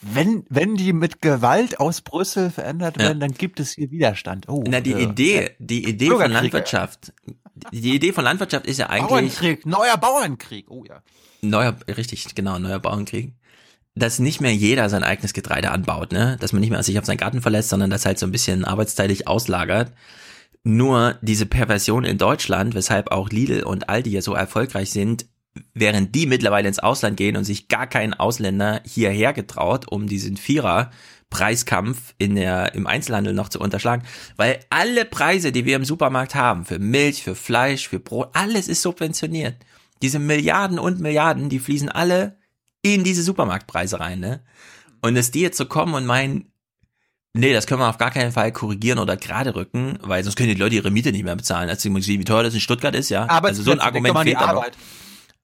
S11: Wenn, wenn die mit Gewalt aus Brüssel verändert werden, ja. dann gibt es hier Widerstand.
S2: Oh, Na, die äh, Idee, die Idee von Landwirtschaft, die Idee von Landwirtschaft ist ja eigentlich.
S11: Bauernkrieg, neuer Bauernkrieg, oh ja.
S2: Neuer, richtig, genau, neuer Bauernkrieg. Dass nicht mehr jeder sein eigenes Getreide anbaut, ne? Dass man nicht mehr sich auf seinen Garten verlässt, sondern das halt so ein bisschen arbeitsteilig auslagert. Nur diese Perversion in Deutschland, weshalb auch Lidl und Aldi ja so erfolgreich sind, während die mittlerweile ins Ausland gehen und sich gar kein Ausländer hierher getraut, um diesen Vierer Preiskampf in der, im Einzelhandel noch zu unterschlagen, weil alle Preise, die wir im Supermarkt haben, für Milch, für Fleisch, für Brot, alles ist subventioniert. Diese Milliarden und Milliarden, die fließen alle in diese Supermarktpreise rein, ne? Und dass die jetzt so kommen und meinen, Nee, das können wir auf gar keinen Fall korrigieren oder gerade rücken, weil sonst können die Leute ihre Miete nicht mehr bezahlen. Also wie teuer das in Stuttgart ist, ja.
S11: Aber also so ein Argument fehlt da noch.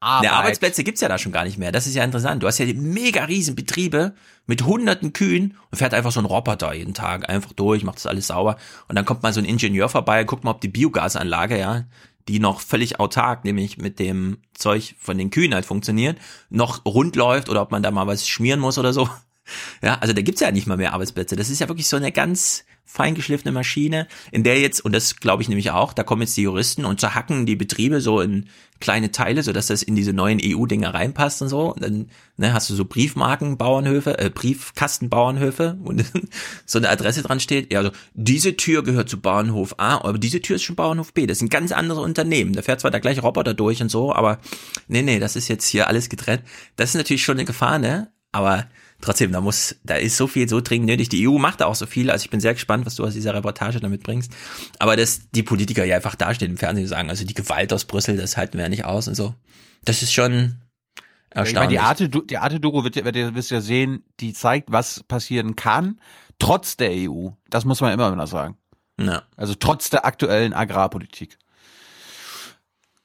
S2: Arbeit. Der Arbeitsplätze gibt's ja da schon gar nicht mehr. Das ist ja interessant. Du hast ja die mega riesen Betriebe mit hunderten Kühen und fährt einfach so ein Roboter jeden Tag einfach durch, macht das alles sauber. Und dann kommt mal so ein Ingenieur vorbei, guckt mal, ob die Biogasanlage, ja, die noch völlig autark, nämlich mit dem Zeug von den Kühen halt funktioniert, noch rund läuft oder ob man da mal was schmieren muss oder so. Ja, also da gibt's ja nicht mal mehr Arbeitsplätze. Das ist ja wirklich so eine ganz feingeschliffene Maschine, in der jetzt, und das glaube ich nämlich auch, da kommen jetzt die Juristen und zerhacken die Betriebe so in kleine Teile, so dass das in diese neuen EU-Dinger reinpasst und so. Und dann ne, hast du so Briefmarkenbauernhöfe, äh, Briefkastenbauernhöfe, wo so eine Adresse dran steht. Ja, also diese Tür gehört zu Bauernhof A, aber diese Tür ist schon Bauernhof B. Das sind ganz andere Unternehmen. Da fährt zwar der gleiche Roboter durch und so, aber nee, nee, das ist jetzt hier alles getrennt. Das ist natürlich schon eine Gefahr, ne? Aber trotzdem, da muss, da ist so viel so dringend nötig. Die EU macht da auch so viel. Also ich bin sehr gespannt, was du aus dieser Reportage damit bringst. Aber dass die Politiker ja einfach dastehen im Fernsehen und sagen, also die Gewalt aus Brüssel, das halten wir ja nicht aus und so. Das ist schon erstaunlich.
S11: die Arte, die Arte Doku wird, wird ihr wisst ja sehen, die zeigt, was passieren kann, trotz der EU. Das muss man immer wieder sagen.
S2: Ja.
S11: Also trotz der aktuellen Agrarpolitik.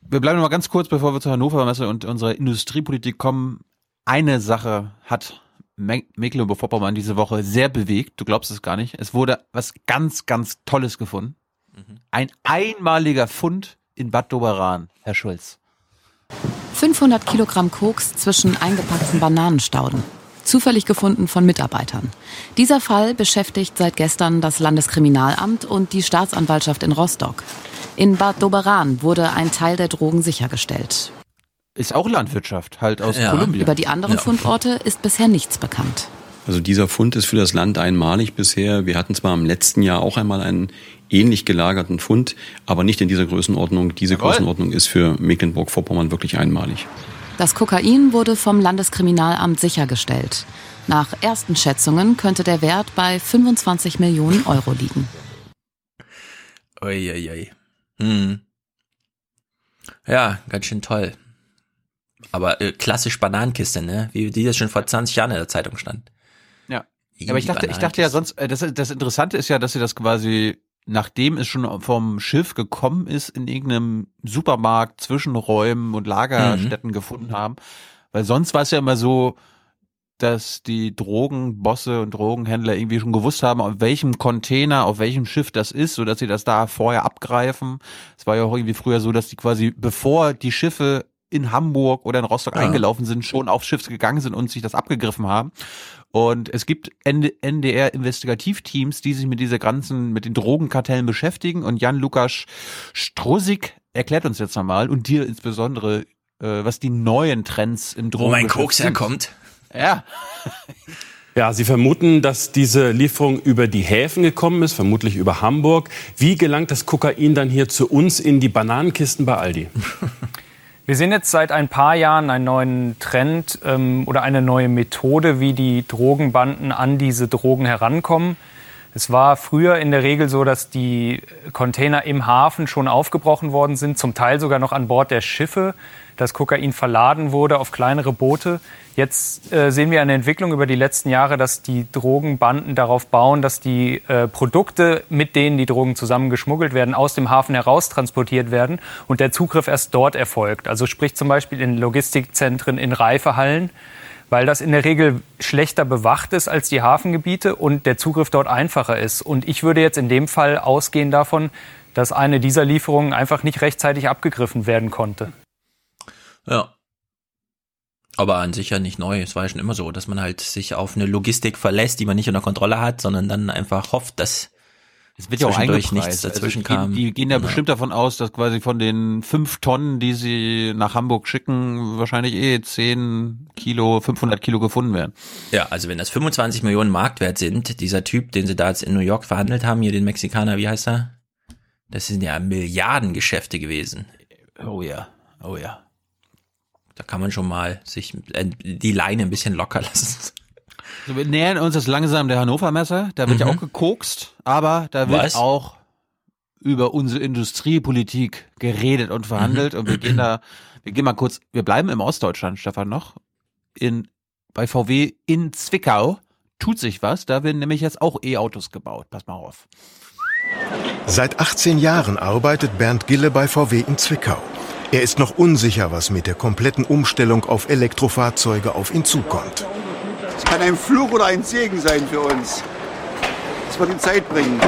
S11: Wir bleiben noch mal ganz kurz, bevor wir zur Hannover Messe und unserer Industriepolitik kommen. Eine Sache hat Mecklenburg-Vorpommern diese Woche sehr bewegt. Du glaubst es gar nicht. Es wurde was ganz, ganz Tolles gefunden. Mhm. Ein einmaliger Fund in Bad Doberan, Herr Schulz.
S71: 500 Kilogramm Koks zwischen eingepackten Bananenstauden. Zufällig gefunden von Mitarbeitern. Dieser Fall beschäftigt seit gestern das Landeskriminalamt und die Staatsanwaltschaft in Rostock. In Bad Doberan wurde ein Teil der Drogen sichergestellt.
S11: Ist auch Landwirtschaft, halt aus
S71: ja.
S11: Kolumbien.
S71: Über die anderen ja. Fundorte ist bisher nichts bekannt.
S72: Also dieser Fund ist für das Land einmalig bisher. Wir hatten zwar im letzten Jahr auch einmal einen ähnlich gelagerten Fund, aber nicht in dieser Größenordnung. Diese Jawohl. Größenordnung ist für Mecklenburg-Vorpommern wirklich einmalig.
S71: Das Kokain wurde vom Landeskriminalamt sichergestellt. Nach ersten Schätzungen könnte der Wert bei 25 Millionen Euro liegen.
S2: Uiuiui. Hm. Ja, ganz schön toll. Aber äh, klassisch Bananenkiste, ne? Wie die das schon vor 20 Jahren in der Zeitung stand.
S11: Ja. Aber ich dachte, ich dachte ja sonst, äh, das, das Interessante ist ja, dass sie das quasi, nachdem es schon vom Schiff gekommen ist, in irgendeinem Supermarkt, Zwischenräumen und Lagerstätten mhm. gefunden haben. Weil sonst war es ja immer so, dass die Drogenbosse und Drogenhändler irgendwie schon gewusst haben, auf welchem Container, auf welchem Schiff das ist, so dass sie das da vorher abgreifen. Es war ja auch irgendwie früher so, dass die quasi, bevor die Schiffe in Hamburg oder in Rostock ja. eingelaufen sind, schon aufs Schiff gegangen sind und sich das abgegriffen haben. Und es gibt NDR-Investigativteams, die sich mit dieser ganzen, mit den Drogenkartellen beschäftigen. Und Jan Lukas Strosik erklärt uns jetzt einmal und dir insbesondere, äh, was die neuen Trends im Drogen
S2: Wo mein Koks herkommt.
S11: Ja.
S73: Ja, Sie vermuten, dass diese Lieferung über die Häfen gekommen ist, vermutlich über Hamburg. Wie gelangt das Kokain dann hier zu uns in die Bananenkisten bei Aldi?
S74: Wir sehen jetzt seit ein paar Jahren einen neuen Trend ähm, oder eine neue Methode, wie die Drogenbanden an diese Drogen herankommen. Es war früher in der Regel so, dass die Container im Hafen schon aufgebrochen worden sind, zum Teil sogar noch an Bord der Schiffe, dass Kokain verladen wurde auf kleinere Boote. Jetzt äh, sehen wir eine Entwicklung über die letzten Jahre, dass die Drogenbanden darauf bauen, dass die äh, Produkte, mit denen die Drogen zusammengeschmuggelt werden, aus dem Hafen heraus transportiert werden und der Zugriff erst dort erfolgt. Also sprich zum Beispiel in Logistikzentren, in Reifehallen weil das in der Regel schlechter bewacht ist als die Hafengebiete und der Zugriff dort einfacher ist. Und ich würde jetzt in dem Fall ausgehen davon, dass eine dieser Lieferungen einfach nicht rechtzeitig abgegriffen werden konnte.
S2: Ja. Aber an sich ja nicht neu. Es war ja schon immer so, dass man halt sich auf eine Logistik verlässt, die man nicht unter Kontrolle hat, sondern dann einfach hofft, dass
S11: es wird ja auch eingepreist. nichts dazwischen also kam. Die, die gehen ja, ja bestimmt davon aus, dass quasi von den fünf Tonnen, die sie nach Hamburg schicken, wahrscheinlich eh zehn Kilo, 500 Kilo gefunden werden.
S2: Ja, also wenn das 25 Millionen Marktwert sind, dieser Typ, den sie da jetzt in New York verhandelt haben, hier den Mexikaner, wie heißt er? Das sind ja Milliardengeschäfte gewesen.
S11: Oh ja, oh ja.
S2: Da kann man schon mal sich äh, die Leine ein bisschen locker lassen.
S11: So, wir nähern uns jetzt langsam der Hannover Messe. Da wird mhm. ja auch gekokst, aber da wird Was? auch über unsere Industriepolitik geredet und verhandelt. Mhm. Und wir gehen da, wir gehen mal kurz, wir bleiben im Ostdeutschland, Stefan, noch. In, bei VW in Zwickau tut sich was. Da werden nämlich jetzt auch E-Autos gebaut. Pass mal auf.
S75: Seit 18 Jahren arbeitet Bernd Gille bei VW in Zwickau. Er ist noch unsicher, was mit der kompletten Umstellung auf Elektrofahrzeuge auf ihn zukommt.
S76: Es kann ein Fluch oder ein Segen sein für uns. Das wird die Zeit bringen.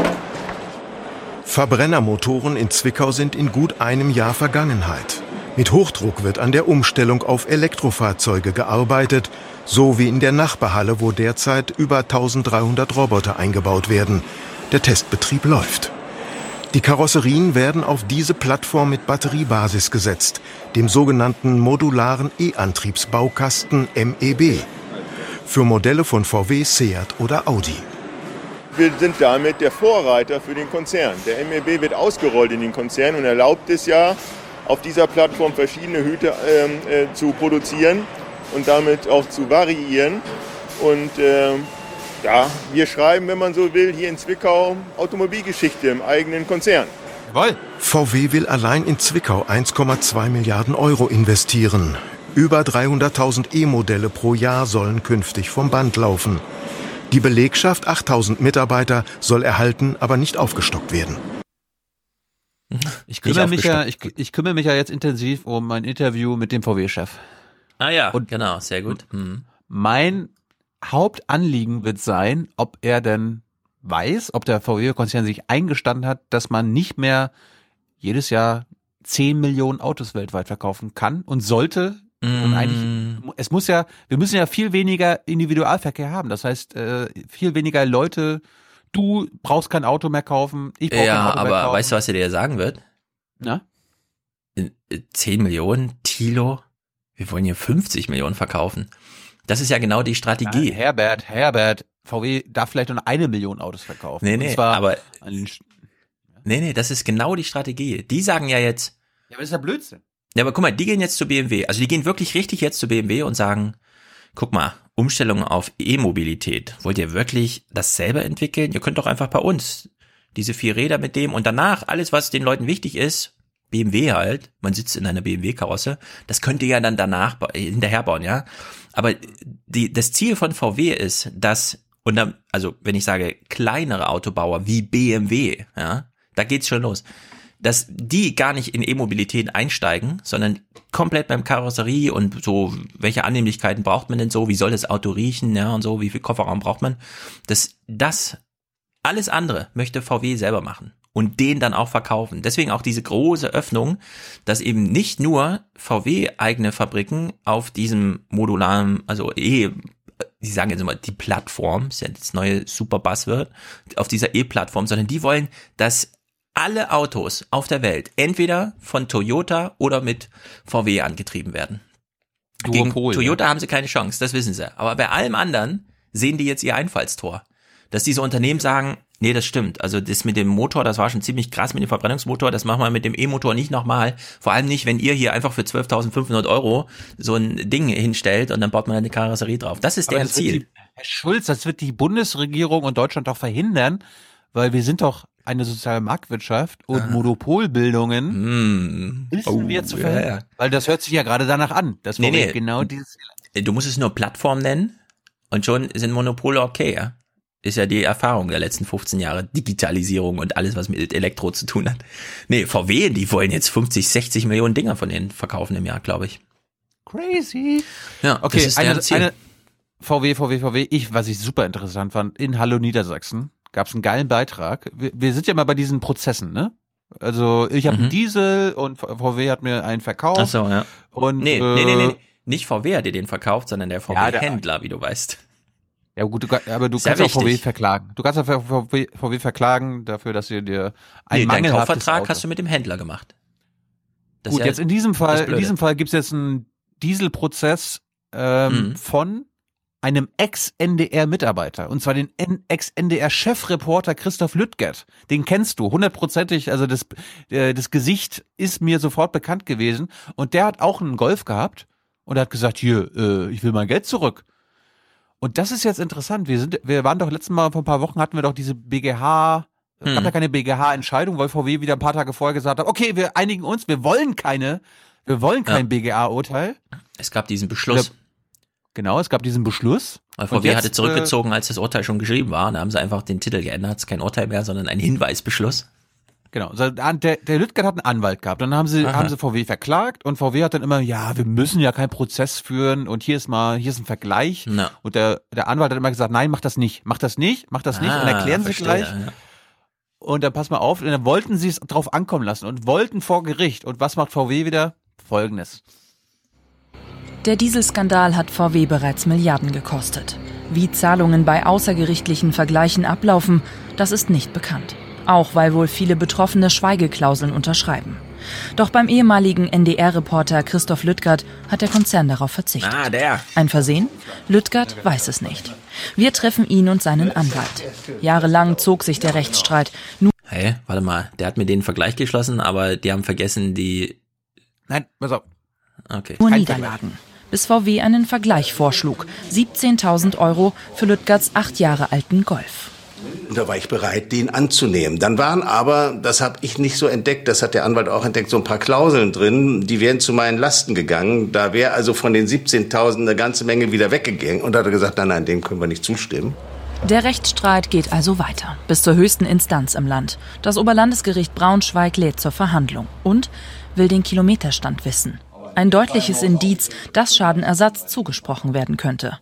S75: Verbrennermotoren in Zwickau sind in gut einem Jahr Vergangenheit. Mit Hochdruck wird an der Umstellung auf Elektrofahrzeuge gearbeitet, so wie in der Nachbarhalle, wo derzeit über 1300 Roboter eingebaut werden. Der Testbetrieb läuft. Die Karosserien werden auf diese Plattform mit Batteriebasis gesetzt, dem sogenannten modularen E-Antriebsbaukasten MEB, für Modelle von VW, Seat oder Audi.
S76: Wir sind damit der Vorreiter für den Konzern. Der MEB wird ausgerollt in den Konzern und erlaubt es ja, auf dieser Plattform verschiedene Hüte ähm, äh, zu produzieren und damit auch zu variieren. Und äh, ja, wir schreiben, wenn man so will, hier in Zwickau Automobilgeschichte im eigenen Konzern.
S75: Jawohl. VW will allein in Zwickau 1,2 Milliarden Euro investieren. Über 300.000 E-Modelle pro Jahr sollen künftig vom Band laufen. Die Belegschaft, 8000 Mitarbeiter, soll erhalten, aber nicht aufgestockt werden.
S11: Ich kümmere, mich ja, ich, ich kümmere mich ja jetzt intensiv um ein Interview mit dem VW-Chef.
S2: Ah ja, und genau, sehr gut. Mhm.
S11: Mein Hauptanliegen wird sein, ob er denn weiß, ob der VW-Konzern sich eingestanden hat, dass man nicht mehr jedes Jahr 10 Millionen Autos weltweit verkaufen kann und sollte. Und eigentlich, es muss ja, wir müssen ja viel weniger Individualverkehr haben. Das heißt, äh, viel weniger Leute, du brauchst kein Auto mehr kaufen, ich brauche
S2: ja,
S11: kein Auto
S2: aber
S11: mehr kaufen.
S2: weißt du, was er dir sagen wird?
S11: Na?
S2: 10 Millionen, Tilo, wir wollen hier 50 Millionen verkaufen. Das ist ja genau die Strategie.
S11: Nein, Herbert, Herbert, VW darf vielleicht nur eine Million Autos verkaufen.
S2: Nee, nee,
S11: Und zwar
S2: aber Nee, nee, das ist genau die Strategie. Die sagen ja jetzt,
S11: Ja, aber das ist ja Blödsinn.
S2: Ja, aber guck mal, die gehen jetzt zu BMW. Also die gehen wirklich richtig jetzt zu BMW und sagen, guck mal, Umstellung auf E-Mobilität. Wollt ihr wirklich das selber entwickeln? Ihr könnt doch einfach bei uns diese vier Räder mit dem und danach alles, was den Leuten wichtig ist, BMW halt, man sitzt in einer BMW-Karosse, das könnt ihr ja dann danach hinterher bauen, ja. Aber die, das Ziel von VW ist, dass, und dann, also wenn ich sage kleinere Autobauer wie BMW, ja, da geht's schon los, dass die gar nicht in E-Mobilität einsteigen, sondern komplett beim Karosserie und so, welche Annehmlichkeiten braucht man denn so, wie soll das Auto riechen, ja, und so, wie viel Kofferraum braucht man, dass das alles andere möchte VW selber machen und den dann auch verkaufen. Deswegen auch diese große Öffnung, dass eben nicht nur VW eigene Fabriken auf diesem modularen, also eh, die sagen jetzt immer die Plattform, ist ja das neue super Buzzword, auf dieser E-Plattform, sondern die wollen, dass alle Autos auf der Welt entweder von Toyota oder mit VW angetrieben werden. Gegen
S11: Duopol,
S2: Toyota haben sie keine Chance, das wissen sie. Aber bei allem anderen sehen die jetzt ihr Einfallstor. Dass diese Unternehmen sagen, nee, das stimmt. Also das mit dem Motor, das war schon ziemlich krass mit dem Verbrennungsmotor. Das machen wir mit dem E-Motor nicht nochmal. Vor allem nicht, wenn ihr hier einfach für 12.500 Euro so ein Ding hinstellt und dann baut man eine Karosserie drauf. Das ist
S11: Aber
S2: deren Ziel.
S11: Die, Herr Schulz, das wird die Bundesregierung und Deutschland doch verhindern, weil wir sind doch eine soziale Marktwirtschaft und Monopolbildungen wissen wir zu verhindern.
S2: ja.
S11: Weil das hört sich ja gerade danach an. Das
S2: Nee,
S11: nee, genau dieses
S2: Du musst es nur Plattform nennen und schon sind Monopole okay, ja. Ist ja die Erfahrung der letzten 15 Jahre. Digitalisierung und alles, was mit Elektro zu tun hat. Nee, VW, die wollen jetzt 50, 60 Millionen Dinger von denen verkaufen im Jahr, glaube ich.
S11: crazy.
S2: Ja,
S11: Okay,
S2: das ist
S11: eine,
S2: Ziel.
S11: eine VW, VW, VW. Ich, was ich super interessant fand, in Hallo Niedersachsen gab es einen geilen Beitrag. Wir, wir sind ja mal bei diesen Prozessen, ne? Also ich habe einen Diesel und VW hat mir einen verkauft.
S2: Mhm. Ach so, ja.
S11: Und,
S2: nee,
S11: äh,
S2: nee, nee, nee. Nicht VW hat dir den verkauft, sondern der
S11: Ja,
S2: VW-Händler, wie du weißt.
S11: Ja gut, du, aber du
S2: Sehr
S11: kannst auch VW
S2: wichtig.
S11: verklagen. Du kannst auch VW, VW verklagen dafür, dass sie dir ein
S2: Nee, deinen
S11: mangelhaftes
S2: Kaufvertrag hast du mit dem Händler gemacht. Das
S11: Gut,
S2: ja
S11: jetzt in diesem Fall, in diesem Fall gibt's jetzt einen Dieselprozess ähm,
S2: Mhm.
S11: von einem Ex-NDR-Mitarbeiter und zwar den Ex-NDR-Chefreporter Christoph Lüttgert. Den kennst du hundertprozentig, also das, äh, das Gesicht ist mir sofort bekannt gewesen und der hat auch einen Golf gehabt und er hat gesagt, hier, äh, ich will mein Geld zurück. Und das ist jetzt interessant. Wir sind, wir waren doch letztes Mal vor ein paar Wochen hatten wir doch diese BGH, gab
S2: Hm.
S11: ja keine BGH-Entscheidung, weil VW wieder ein paar Tage vorher gesagt hat, okay, wir einigen uns, wir wollen keine, wir wollen kein BGA-Urteil.
S2: Es gab diesen Beschluss.
S11: Genau, es gab diesen Beschluss.
S2: Weil
S11: Und
S2: VW
S11: jetzt,
S2: hatte zurückgezogen, als das Urteil schon geschrieben war. Da haben sie einfach den Titel geändert. Es ist kein Urteil mehr, sondern ein Hinweisbeschluss.
S11: Genau, der, der Lüttgert hat einen Anwalt gehabt. Dann haben sie,
S2: Aha.
S11: haben sie VW verklagt und VW hat dann immer, ja, wir müssen ja keinen Prozess führen und hier ist mal, hier ist ein Vergleich.
S2: Na.
S11: Und der, der Anwalt hat immer gesagt, nein, mach das nicht, mach das nicht, mach das nicht und
S2: Ah,
S11: erklären Sie
S2: verstehe,
S11: gleich.
S2: ja.
S11: Und dann pass mal auf, und dann wollten sie es drauf ankommen lassen und wollten vor Gericht. Und was macht VW wieder? Folgendes.
S68: Der Dieselskandal hat VW bereits Milliarden gekostet. Wie Zahlungen bei außergerichtlichen Vergleichen ablaufen, das ist nicht bekannt. Auch weil wohl viele Betroffene Schweigeklauseln unterschreiben. Doch beim ehemaligen NDR-Reporter Christoph Lüttgert hat der Konzern darauf verzichtet.
S2: Ah, der.
S68: Ein Versehen? Lüttgert weiß es nicht. Wir treffen ihn und seinen Anwalt. Jahrelang zog sich der Rechtsstreit. Nun
S2: Hey, warte mal. Der hat mir den Vergleich geschlossen, aber die haben vergessen, die.
S11: Nein, pass auf.
S2: Okay.
S68: nur Niederlagen. Bis VW einen Vergleich vorschlug. 17.000 Euro für Lüttgerts acht Jahre alten Golf.
S63: Und da war ich bereit, den anzunehmen. Dann waren aber, das habe ich nicht so entdeckt, das hat der Anwalt auch entdeckt, so ein paar Klauseln drin, die wären zu meinen Lasten gegangen. Da wäre also von den 17.000 eine ganze Menge wieder weggegangen. Und da hat er gesagt, nein, nein, dem können wir nicht zustimmen.
S68: Der Rechtsstreit geht also weiter, bis zur höchsten Instanz im Land. Das Oberlandesgericht Braunschweig lädt zur Verhandlung und will den Kilometerstand wissen. Ein deutliches Indiz, dass Schadenersatz zugesprochen werden könnte.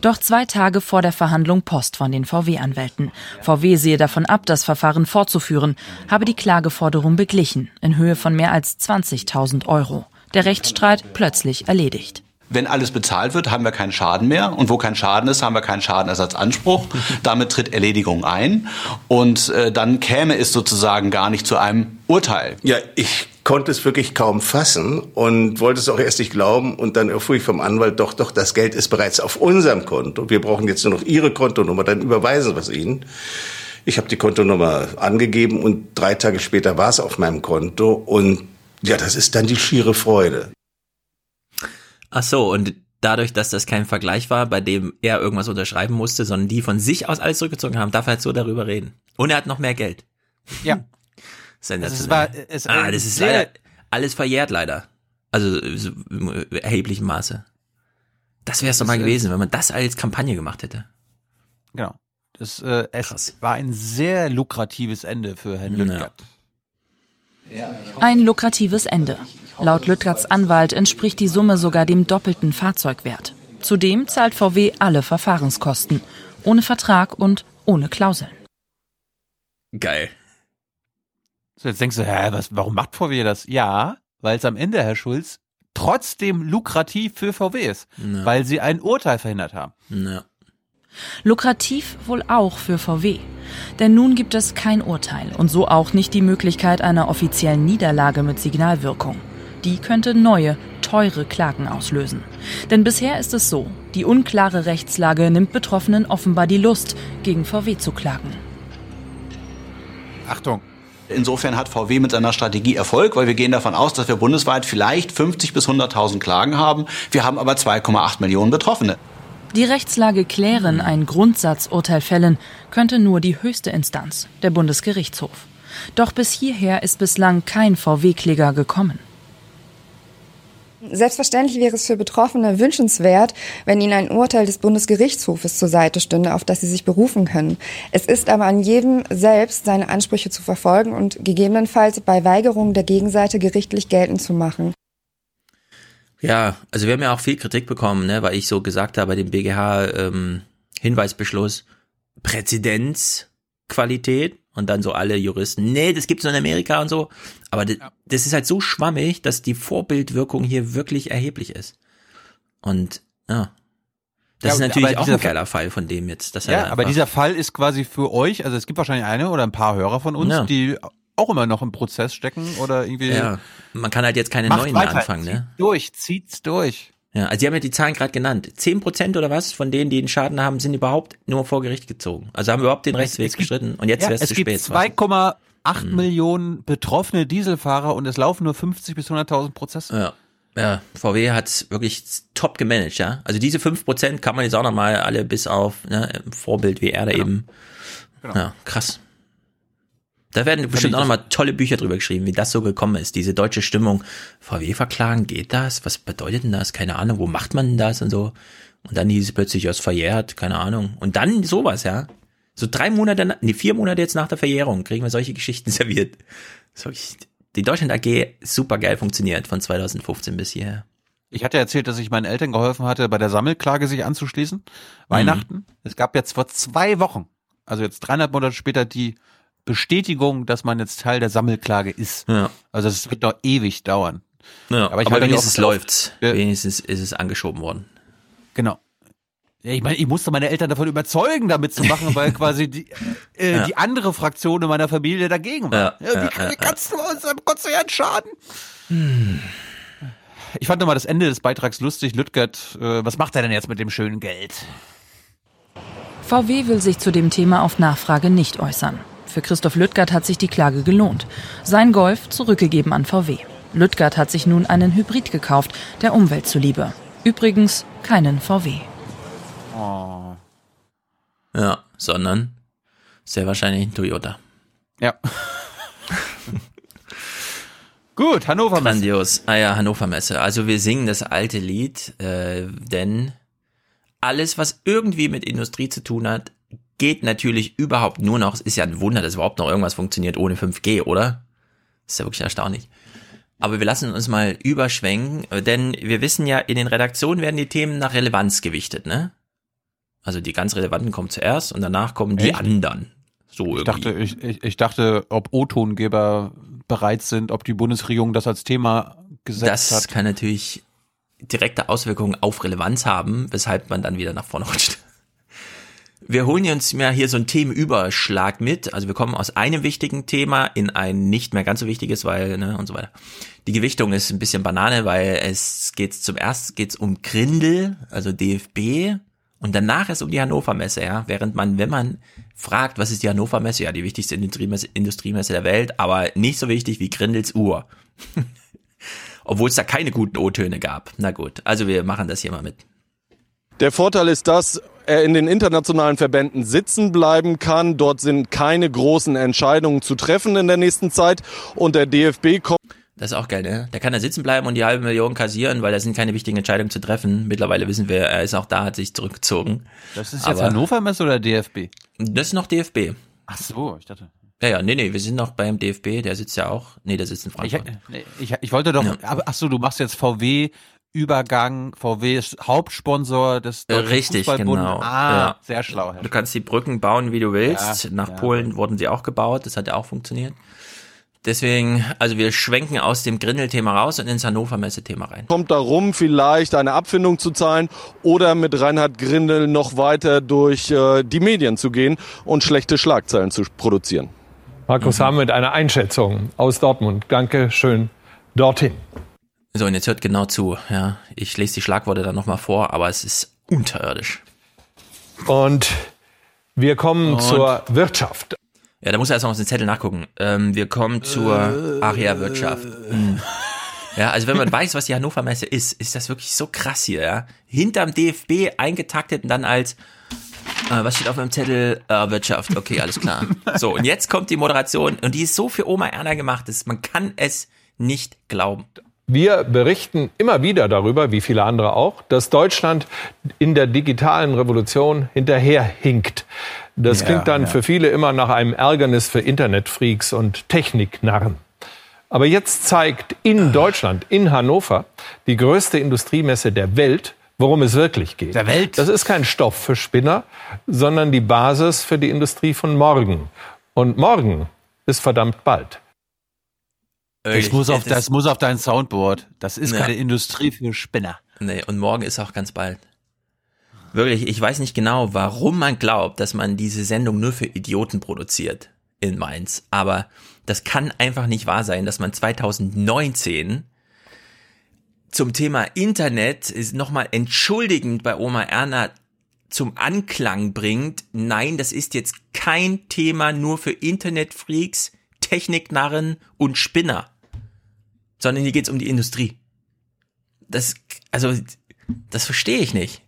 S68: Doch zwei Tage vor der Verhandlung Post von den VW-Anwälten. VW sehe davon ab, das Verfahren fortzuführen, habe die Klageforderung beglichen, in Höhe von mehr als 20.000 Euro. Der Rechtsstreit plötzlich erledigt.
S77: Wenn alles bezahlt wird, haben wir keinen Schaden mehr. Und wo kein Schaden ist, haben wir keinen Schadenersatzanspruch. Damit tritt Erledigung ein. Und äh, dann käme es sozusagen gar nicht zu einem Urteil.
S63: Ja, ich konnte es wirklich kaum fassen und wollte es auch erst nicht glauben. Und dann erfuhr ich vom Anwalt, doch, doch, das Geld ist bereits auf unserem Konto. Wir brauchen jetzt nur noch Ihre Kontonummer, dann überweisen wir es Ihnen. Ich habe die Kontonummer angegeben und drei Tage später war es auf meinem Konto. Und ja, das ist dann die schiere Freude.
S2: Ach so, und dadurch, dass das kein Vergleich war, bei dem er irgendwas unterschreiben musste, sondern die von sich aus alles zurückgezogen haben, darf er halt so darüber reden. Und er hat noch mehr Geld.
S11: Ja.
S2: Sensationell.
S11: Das, war, es,
S2: ah, das ist leider alles verjährt leider. Also so, im erheblichem Maße. Das wäre es doch mal gewesen, wenn man das als Kampagne gemacht hätte.
S11: Genau. Das, äh, es Krass. war ein sehr lukratives Ende für Herrn Lüttgert.
S68: Ja. Ein lukratives Ende. Laut Lüttgerts Anwalt entspricht die Summe sogar dem doppelten Fahrzeugwert. Zudem zahlt VW alle Verfahrenskosten. Ohne Vertrag und ohne Klauseln.
S2: Geil.
S11: So, jetzt denkst du, hä, was, warum macht VW das? Ja, weil es am Ende, Herr Schulz, trotzdem lukrativ für VW ist, ja. weil sie ein Urteil verhindert haben.
S2: Ja.
S68: Lukrativ wohl auch für VW. Denn nun gibt es kein Urteil und so auch nicht die Möglichkeit einer offiziellen Niederlage mit Signalwirkung. Die könnte neue, teure Klagen auslösen. Denn bisher ist es so, die unklare Rechtslage nimmt Betroffenen offenbar die Lust, gegen VW zu klagen.
S11: Achtung,
S77: Insofern hat VW mit seiner Strategie Erfolg, weil wir gehen davon aus, dass wir bundesweit vielleicht 50 bis 100.000 Klagen haben. Wir haben aber 2,8 Millionen Betroffene.
S68: Die Rechtslage klären, ein Grundsatzurteil fällen, könnte nur die höchste Instanz, der Bundesgerichtshof. Doch bis hierher ist bislang kein VW-Kläger gekommen.
S78: Selbstverständlich wäre es für Betroffene wünschenswert, wenn ihnen ein Urteil des Bundesgerichtshofes zur Seite stünde, auf das sie sich berufen können. Es ist aber an jedem selbst, seine Ansprüche zu verfolgen und gegebenenfalls bei Weigerung der Gegenseite gerichtlich geltend zu machen.
S2: Ja, also wir haben ja auch viel Kritik bekommen, ne, weil ich so gesagt habe bei dem BGH ähm, Hinweisbeschluss Präzedenzqualität und dann so alle Juristen, nee, das gibt's nur in Amerika und so. Aber das, das ist halt so schwammig, dass die Vorbildwirkung hier wirklich erheblich ist. Und ja, das ja, ist natürlich auch ein geiler Fall von dem jetzt. Dass
S11: ja, aber dieser Fall ist quasi für euch, also es gibt wahrscheinlich eine oder ein paar Hörer von uns, ja. die auch immer noch im Prozess stecken oder irgendwie.
S2: Ja, man kann halt jetzt keine neuen mehr anfangen,
S11: ne?
S2: Zieht
S11: durch, zieht's durch.
S2: Ja, also Sie haben ja die Zahlen gerade genannt. Zehn Prozent oder was von denen, die einen Schaden haben, sind überhaupt nur vor Gericht gezogen. Also haben überhaupt den Rechtsweg gibt, gestritten und jetzt ja, wäre es zu spät.
S11: Es gibt 2,8 mhm. Millionen betroffene Dieselfahrer und es laufen nur 50 bis 100.000 Prozesse.
S2: Ja. Ja, VW hat wirklich top gemanagt, ja. Also diese fünf Prozent kann man jetzt auch nochmal alle bis auf ne, Vorbild wie er da genau. eben. Genau. Ja, krass. Da werden bestimmt auch nochmal tolle Bücher drüber geschrieben, wie das so gekommen ist. Diese deutsche Stimmung. VW verklagen, geht das? Was bedeutet denn das? Keine Ahnung. Wo macht man denn das und so? Und dann hieß es plötzlich aus verjährt, keine Ahnung. Und dann sowas, ja. So drei Monate, nee, vier Monate jetzt nach der Verjährung kriegen wir solche Geschichten serviert. So, die Deutschland AG super geil funktioniert von 2015 bis hierher.
S11: Ich hatte erzählt, dass ich meinen Eltern geholfen hatte, bei der Sammelklage sich anzuschließen. Weihnachten. Mhm. Es gab jetzt vor zwei Wochen, also jetzt dreieinhalb Monate später, die Bestätigung, dass man jetzt Teil der Sammelklage ist. Ja. Also es wird noch ewig dauern.
S2: Ja, aber, ich aber wenigstens läuft's. Ja. Wenigstens ist es angeschoben worden.
S11: Genau. Ich meine, ich musste meine Eltern davon überzeugen, damit zu machen, weil quasi die, äh, ja. die andere Fraktion in meiner Familie dagegen war. Ja, wie, wie kannst du uns am Konzern schaden? Hm. Ich fand nochmal das Ende des Beitrags lustig. Lüttgert, äh, was macht er denn jetzt mit dem schönen Geld?
S68: VW will sich zu dem Thema auf Nachfrage nicht äußern. Für Christoph Lüttgert hat sich die Klage gelohnt. Sein Golf zurückgegeben an VW. Lüttgert hat sich nun einen Hybrid gekauft, der Umwelt zuliebe. Übrigens keinen VW.
S2: Oh. Ja, sondern sehr wahrscheinlich ein Toyota.
S11: Ja. Gut, Hannover
S2: Messe. Grandios. Ah ja, Hannover Messe. Also wir singen das alte Lied, äh, denn alles, was irgendwie mit Industrie zu tun hat, geht natürlich überhaupt nur noch, es ist ja ein Wunder, dass überhaupt noch irgendwas funktioniert ohne 5G, oder? Das ist ja wirklich erstaunlich. Aber wir lassen uns mal überschwenken, denn wir wissen ja, in den Redaktionen werden die Themen nach Relevanz gewichtet, ne? Also die ganz relevanten kommen zuerst und danach kommen die Echt? anderen. So
S11: irgendwie. Ich dachte, ich, ich, ich dachte, ob O-Tongeber bereit sind, ob die Bundesregierung das als Thema gesetzt
S2: das
S11: hat.
S2: Das kann natürlich direkte Auswirkungen auf Relevanz haben, weshalb man dann wieder nach vorne rutscht. Wir holen uns mal hier so einen Themenüberschlag mit. Also wir kommen aus einem wichtigen Thema in ein nicht mehr ganz so wichtiges, weil, ne, und so weiter. Die Gewichtung ist ein bisschen Banane, weil es geht zum ersten geht's um Grindel, also DFB, und danach ist um die Hannover Messe, ja. Während man, wenn man fragt, was ist die Hannover Messe? Ja, die wichtigste Industriemesse, Industriemesse der Welt, aber nicht so wichtig wie Grindels Uhr. Obwohl es da keine guten O-Töne gab. Na gut, also wir machen das hier mal mit.
S79: Der Vorteil ist, dass er in den internationalen Verbänden sitzen bleiben kann. Dort sind keine großen Entscheidungen zu treffen in der nächsten Zeit und der DFB kommt
S2: das ist auch geil, ne? Der kann da sitzen bleiben und die halbe Million kassieren, weil da sind keine wichtigen Entscheidungen zu treffen. Mittlerweile wissen wir, er ist auch da, hat sich zurückgezogen.
S11: Das ist jetzt Aber Hannover Messe oder DFB?
S2: Das ist noch DFB.
S11: Ach so, ich dachte.
S2: Ja, ja, nee, nee, wir sind noch beim DFB, der sitzt ja auch. Nee, der sitzt in Frankfurt.
S11: Ich, ich, ich wollte doch, ja. ach so, du machst jetzt VW Übergang, VW ist Hauptsponsor des
S2: Deutschen Richtig, genau.
S11: Ah, ja. sehr schlau.
S2: Herr du kannst die Brücken bauen, wie du willst. Ja, Nach ja. Polen wurden sie auch gebaut, das hat ja auch funktioniert. Deswegen, also wir schwenken aus dem Grindel-Thema raus und ins Hannover-Messe-Thema rein.
S79: Kommt darum, vielleicht eine Abfindung zu zahlen oder mit Reinhard Grindel noch weiter durch äh, die Medien zu gehen und schlechte Schlagzeilen zu produzieren.
S80: Markus Hamm mit einer Einschätzung aus Dortmund. Danke schön dorthin.
S2: So, und jetzt hört genau zu. Ja, ich lese die Schlagworte dann nochmal vor, aber es ist unterirdisch.
S80: Und wir kommen und zur Wirtschaft.
S2: Ja, da muss er erst noch auf den Zettel nachgucken. Ähm, wir kommen zur Aria-Wirtschaft. Mhm. Ja, also wenn man weiß, was die Hannover Messe ist, ist das wirklich so krass hier, ja. Hinterm DFB eingetaktet und dann als, äh, was steht auf meinem Zettel? Äh, Wirtschaft, okay, alles klar. So, und jetzt kommt die Moderation und die ist so für Oma Erna gemacht, dass man kann es nicht glauben.
S80: Wir berichten immer wieder darüber, wie viele andere auch, dass Deutschland in der digitalen Revolution hinterherhinkt. Das ja, klingt dann ja. für viele immer nach einem Ärgernis für Internetfreaks und Techniknarren. Aber jetzt zeigt in Deutschland, in Hannover, die größte Industriemesse der Welt, worum es wirklich geht.
S11: Der Welt?
S80: Das ist kein Stoff für Spinner, sondern die Basis für die Industrie von morgen. Und morgen ist verdammt bald.
S11: Ich muss auf, das muss auf dein Soundboard. Das ist ne. keine Industrie für Spinner.
S2: Nee, und morgen ist auch ganz bald. Wirklich, ich weiß nicht genau, warum man glaubt, dass man diese Sendung nur für Idioten produziert in Mainz. Aber das kann einfach nicht wahr sein, dass man 2019 zum Thema Internet ist nochmal entschuldigend bei Oma Erna zum Anklang bringt. Nein, das ist jetzt kein Thema nur für Internetfreaks, Techniknarren und Spinner, sondern hier geht's um die Industrie. Das, also, das verstehe ich nicht.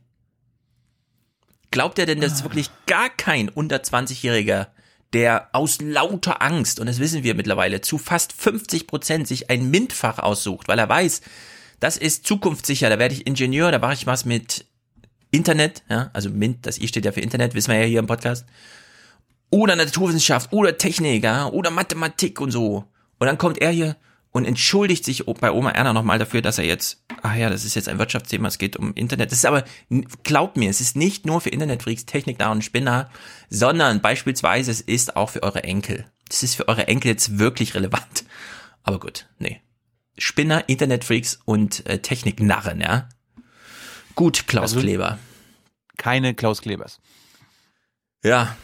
S2: Glaubt er denn, dass wirklich gar kein unter 20-Jähriger, der aus lauter Angst, und das wissen wir mittlerweile, zu fast 50 Prozent sich ein MINT-Fach aussucht, weil er weiß, das ist zukunftssicher, da werde ich Ingenieur, da mache ich was mit Internet, ja, also MINT, das I steht ja für Internet, wissen wir ja hier im Podcast, oder Naturwissenschaft, oder Technik, ja, oder Mathematik und so. Und dann kommt er hier, und entschuldigt sich bei Oma Erna nochmal dafür, dass er jetzt, ach ja, das ist jetzt ein Wirtschaftsthema, es geht um Internet. Das ist aber, glaubt mir, es ist nicht nur für Internetfreaks, Technik, und Spinner, sondern beispielsweise es ist auch für eure Enkel. Das ist für eure Enkel jetzt wirklich relevant. Aber gut, nee. Spinner, Internetfreaks und äh, Techniknarren, ja. Gut, Klaus also, Kleber.
S11: Keine Klaus Klebers.
S2: Ja.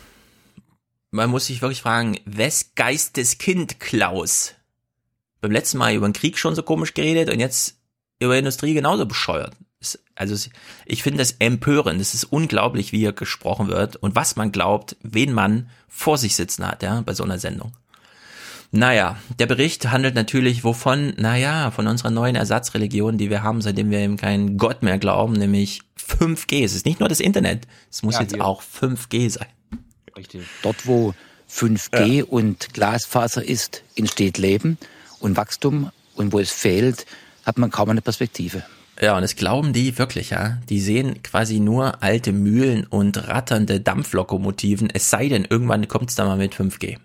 S2: Man muss sich wirklich fragen, wes Geistes Kind Klaus? Beim letzten Mal über den Krieg schon so komisch geredet und jetzt über Industrie genauso bescheuert. Also ich finde das empörend. Es ist unglaublich, wie hier gesprochen wird und was man glaubt, wen man vor sich sitzen hat, ja, bei so einer Sendung. Naja, der Bericht handelt natürlich wovon? Naja, von unserer neuen Ersatzreligion, die wir haben, seitdem wir eben keinen Gott mehr glauben, nämlich 5G. Es ist nicht nur das Internet, es muss ja, jetzt hier. auch 5G sein.
S81: Richtig. Dort, wo 5G ja. und Glasfaser ist, entsteht Leben und Wachstum. Und wo es fehlt, hat man kaum eine Perspektive.
S2: Ja, und das glauben die wirklich, ja. Die sehen quasi nur alte Mühlen und ratternde Dampflokomotiven, es sei denn, irgendwann kommt es da mal mit 5G.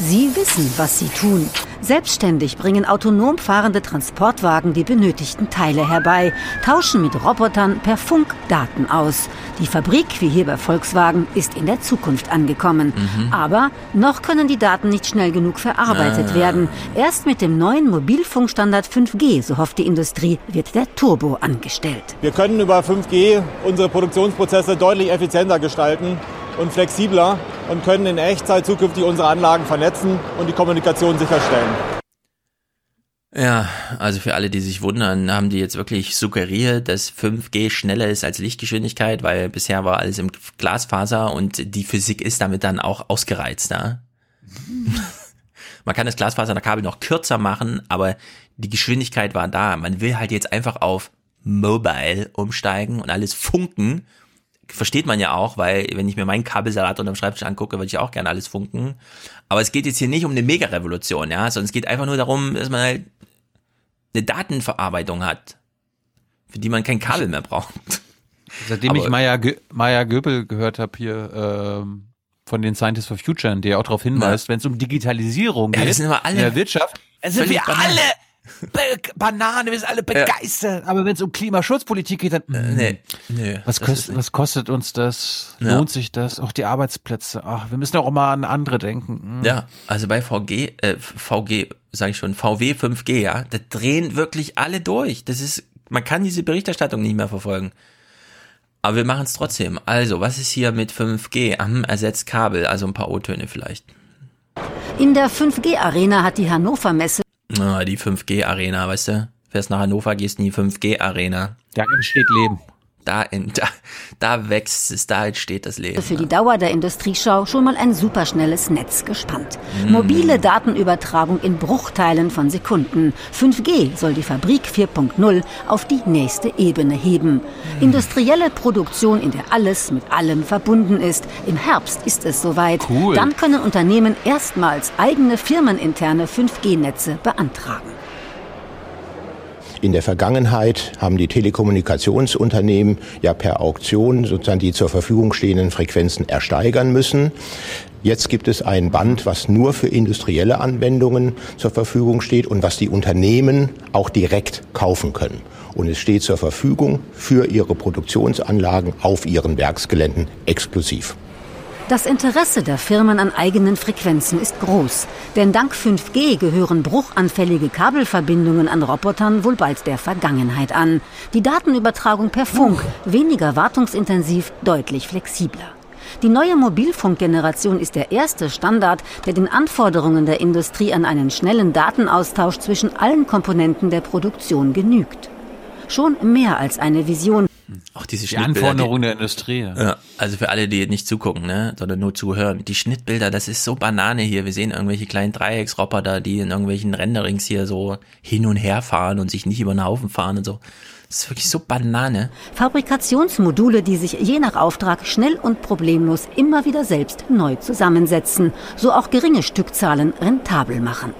S82: Sie wissen, was sie tun. Selbstständig bringen autonom fahrende Transportwagen die benötigten Teile herbei, tauschen mit Robotern per Funk Daten aus. Die Fabrik, wie hier bei Volkswagen, ist in der Zukunft angekommen. Mhm. Aber noch können die Daten nicht schnell genug verarbeitet ah. werden. Erst mit dem neuen Mobilfunkstandard 5G, so hofft die Industrie, wird der Turbo angestellt.
S83: Wir können über 5G unsere Produktionsprozesse deutlich effizienter gestalten und flexibler und können in Echtzeit zukünftig unsere Anlagen vernetzen und die Kommunikation sicherstellen.
S2: Ja, also für alle, die sich wundern, haben die jetzt wirklich suggeriert, dass 5G schneller ist als Lichtgeschwindigkeit, weil bisher war alles im Glasfaser und die Physik ist damit dann auch ausgereizt. Ja? Man kann das Glasfaserkabel noch kürzer machen, aber die Geschwindigkeit war da. Man will halt jetzt einfach auf Mobile umsteigen und alles funken versteht man ja auch, weil wenn ich mir meinen Kabelsalat unterm Schreibtisch angucke, würde ich auch gerne alles funken. Aber es geht jetzt hier nicht um eine Mega-Revolution, ja, sondern es geht einfach nur darum, dass man halt eine Datenverarbeitung hat, für die man kein Kabel mehr braucht.
S11: Seitdem Aber ich Maya, Maya Göbel gehört habe hier ähm, von den Scientists for Future, der auch darauf hinweist, wenn es um Digitalisierung geht
S2: ja, alle,
S11: in der Wirtschaft,
S2: es sind wir alle Banane, wir sind alle begeistert.
S11: Ja. Aber wenn es um Klimaschutzpolitik geht, dann
S2: äh, nee,
S11: nee, was, kostet, was kostet uns das? Ja. Lohnt sich das? Auch die Arbeitsplätze. Ach, wir müssen auch mal an andere denken.
S2: Mhm. Ja, also bei VG, äh, VG, sage ich schon, VW 5G, ja, da drehen wirklich alle durch. Das ist, man kann diese Berichterstattung nicht mehr verfolgen. Aber wir machen es trotzdem. Also, was ist hier mit 5G? Am ersetzt Kabel, also ein paar O-Töne vielleicht.
S82: In der 5G-Arena hat die Hannover Messe
S2: Ah, die 5G-Arena, weißt du? Fährst nach Hannover, gehst in die 5G-Arena.
S11: Da entsteht Leben.
S2: Da, in, da, da wächst es, da entsteht das Leben.
S82: Für die Dauer der Industrieschau schon mal ein superschnelles Netz gespannt. Mm. Mobile Datenübertragung in Bruchteilen von Sekunden. 5G soll die Fabrik 4.0 auf die nächste Ebene heben. Mm. Industrielle Produktion, in der alles mit allem verbunden ist. Im Herbst ist es soweit. Cool. Dann können Unternehmen erstmals eigene firmeninterne 5G-Netze beantragen.
S69: In der Vergangenheit haben die Telekommunikationsunternehmen ja per Auktion sozusagen die zur Verfügung stehenden Frequenzen ersteigern müssen. Jetzt gibt es ein Band, was nur für industrielle Anwendungen zur Verfügung steht und was die Unternehmen auch direkt kaufen können. Und es steht zur Verfügung für ihre Produktionsanlagen auf ihren Werksgeländen exklusiv.
S82: Das Interesse der Firmen an eigenen Frequenzen ist groß, denn dank 5G gehören bruchanfällige Kabelverbindungen an Robotern wohl bald der Vergangenheit an. Die Datenübertragung per Funk weniger wartungsintensiv, deutlich flexibler. Die neue Mobilfunkgeneration ist der erste Standard, der den Anforderungen der Industrie an einen schnellen Datenaustausch zwischen allen Komponenten der Produktion genügt. Schon mehr als eine Vision,
S2: auch diese
S11: die Anforderungen der Industrie.
S2: Ja. Also für alle, die nicht zugucken, ne, sondern nur zuhören. Die Schnittbilder, das ist so Banane hier. Wir sehen irgendwelche kleinen Dreiecksroboter, die in irgendwelchen Renderings hier so hin und her fahren und sich nicht über den Haufen fahren und so. Das ist wirklich so Banane.
S82: Fabrikationsmodule, die sich je nach Auftrag schnell und problemlos immer wieder selbst neu zusammensetzen, so auch geringe Stückzahlen rentabel machen.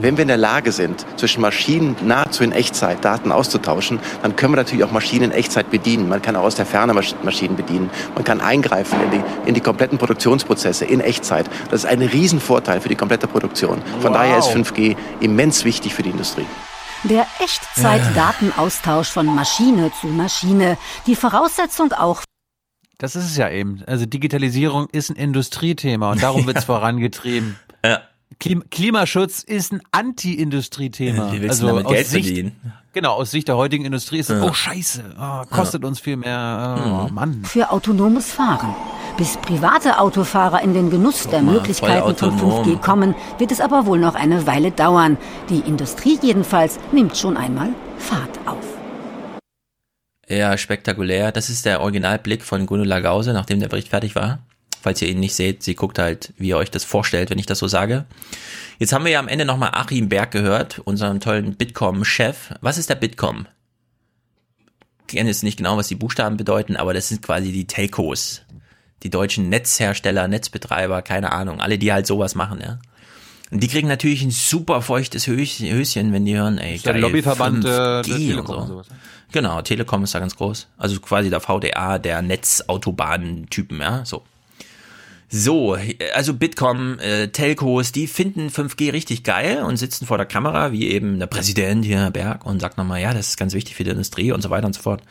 S69: Wenn wir in der Lage sind, zwischen Maschinen nahezu in Echtzeit Daten auszutauschen, dann können wir natürlich auch Maschinen in Echtzeit bedienen. Man kann auch aus der Ferne Maschinen bedienen. Man kann eingreifen in die, in die kompletten Produktionsprozesse in Echtzeit. Das ist ein Riesenvorteil für die komplette Produktion. Von wow. daher ist 5G immens wichtig für die Industrie.
S82: Der Echtzeit-Datenaustausch von Maschine zu Maschine. Die Voraussetzung auch
S11: das ist es ja eben. Also Digitalisierung ist ein Industriethema und darum wird es vorangetrieben. Ja. Klimaschutz ist ein Anti-Industriethema.
S2: Also damit Geld
S11: Sicht,
S2: verdienen?
S11: Genau, aus Sicht der heutigen Industrie ist es, ja. oh scheiße, oh, kostet ja. uns viel mehr, oh, mhm. Mann.
S82: Für autonomes Fahren. Bis private Autofahrer in den Genuss der mal, Möglichkeiten von 5G kommen, wird es aber wohl noch eine Weile dauern. Die Industrie jedenfalls nimmt schon einmal Fahrt auf.
S2: Ja, spektakulär. Das ist der Originalblick von Gundula Gause, nachdem der Bericht fertig war. Falls ihr ihn nicht seht, sie guckt halt, wie ihr euch das vorstellt, wenn ich das so sage. Jetzt haben wir ja am Ende nochmal Achim Berg gehört, unseren tollen Bitkom-Chef. Was ist der Bitkom? Ich kenne jetzt nicht genau, was die Buchstaben bedeuten, aber das sind quasi die Telcos. Die deutschen Netzhersteller, Netzbetreiber, keine Ahnung, alle, die halt sowas machen, ja. Und die kriegen natürlich ein super feuchtes Höschen, wenn die hören, ey,
S11: der
S2: geil,
S11: Lobbyverband
S2: 5G
S11: äh, der Telekom
S2: und
S11: und
S2: so.
S11: sowas.
S2: Genau, Telekom ist da ganz groß. Also quasi der VDA der Netzautobahnen-Typen, ja, so. So, also Bitkom, äh, Telcos, die finden 5G richtig geil und sitzen vor der Kamera, wie eben der Präsident hier, Herr Berg, und sagt nochmal, ja, das ist ganz wichtig für die Industrie und so weiter und so fort.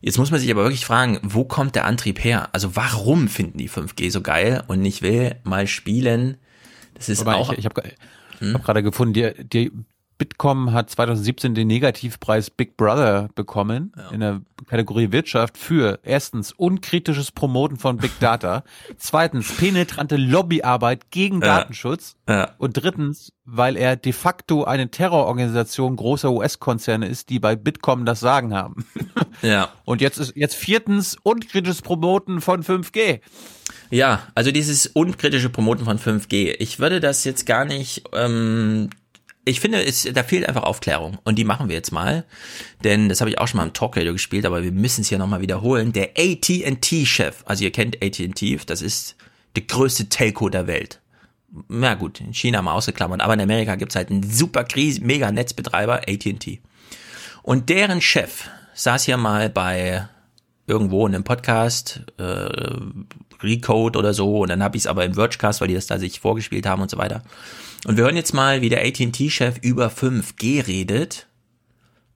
S2: Jetzt muss man sich aber wirklich fragen, wo kommt der Antrieb her? Also warum finden die 5G so geil? Und ich will mal spielen, das ist
S11: Wobei,
S2: auch...
S11: ich ich habe hab gerade gefunden, die, die Bitkom hat 2017 den Negativpreis Big Brother bekommen in der Kategorie Wirtschaft für erstens unkritisches Promoten von Big Data, zweitens penetrante Lobbyarbeit gegen
S2: Ja.
S11: Datenschutz
S2: Ja.
S11: und drittens, weil er de facto eine Terrororganisation großer US-Konzerne ist, die bei Bitkom das Sagen haben.
S2: Ja.
S11: Und jetzt ist jetzt viertens unkritisches Promoten von 5G.
S2: Ja, also dieses unkritische Promoten von 5G. Ich würde das jetzt gar nicht. Ähm, ich finde, es, da fehlt einfach Aufklärung und die machen wir jetzt mal, denn das habe ich auch schon mal im Talkradio gespielt, aber wir müssen es hier nochmal wiederholen. Der AT&T-Chef, also ihr kennt AT&T, das ist der größte Telco der Welt. Na gut, in China mal ausgeklammert, aber in Amerika gibt's halt einen super Krise, mega Netzbetreiber, AT&T. Und deren Chef saß hier mal bei irgendwo in einem Podcast, äh, Recode oder so, und dann habe ich es aber im Vergecast, weil die das da sich vorgespielt haben und so weiter. Und wir hören jetzt mal, wie der AT&T-Chef über 5G redet.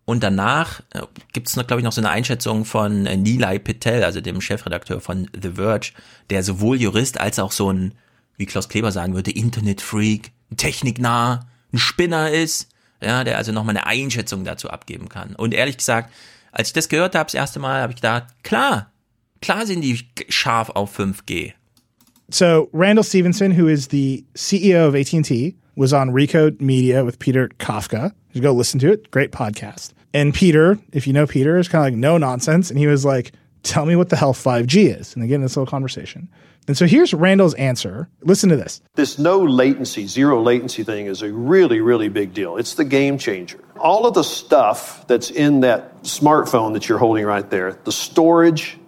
S2: Und danach äh, gibt es, glaube ich, noch so eine Einschätzung von äh, Nilay Patel, also dem Chefredakteur von The Verge, der sowohl Jurist als auch so ein, wie Klaus Kleber sagen würde, Internetfreak, ein techniknah, ein Spinner ist, ja, der also nochmal eine Einschätzung dazu abgeben kann. Und ehrlich gesagt, als ich das gehört habe, das erste Mal, habe ich gedacht, klar, klar sind die scharf auf 5G.
S84: So Randall Stevenson, who is the CEO of AT&T, was on Recode Media with Peter Kafka. You go listen to it. Great podcast. And Peter, if you know Peter, is kind of like no nonsense. And he was like, tell me what the hell 5G is. And they get again, this little conversation. And so here's Randall's answer. Listen to this.
S85: This no latency, zero latency thing is a really, really big deal. It's the game changer. All of the stuff that's in that smartphone that you're holding right there, the storage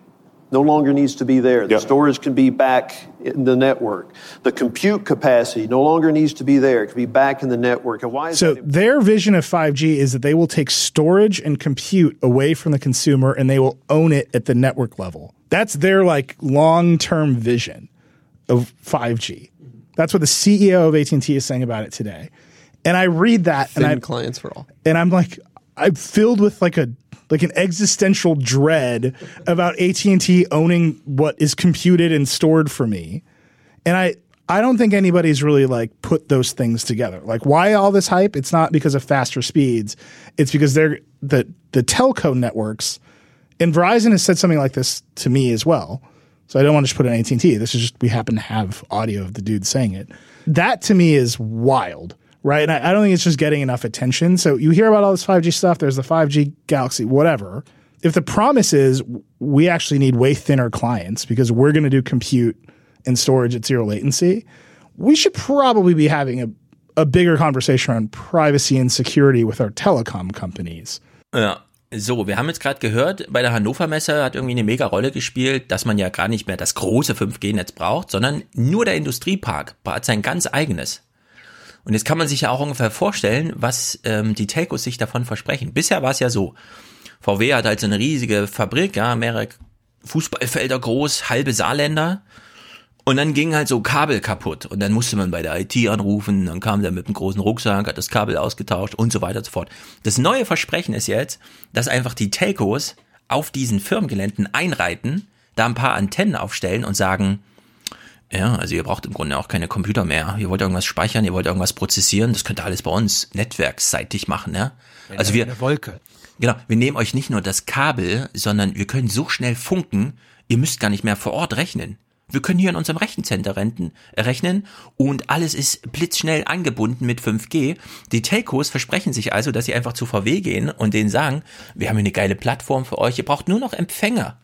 S85: no longer needs to be there. The storage can be back in the network. The compute capacity no longer needs to be there. It can be back in the network. And why is
S84: So their vision of 5G is that they will take storage and compute away from the consumer and they will own it at the network level. That's their like long-term vision of 5G. That's what the CEO of AT&T is saying about it today. And I read that and
S86: Thin
S84: I
S86: clients for all.
S84: and I'm like I'm filled with like a like an existential dread about AT&T owning what is computed and stored for me. And I I don't think anybody's really like put those things together. Like why all this hype? It's not because of faster speeds. It's because they're the the telco networks and Verizon has said something like this to me as well. So I don't want to just put it on AT&T. This is just we happen to have audio of the dude saying it. That to me is wild, right? And I, I don't think it's just getting enough attention. So you hear about all this 5G stuff. There's the 5G Galaxy, whatever. If the promise is we actually need way thinner clients because we're going to do compute and storage at zero latency, we should probably be having a, a bigger conversation around privacy and security with our telecom companies.
S2: Ja. So, wir haben jetzt gerade gehört, bei der Hannover Messe hat irgendwie eine mega Rolle gespielt, dass man ja gar nicht mehr das große 5G-Netz braucht, sondern nur der Industriepark hat sein ganz eigenes. Und jetzt kann man sich ja auch ungefähr vorstellen, was ähm, die Telcos sich davon versprechen. Bisher war es ja so, VW hat halt so eine riesige Fabrik, ja, mehrere Fußballfelder groß, halbe Saarländer. Und dann ging halt so Kabel kaputt und dann musste man bei der IT anrufen, dann kam der mit einem großen Rucksack, hat das Kabel ausgetauscht und so weiter und so fort. Das neue Versprechen ist jetzt, dass einfach die Telcos auf diesen Firmengeländen einreiten, da ein paar Antennen aufstellen und sagen, ja, also ihr braucht im Grunde auch keine Computer mehr. Ihr wollt irgendwas speichern, ihr wollt irgendwas prozessieren, das könnt ihr alles bei uns netzwerksseitig machen, ja. Also wir,
S11: eine Wolke.
S2: Genau, wir nehmen euch nicht nur das Kabel, sondern wir können so schnell funken, ihr müsst gar nicht mehr vor Ort rechnen. Wir können hier in unserem Rechencenter renten, rechnen und alles ist blitzschnell angebunden mit 5G. Die Telcos versprechen sich also, dass sie einfach zu VW gehen und denen sagen, wir haben hier eine geile Plattform für euch, ihr braucht nur noch Empfänger.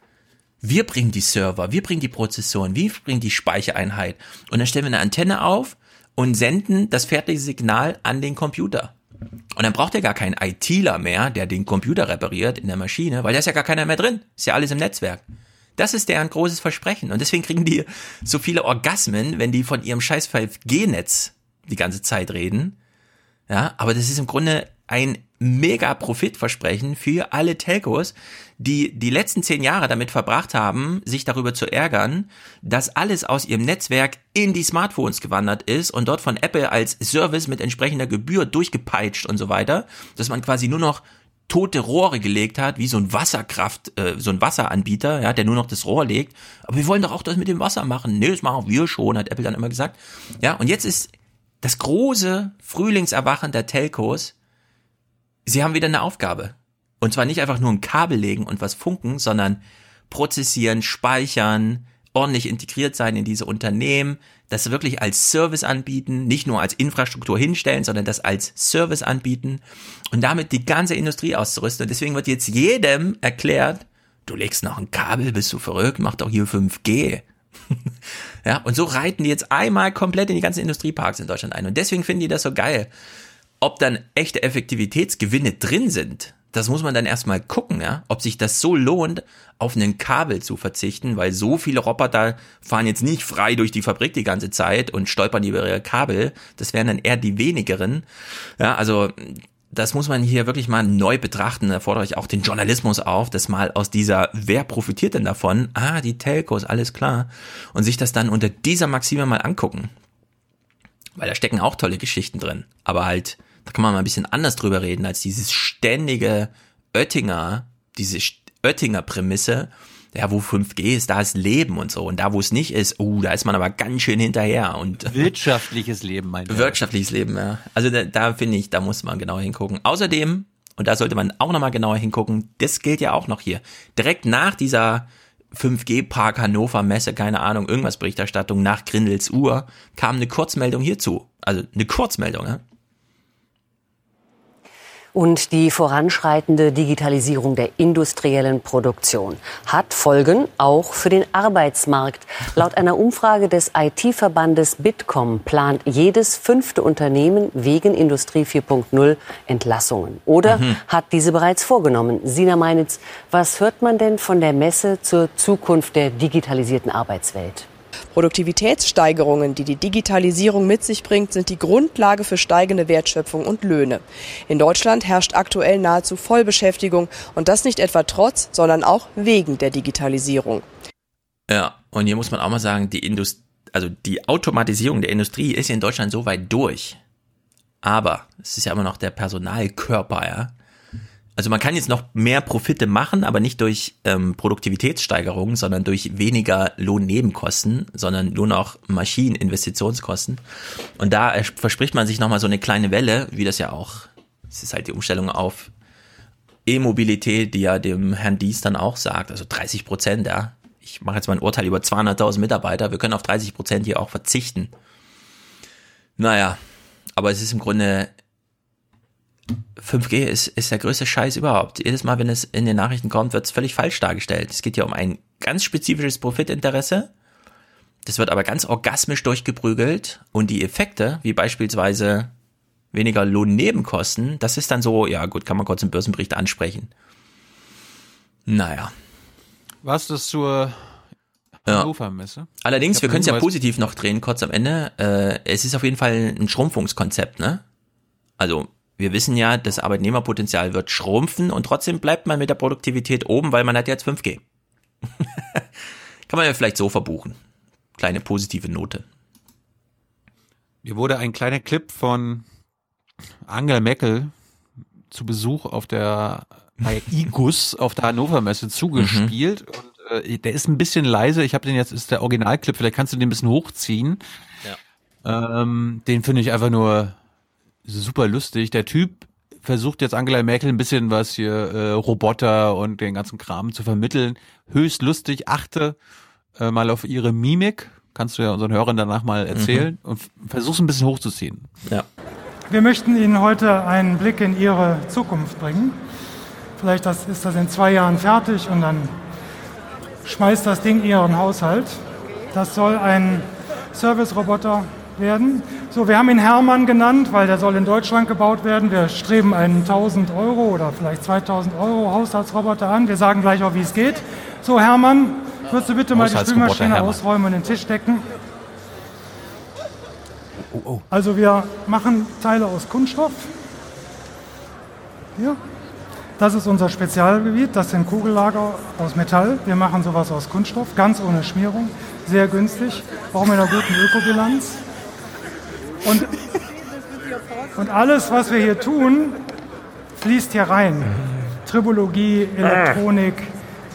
S2: Wir bringen die Server, wir bringen die Prozessoren, wir bringen die Speichereinheit. Und dann stellen wir eine Antenne auf und senden das fertige Signal an den Computer. Und dann braucht er gar keinen ITler mehr, der den Computer repariert in der Maschine, weil da ist ja gar keiner mehr drin. Ist ja alles im Netzwerk. Das ist deren großes Versprechen. Und deswegen kriegen die so viele Orgasmen, wenn die von ihrem scheiß 5G-Netz die ganze Zeit reden. Ja, aber das ist im Grunde ein mega Profitversprechen für alle Telcos, die die letzten zehn Jahre damit verbracht haben, sich darüber zu ärgern, dass alles aus ihrem Netzwerk in die Smartphones gewandert ist und dort von Apple als Service mit entsprechender Gebühr durchgepeitscht und so weiter, dass man quasi nur noch tote Rohre gelegt hat, wie so ein Wasserkraft, äh, so ein Wasseranbieter, ja, der nur noch das Rohr legt. Aber wir wollen doch auch das mit dem Wasser machen. Nee, das machen wir schon, hat Apple dann immer gesagt. Ja, und jetzt ist das große Frühlingserwachen der Telcos, sie haben wieder eine Aufgabe. Und zwar nicht einfach nur ein Kabel legen und was funken, sondern prozessieren, speichern, ordentlich integriert sein in diese Unternehmen, das wirklich als Service anbieten, nicht nur als Infrastruktur hinstellen, sondern das als Service anbieten und damit die ganze Industrie auszurüsten. Und deswegen wird jetzt jedem erklärt, du legst noch ein Kabel, bist du verrückt, mach doch hier 5G. ja, und so reiten die jetzt einmal komplett in die ganzen Industrieparks in Deutschland ein. Und deswegen finden die das so geil. Ob dann echte Effektivitätsgewinne drin sind, das muss man dann erstmal gucken, ja, ob sich das so lohnt, auf einen Kabel zu verzichten, weil so viele Roboter fahren jetzt nicht frei durch die Fabrik die ganze Zeit und stolpern über ihre Kabel. Das wären dann eher die wenigeren. Ja, also das muss man hier wirklich mal neu betrachten. Da fordere ich auch den Journalismus auf, das mal aus dieser, wer profitiert denn davon? Ah, die Telcos, alles klar. Und sich das dann unter dieser Maxime mal angucken. Weil da stecken auch tolle Geschichten drin. Aber halt, da kann man mal ein bisschen anders drüber reden, als dieses ständige Oettinger, diese Oettinger Prämisse, ja, wo 5G ist, da ist Leben und so. Und da, wo es nicht ist, oh, da ist man aber ganz schön hinterher. Und
S11: Wirtschaftliches Leben, mein
S2: Wirtschaftliches Leben, ja. Also da, da finde ich, da muss man genau hingucken. Außerdem, und da sollte man auch nochmal genauer hingucken, das gilt ja auch noch hier. Direkt nach dieser 5G-Park Hannover Messe, keine Ahnung, irgendwas Berichterstattung nach Grindels Uhr, kam eine Kurzmeldung hierzu. Also eine Kurzmeldung, ja.
S87: Und die voranschreitende Digitalisierung der industriellen Produktion hat Folgen auch für den Arbeitsmarkt. Laut einer Umfrage des IT-Verbandes Bitkom plant jedes fünfte Unternehmen wegen Industrie 4.0 Entlassungen oder mhm. hat diese bereits vorgenommen. Sina Meinitz, was hört man denn von der Messe zur Zukunft der digitalisierten Arbeitswelt?
S88: Produktivitätssteigerungen, die die Digitalisierung mit sich bringt, sind die Grundlage für steigende Wertschöpfung und Löhne. In Deutschland herrscht aktuell nahezu Vollbeschäftigung und das nicht etwa trotz, sondern auch wegen der Digitalisierung.
S2: Ja, und hier muss man auch mal sagen, die Indust also die Automatisierung der Industrie ist in Deutschland so weit durch. Aber es ist ja immer noch der Personalkörper, ja also man kann jetzt noch mehr Profite machen, aber nicht durch ähm, Produktivitätssteigerungen, sondern durch weniger Lohnnebenkosten, sondern nur noch Maschineninvestitionskosten. Und da verspricht man sich nochmal so eine kleine Welle, wie das ja auch, es ist halt die Umstellung auf E-Mobilität, die ja dem Herrn Dies dann auch sagt, also 30 Prozent, ja. Ich mache jetzt mal ein Urteil über 200.000 Mitarbeiter, wir können auf 30 Prozent hier auch verzichten. Naja, aber es ist im Grunde 5G ist, ist der größte Scheiß überhaupt. Jedes Mal, wenn es in den Nachrichten kommt, wird es völlig falsch dargestellt. Es geht hier um ein ganz spezifisches Profitinteresse. Das wird aber ganz orgasmisch durchgeprügelt und die Effekte, wie beispielsweise weniger Lohnnebenkosten, das ist dann so, ja gut, kann man kurz im Börsenbericht ansprechen. Naja.
S11: Was das zur Hannover Messe?
S2: Allerdings, wir können es ja positiv noch drehen, kurz am Ende. Äh, es ist auf jeden Fall ein Schrumpfungskonzept, ne? Also wir wissen ja, das Arbeitnehmerpotenzial wird schrumpfen und trotzdem bleibt man mit der Produktivität oben, weil man hat jetzt 5G. Kann man ja vielleicht so verbuchen. Kleine positive Note.
S11: Mir wurde ein kleiner Clip von Angela Merkel zu Besuch auf der bei IGUS auf der Hannover Messe zugespielt mhm. und äh, der ist ein bisschen leise. Ich habe den jetzt ist der Originalclip. Vielleicht kannst du den ein bisschen hochziehen. Ja. Ähm, den finde ich einfach nur super lustig. Der Typ versucht jetzt Angela Merkel ein bisschen was hier äh, Roboter und den ganzen Kram zu vermitteln. Höchst lustig. Achte äh, mal auf ihre Mimik. Kannst du ja unseren Hörern danach mal erzählen mhm. und versuch's ein bisschen hochzuziehen.
S2: Ja.
S86: Wir möchten Ihnen heute einen Blick in Ihre Zukunft bringen. Vielleicht das, ist das in zwei Jahren fertig und dann schmeißt das Ding in Ihren Haushalt. Das soll ein Service-Roboter werden. So, wir haben ihn Hermann genannt, weil der soll in Deutschland gebaut werden. Wir streben einen 1000 Euro oder vielleicht 2000 Euro Haushaltsroboter an. Wir sagen gleich auch, wie es geht. So, Hermann, würdest du bitte mal die Spülmaschine ausräumen und den Tisch decken?
S11: Oh, oh.
S86: Also wir machen Teile aus Kunststoff. Hier. Das ist unser Spezialgebiet. Das sind Kugellager aus Metall. Wir machen sowas aus Kunststoff, ganz ohne Schmierung, sehr günstig, auch mit einer guten Ökobilanz. Und, und alles, was wir hier tun, fließt hier rein. Tribologie, Elektronik,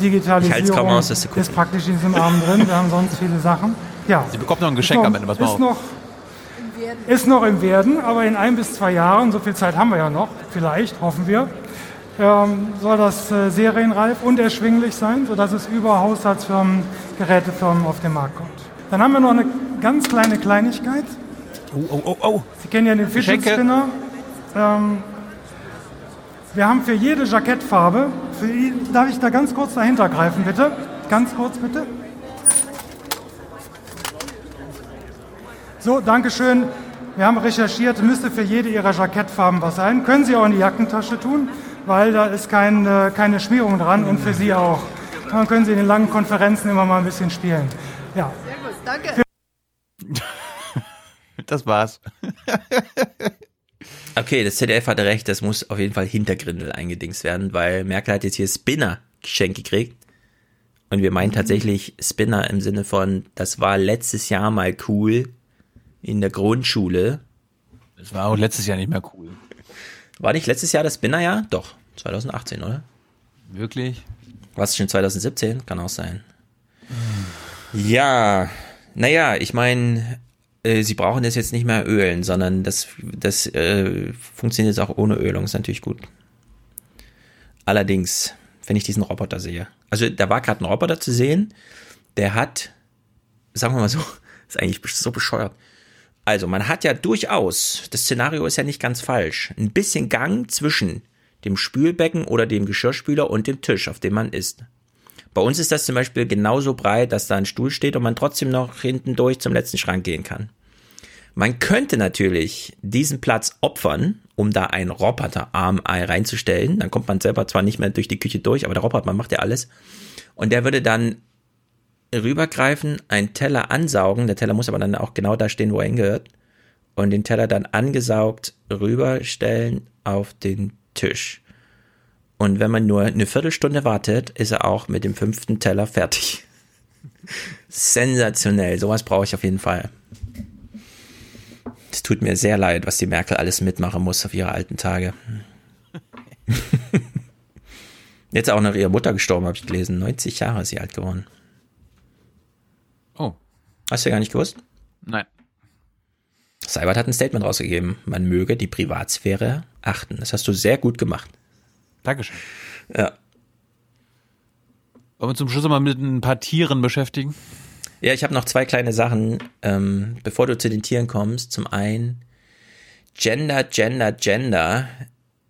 S86: Digitalisierung
S2: aus,
S86: ist praktisch in diesem Arm drin. Wir haben sonst viele Sachen. Ja.
S11: Sie bekommt noch ein Geschenk am Ende, was
S86: ist noch, ist noch im Werden, aber in ein bis zwei Jahren, so viel Zeit haben wir ja noch, vielleicht, hoffen wir, ähm, soll das äh, serienreif und erschwinglich sein, sodass es über Haushaltsfirmen, Gerätefirmen auf den Markt kommt. Dann haben wir noch eine ganz kleine Kleinigkeit.
S11: Oh, oh, oh, oh.
S86: Sie kennen ja den Fidget. Spinner. Ähm, wir haben für jede Jackettfarbe, für, darf ich da ganz kurz dahinter greifen, bitte? Ganz kurz, bitte. So, Dankeschön. Wir haben recherchiert, müsste für jede Ihrer Jackettfarben was sein. Können Sie auch in die Jackentasche tun, weil da ist kein, äh, keine Schmierung dran und für Sie auch. Dann können Sie in den langen Konferenzen immer mal ein bisschen spielen. Ja.
S78: Danke.
S11: Das war's.
S2: Okay, das ZDF hatte recht, das muss auf jeden Fall hinter Grindel eingedingst werden, weil Merkel hat jetzt hier Spinner geschenkt gekriegt. Und wir meinen tatsächlich Spinner im Sinne von, das war letztes Jahr mal cool in der Grundschule.
S11: Das war auch letztes Jahr nicht mehr cool.
S2: War nicht letztes Jahr das Spinnerjahr? Doch, 2018, oder?
S11: Wirklich?
S2: War es schon 2017? Kann auch sein. Ja, naja, ich meine, äh, sie brauchen das jetzt nicht mehr ölen, sondern das, das äh, funktioniert jetzt auch ohne Ölung, ist natürlich gut. Allerdings, wenn ich diesen Roboter sehe, also da war gerade ein Roboter zu sehen, der hat, sagen wir mal so, ist eigentlich so bescheuert. Also man hat ja durchaus, das Szenario ist ja nicht ganz falsch, ein bisschen Gang zwischen dem Spülbecken oder dem Geschirrspüler und dem Tisch, auf dem man isst. Bei uns ist das zum Beispiel genauso breit, dass da ein Stuhl steht und man trotzdem noch hinten durch zum letzten Schrank gehen kann. Man könnte natürlich diesen Platz opfern, um da ein Roboterarm-Ei reinzustellen. Dann kommt man selber zwar nicht mehr durch die Küche durch, aber der Roboter, macht ja alles. Und der würde dann rübergreifen, einen Teller ansaugen. Der Teller muss aber dann auch genau da stehen, wo er hingehört. Und den Teller dann angesaugt rüberstellen auf den Tisch. Und wenn man nur eine Viertelstunde wartet, ist er auch mit dem fünften Teller fertig. Sensationell. Sowas brauche ich auf jeden Fall. Es tut mir sehr leid, was die Merkel alles mitmachen muss auf ihre alten Tage. Jetzt auch noch ihre Mutter gestorben, habe ich gelesen. 90 Jahre ist sie alt geworden.
S11: Oh.
S2: Hast du ja gar nicht gewusst?
S11: Nein.
S2: Seibert hat ein Statement rausgegeben. Man möge die Privatsphäre achten. Das hast du sehr gut gemacht.
S11: Dankeschön.
S2: Ja.
S11: Wollen wir zum Schluss mal mit ein paar Tieren beschäftigen?
S2: Ja, ich habe noch zwei kleine Sachen, ähm, bevor du zu den Tieren kommst. Zum einen Gender, Gender, Gender.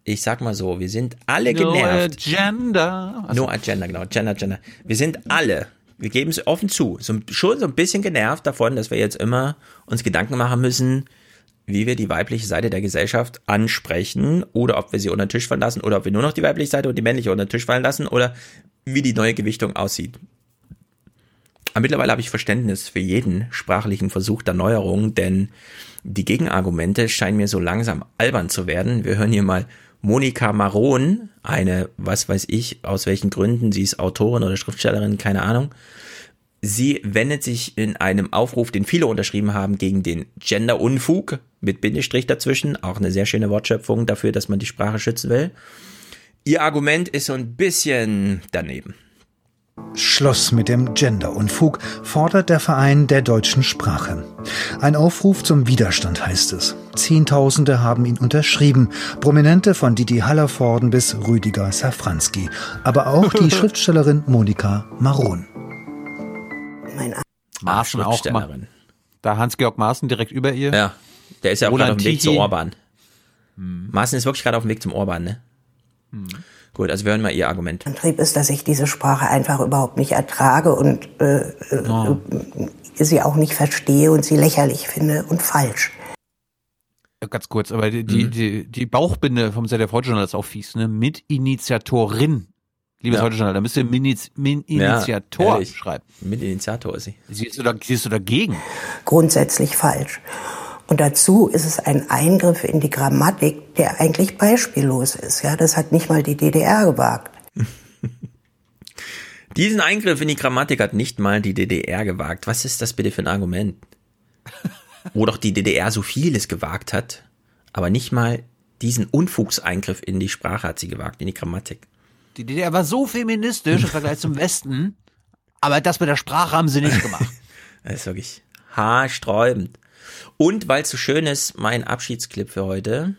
S2: Ich sag mal so, wir sind alle
S11: No
S2: genervt.
S11: Agenda. Also,
S2: No Agenda, genau. Gender, Gender. Wir sind alle, wir geben es offen zu, so, schon so ein bisschen genervt davon, dass wir jetzt immer uns Gedanken machen müssen, wie wir die weibliche Seite der Gesellschaft ansprechen oder ob wir sie unter den Tisch fallen lassen oder ob wir nur noch die weibliche Seite und die männliche unter den Tisch fallen lassen oder wie die neue Gewichtung aussieht. Aber mittlerweile habe ich Verständnis für jeden sprachlichen Versuch der Neuerung, denn die Gegenargumente scheinen mir so langsam albern zu werden. Wir hören hier mal Monika Maron, eine, was weiß ich, aus welchen Gründen, sie ist Autorin oder Schriftstellerin, keine Ahnung. Sie wendet sich in einem Aufruf, den viele unterschrieben haben, gegen den Gender-Unfug mit Bindestrich dazwischen. Auch eine sehr schöne Wortschöpfung dafür, dass man die Sprache schützen will. Ihr Argument ist so ein bisschen daneben.
S89: Schluss mit dem Gender-Unfug fordert der Verein der deutschen Sprache. Ein Aufruf zum Widerstand heißt es. Zehntausende haben ihn unterschrieben, Prominente von Didi Hallervorden bis Rüdiger Safranski, aber auch die Schriftstellerin Monika Maron.
S11: Maaßen auch mal.
S2: Schriftstellerin.
S11: Da Hans-Georg Maaßen direkt über ihr.
S2: Ja, der ist ja auch gerade auf dem Weg zu Orban. Maaßen ist wirklich gerade auf dem Weg zum Orban, ne? Gut, also wir hören mal Ihr Argument.
S90: Antrieb ist, dass ich diese Sprache einfach überhaupt nicht ertrage und äh, oh. sie auch nicht verstehe und sie lächerlich finde und falsch.
S11: Ganz kurz, aber die, mhm. die, die Bauchbinde vom ZDF Heute-Journal ist auch fies, ne? Mitinitiatorin. Liebes ja. Heute-Journal, da müsst ihr Miniz, Min-Initiator ja, schreiben.
S2: Mit-Initiator ist sie.
S11: Siehst du, da, siehst du dagegen?
S90: Grundsätzlich falsch. Und dazu ist es ein Eingriff in die Grammatik, der eigentlich beispiellos ist. Ja, das hat nicht mal die DDR gewagt.
S2: Diesen Eingriff in die Grammatik hat nicht mal die DDR gewagt. Was ist das bitte für ein Argument? wo doch die DDR so vieles gewagt hat, aber nicht mal diesen Unfugseingriff in die Sprache hat sie gewagt, in die Grammatik.
S11: Die DDR war so feministisch im Vergleich zum Westen, aber das mit der Sprache haben sie nicht gemacht.
S2: das ist wirklich haarsträubend. Und weil es so schön ist, mein Abschiedsclip für heute.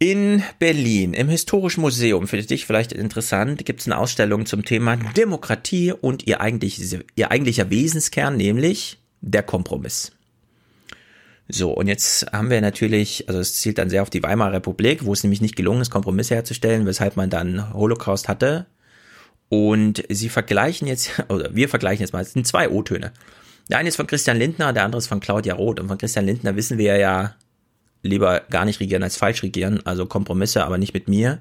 S2: In Berlin, im Historischen Museum, für dich vielleicht interessant, gibt es eine Ausstellung zum Thema Demokratie und ihr, eigentlich, ihr eigentlicher Wesenskern, nämlich der Kompromiss. So, und jetzt haben wir natürlich, also es zielt dann sehr auf die Weimarer Republik, wo es nämlich nicht gelungen ist, Kompromisse herzustellen, weshalb man dann Holocaust hatte. Und sie vergleichen jetzt, oder wir vergleichen jetzt mal, es sind zwei O-Töne. Der eine ist von Christian Lindner, der andere ist von Claudia Roth. Und von Christian Lindner wissen wir ja lieber gar nicht regieren als falsch regieren, also Kompromisse, aber nicht mit mir.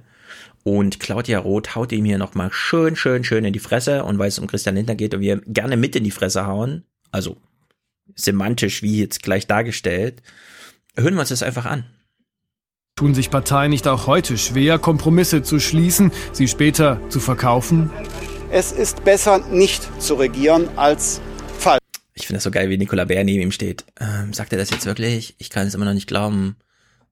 S2: Und Claudia Roth haut ihm hier nochmal schön, schön, schön in die Fresse. Und weil es um Christian Lindner geht und wir gerne mit in die Fresse hauen, also semantisch wie jetzt gleich dargestellt. Hören wir uns das einfach an.
S91: Tun sich Parteien nicht auch heute schwer, Kompromisse zu schließen, sie später zu verkaufen?
S92: Es ist besser, nicht zu regieren, als.
S2: Ich finde das so geil, wie Nicola Bär neben ihm steht. Ähm, sagt er das jetzt wirklich? Ich kann es immer noch nicht glauben.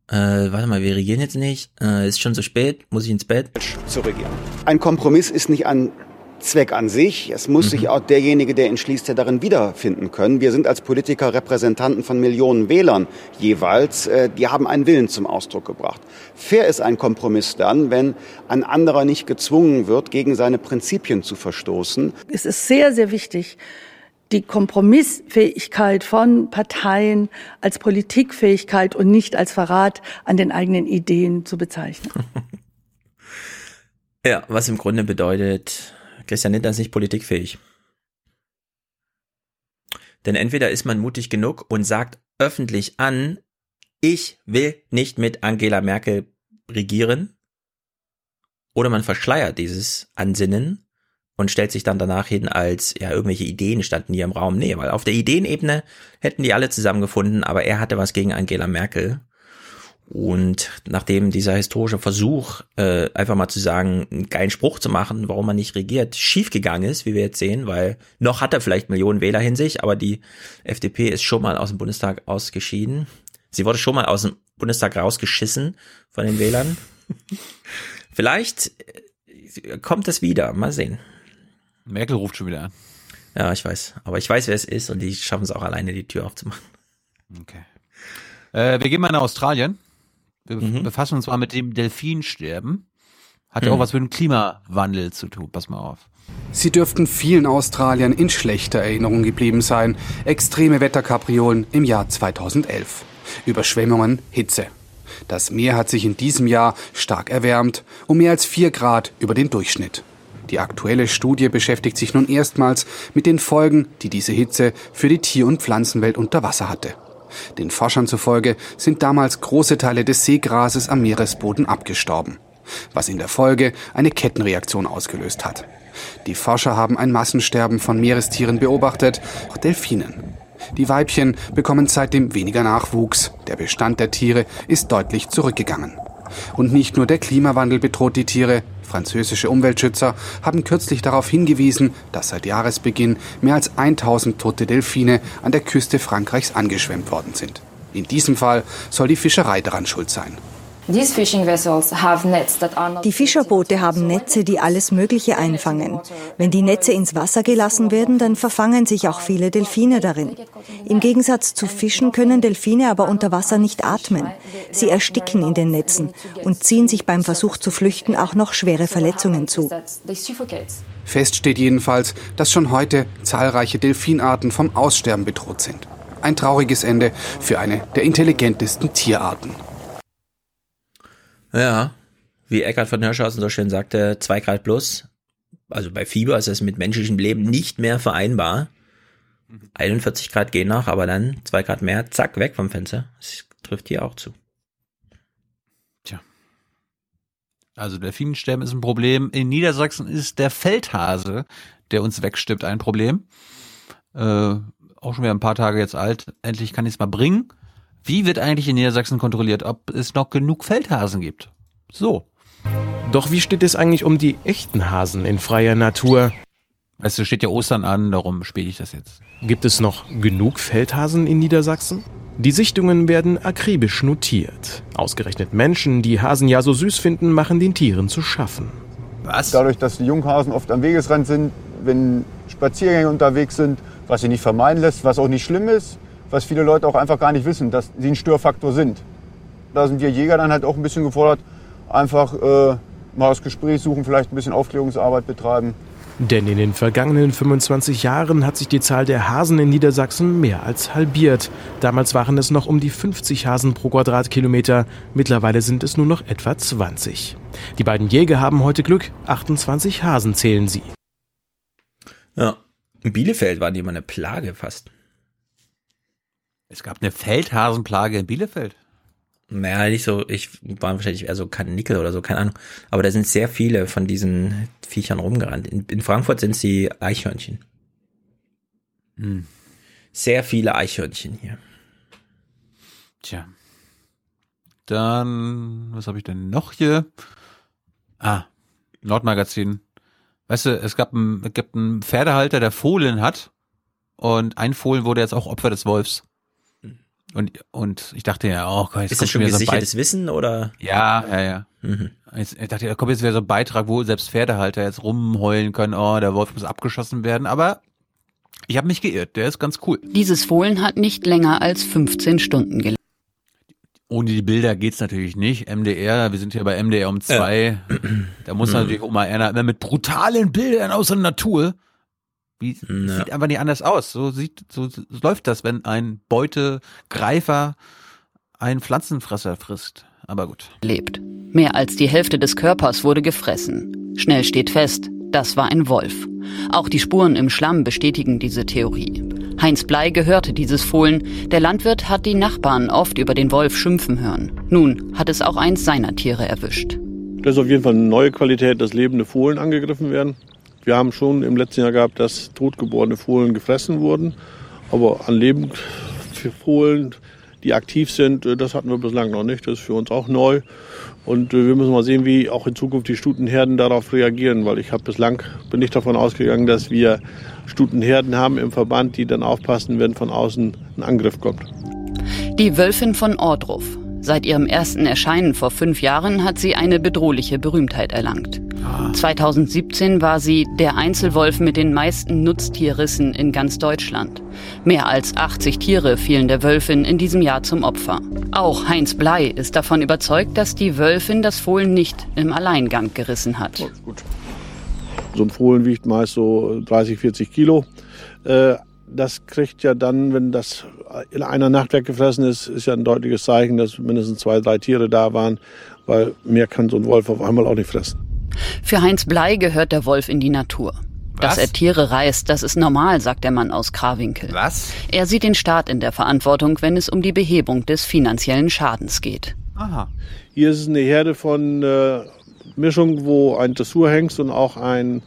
S2: Äh, warte mal, wir regieren jetzt nicht. Äh, ist schon so spät, muss ich ins Bett?
S92: Zu regieren. Ein Kompromiss ist nicht ein Zweck an sich. Es muss mhm. sich auch derjenige, der ihn schließt, der darin wiederfinden können. Wir sind als Politiker Repräsentanten von Millionen Wählern jeweils. Äh, die haben einen Willen zum Ausdruck gebracht. Fair ist ein Kompromiss dann, wenn ein anderer nicht gezwungen wird, gegen seine Prinzipien zu verstoßen.
S93: Es ist sehr, sehr wichtig, die Kompromissfähigkeit von Parteien als Politikfähigkeit und nicht als Verrat an den eigenen Ideen zu bezeichnen.
S2: Ja, was im Grunde bedeutet, Christian Lindner ist nicht politikfähig. Denn entweder ist man mutig genug und sagt öffentlich an, ich will nicht mit Angela Merkel regieren, oder man verschleiert dieses Ansinnen und stellt sich dann danach hin als, ja, irgendwelche Ideen standen hier im Raum. Nee, weil auf der Ideenebene hätten die alle zusammengefunden, aber er hatte was gegen Angela Merkel. Und nachdem dieser historische Versuch, äh, einfach mal zu sagen, einen geilen Spruch zu machen, warum man nicht regiert, schiefgegangen ist, wie wir jetzt sehen, weil noch hat er vielleicht Millionen Wähler hin sich, aber die FDP ist schon mal aus dem Bundestag ausgeschieden. Sie wurde schon mal aus dem Bundestag rausgeschissen von den Wählern. vielleicht äh, kommt es wieder, mal sehen.
S11: Merkel ruft schon wieder an.
S2: Ja, ich weiß. Aber ich weiß, wer es ist und die schaffen es auch alleine, die Tür aufzumachen.
S11: Okay. Äh, wir gehen mal nach Australien. Wir mhm. befassen uns mal mit dem Delfinsterben. Hat ja mhm. auch was mit dem Klimawandel zu tun. Pass mal auf.
S94: Sie dürften vielen Australiern in schlechter Erinnerung geblieben sein. Extreme Wetterkapriolen im Jahr 2011. Überschwemmungen, Hitze. Das Meer hat sich in diesem Jahr stark erwärmt, um mehr als vier Grad über den Durchschnitt. Die aktuelle Studie beschäftigt sich nun erstmals mit den Folgen, die diese Hitze für die Tier- und Pflanzenwelt unter Wasser hatte. Den Forschern zufolge sind damals große Teile des Seegrases am Meeresboden abgestorben, was in der Folge eine Kettenreaktion ausgelöst hat. Die Forscher haben ein Massensterben von Meerestieren beobachtet, auch Delfinen. Die Weibchen bekommen seitdem weniger Nachwuchs. Der Bestand der Tiere ist deutlich zurückgegangen. Und nicht nur der Klimawandel bedroht die Tiere. Französische Umweltschützer haben kürzlich darauf hingewiesen, dass seit Jahresbeginn mehr als 1000 tote Delfine an der Küste Frankreichs angeschwemmt worden sind. In diesem Fall soll die Fischerei daran schuld sein.
S95: Die Fischerboote haben Netze, die alles Mögliche einfangen. Wenn die Netze ins Wasser gelassen werden, dann verfangen sich auch viele Delfine darin. Im Gegensatz zu Fischen können Delfine aber unter Wasser nicht atmen. Sie ersticken in den Netzen und ziehen sich beim Versuch zu flüchten auch noch schwere Verletzungen zu.
S94: Fest steht jedenfalls, dass schon heute zahlreiche Delfinarten vom Aussterben bedroht sind. Ein trauriges Ende für eine der intelligentesten Tierarten.
S2: Ja, wie Eckhard von Hirschhausen so schön sagte, zwei Grad plus. Also bei Fieber ist es mit menschlichem Leben nicht mehr vereinbar. 41 Grad gehen noch, aber dann zwei Grad mehr, zack, weg vom Fenster. Das trifft hier auch zu.
S11: Tja. Also Delfinensterben ist ein Problem. In Niedersachsen ist der Feldhase, der uns wegstirbt, ein Problem. Äh, auch schon wieder ein paar Tage jetzt alt. Endlich kann ich es mal bringen. Wie wird eigentlich in Niedersachsen kontrolliert, ob es noch genug Feldhasen gibt? So.
S96: Doch wie steht es eigentlich um die echten Hasen in freier Natur?
S11: Weißt du, steht ja Ostern an, darum spiele ich das jetzt.
S96: Gibt es noch genug Feldhasen in Niedersachsen? Die Sichtungen werden akribisch notiert. Ausgerechnet Menschen, die Hasen ja so süß finden, machen den Tieren zu schaffen.
S97: Was? Dadurch, dass die Junghasen oft am Wegesrand sind, wenn Spaziergänger unterwegs sind, was sie nicht vermeiden lässt, was auch nicht schlimm ist, was viele Leute auch einfach gar nicht wissen, dass sie ein Störfaktor sind. Da sind wir Jäger dann halt auch ein bisschen gefordert, einfach äh, mal das Gespräch suchen, vielleicht ein bisschen Aufklärungsarbeit betreiben.
S96: Denn in den vergangenen 25 Jahren hat sich die Zahl der Hasen in Niedersachsen mehr als halbiert. Damals waren es noch um die 50 Hasen pro Quadratkilometer. Mittlerweile sind es nur noch etwa 20. Die beiden Jäger haben heute Glück. 28 Hasen zählen sie.
S2: Ja. In Bielefeld waren die immer eine Plage fast.
S11: Es gab eine Feldhasenplage in Bielefeld.
S2: Naja, nicht so, ich war wahrscheinlich eher so Nickel oder so, keine Ahnung. Aber da sind sehr viele von diesen Viechern rumgerannt. In, in Frankfurt sind sie Eichhörnchen. Hm. Sehr viele Eichhörnchen hier.
S11: Tja. Dann, was habe ich denn noch hier? Ah, Nordmagazin. Weißt du, es gab einen, es gibt einen Pferdehalter, der Fohlen hat. Und ein Fohlen wurde jetzt auch Opfer des Wolfs. Und, und ich dachte ja, oh Gott, jetzt
S2: Ist das schon
S11: so
S2: gesichertes
S11: Beit-
S2: Wissen oder?
S11: Ja, ja, ja.
S2: Mhm.
S11: Jetzt, ich dachte, da kommt jetzt wieder so ein Beitrag, wo selbst Pferdehalter jetzt rumheulen können, oh, der Wolf muss abgeschossen werden. Aber ich habe mich geirrt, der ist ganz cool.
S98: Dieses Fohlen hat nicht länger als 15 Stunden gelebt.
S11: Ohne die Bilder geht's natürlich nicht. MDR, wir sind hier bei MDR um zwei. Da muss
S2: Mhm.
S11: natürlich auch mal einer immer mit brutalen Bildern aus der Natur. Wie, Sieht einfach nicht anders aus. So sieht, so, so läuft das, wenn ein Beutegreifer einen Pflanzenfresser frisst. Aber gut.
S98: lebt. Mehr als die Hälfte des Körpers wurde gefressen. Schnell steht fest, das war ein Wolf. Auch die Spuren im Schlamm bestätigen diese Theorie. Heinz Blei gehörte dieses Fohlen. Der Landwirt hat die Nachbarn oft über den Wolf schimpfen hören. Nun hat es auch eins seiner Tiere erwischt.
S99: Das ist auf jeden Fall eine neue Qualität, dass lebende Fohlen angegriffen werden. Wir haben schon im letzten Jahr gehabt, dass totgeborene Fohlen gefressen wurden. Aber an lebenden Fohlen, die aktiv sind, äh, das hatten wir bislang noch nicht. Das ist für uns auch neu. Und äh, wir müssen mal sehen, wie auch in Zukunft die Stutenherden darauf reagieren, weil ich habe bislang bin ich davon ausgegangen, dass wir Stutenherden haben im Verband, die dann aufpassen, wenn von außen ein Angriff kommt.
S98: Die Wölfin von Ordruf. Seit ihrem ersten Erscheinen vor fünf Jahren hat sie eine bedrohliche Berühmtheit erlangt. 2017 war sie der Einzelwolf mit den meisten Nutztierrissen in ganz Deutschland. Mehr als 80 Tiere fielen der Wölfin in diesem Jahr zum Opfer. Auch Heinz Blei ist davon überzeugt, dass die Wölfin das Fohlen nicht im Alleingang gerissen hat.
S99: So ein Fohlen wiegt meist so 30, 40 Kilo. Äh, Das kriegt ja dann, wenn das in einer Nacht weggefressen ist, ist ja ein deutliches Zeichen, dass mindestens zwei, drei Tiere da waren, weil mehr kann so ein Wolf auf einmal auch nicht fressen.
S98: Für Heinz Blei gehört der Wolf in die Natur. Dass er Tiere reißt, das ist normal, sagt der Mann aus Krawinkel.
S11: Was?
S98: Er sieht den Staat in der Verantwortung, wenn es um die Behebung des finanziellen Schadens geht.
S11: Aha.
S99: Hier ist es eine Herde von äh, Mischung, wo ein Dressurhengst und auch ein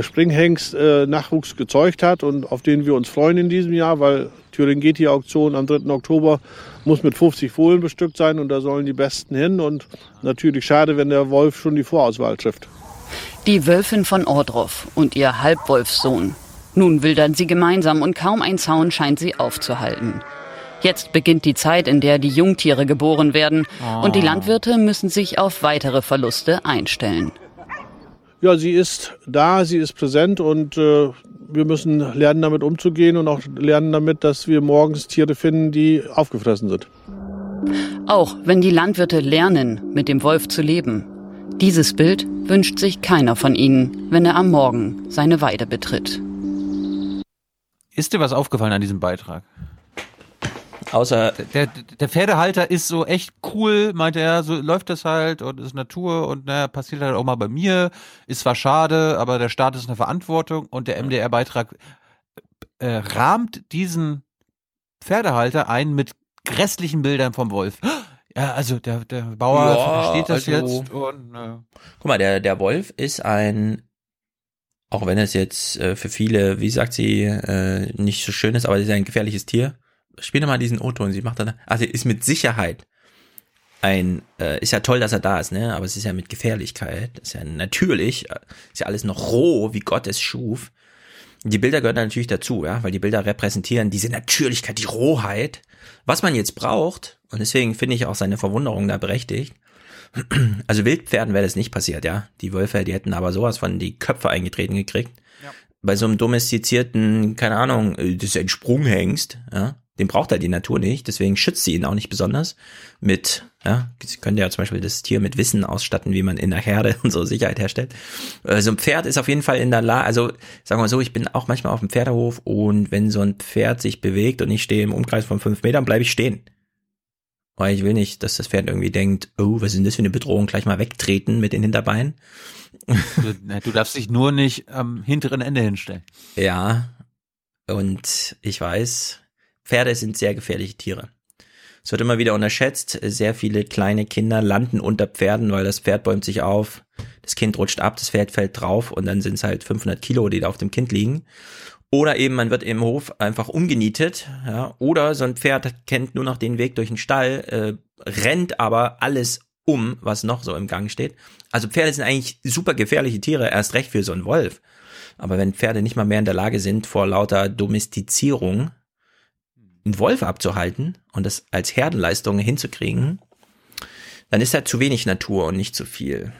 S99: Springhengst äh, Nachwuchs gezeugt hat und auf den wir uns freuen in diesem Jahr, weil Thüringen-Auktion am 3. Oktober muss mit 50 Fohlen bestückt sein und da sollen die Besten hin und natürlich schade, wenn der Wolf schon die Vorauswahl trifft.
S98: Die Wölfin von Ordruf und ihr Halbwolfssohn. Nun wildern sie gemeinsam und kaum ein Zaun scheint sie aufzuhalten. Jetzt beginnt die Zeit, in der die Jungtiere geboren werden und die Landwirte müssen sich auf weitere Verluste einstellen.
S99: Ja, sie ist da, sie ist präsent und äh, wir müssen lernen, damit umzugehen und auch lernen damit, dass wir morgens Tiere finden, die aufgefressen sind.
S98: Auch wenn die Landwirte lernen, mit dem Wolf zu leben. Dieses Bild wünscht sich keiner von ihnen, wenn er am Morgen seine Weide betritt.
S11: Ist dir was aufgefallen an diesem Beitrag?
S2: Außer
S11: der, der Pferdehalter ist so echt cool, meint er, so läuft das halt und ist Natur und naja, passiert halt auch mal bei mir. Ist zwar schade, aber der Staat ist eine Verantwortung und der MDR-Beitrag äh, rahmt diesen Pferdehalter ein mit grässlichen Bildern vom Wolf. Ja, also der, der Bauer
S2: Ja,
S11: versteht das
S2: also-
S11: jetzt und äh,
S2: Guck mal, der, der Wolf ist ein, auch wenn es jetzt äh, für viele, wie sagt sie, äh, nicht so schön ist, aber es ist ein gefährliches Tier. Spiel doch mal diesen O-Ton, sie macht dann, also ist mit Sicherheit ein, äh, ist ja toll, dass er da ist, ne, aber es ist ja mit Gefährlichkeit, ist ja natürlich, äh, ist ja alles noch roh, wie Gott es schuf. Die Bilder gehören natürlich dazu, ja, weil die Bilder repräsentieren diese Natürlichkeit, die Rohheit. Was man jetzt braucht, und deswegen finde ich auch seine Verwunderung da berechtigt, also Wildpferden wäre das nicht passiert, ja. Die Wölfe, die hätten aber sowas von die Köpfe eingetreten gekriegt. Bei so einem domestizierten, keine Ahnung, äh, das ist ein Sprunghengst, ja. Den braucht halt die Natur nicht, deswegen schützt sie ihn auch nicht besonders mit, ja, sie könnte ja zum Beispiel das Tier mit Wissen ausstatten, wie man in der Herde und so Sicherheit herstellt. Äh, So ein Pferd ist auf jeden Fall in der Lage, also sagen wir mal so, ich bin auch manchmal auf dem Pferdehof und wenn so ein Pferd sich bewegt und ich stehe im Umkreis von fünf Metern, bleibe ich stehen. Weil ich will nicht, dass das Pferd irgendwie denkt, oh, was ist denn das für eine Bedrohung, gleich mal wegtreten mit den Hinterbeinen.
S11: du darfst dich nur nicht am hinteren Ende hinstellen.
S2: Ja, und ich weiß, Pferde sind sehr gefährliche Tiere. Es wird immer wieder unterschätzt. Sehr viele kleine Kinder landen unter Pferden, weil das Pferd bäumt sich auf, das Kind rutscht ab, das Pferd fällt drauf und dann sind es halt 500 Kilo, die da auf dem Kind liegen. Oder eben man wird im Hof einfach umgenietet, ja. Oder so ein Pferd kennt nur noch den Weg durch den Stall, äh, rennt aber alles um, was noch so im Gang steht. Also Pferde sind eigentlich super gefährliche Tiere, erst recht für so einen Wolf. Aber wenn Pferde nicht mal mehr in der Lage sind, vor lauter Domestizierung einen Wolf abzuhalten und das als Herdenleistung hinzukriegen, dann ist da zu wenig Natur und nicht zu viel.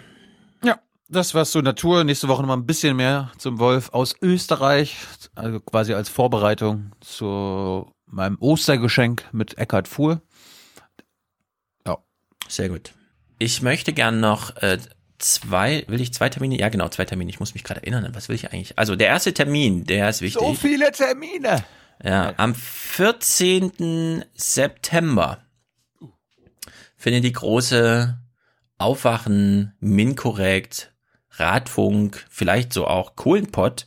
S11: Ja, das war's zur Natur. Nächste Woche nochmal ein bisschen mehr zum Wolf aus Österreich. Also quasi als Vorbereitung zu meinem Ostergeschenk mit Eckhard Fuhr.
S2: Ja. Sehr gut. Ich möchte gern noch äh, zwei, will ich zwei Termine? Ja, genau, zwei Termine. Ich muss mich gerade erinnern, was will ich eigentlich? Also der erste Termin, der ist wichtig.
S11: So viele Termine.
S2: Ja, am 14. September findet die große Aufwachen, Minkorrekt, Radfunk, vielleicht so auch Kohlenpott,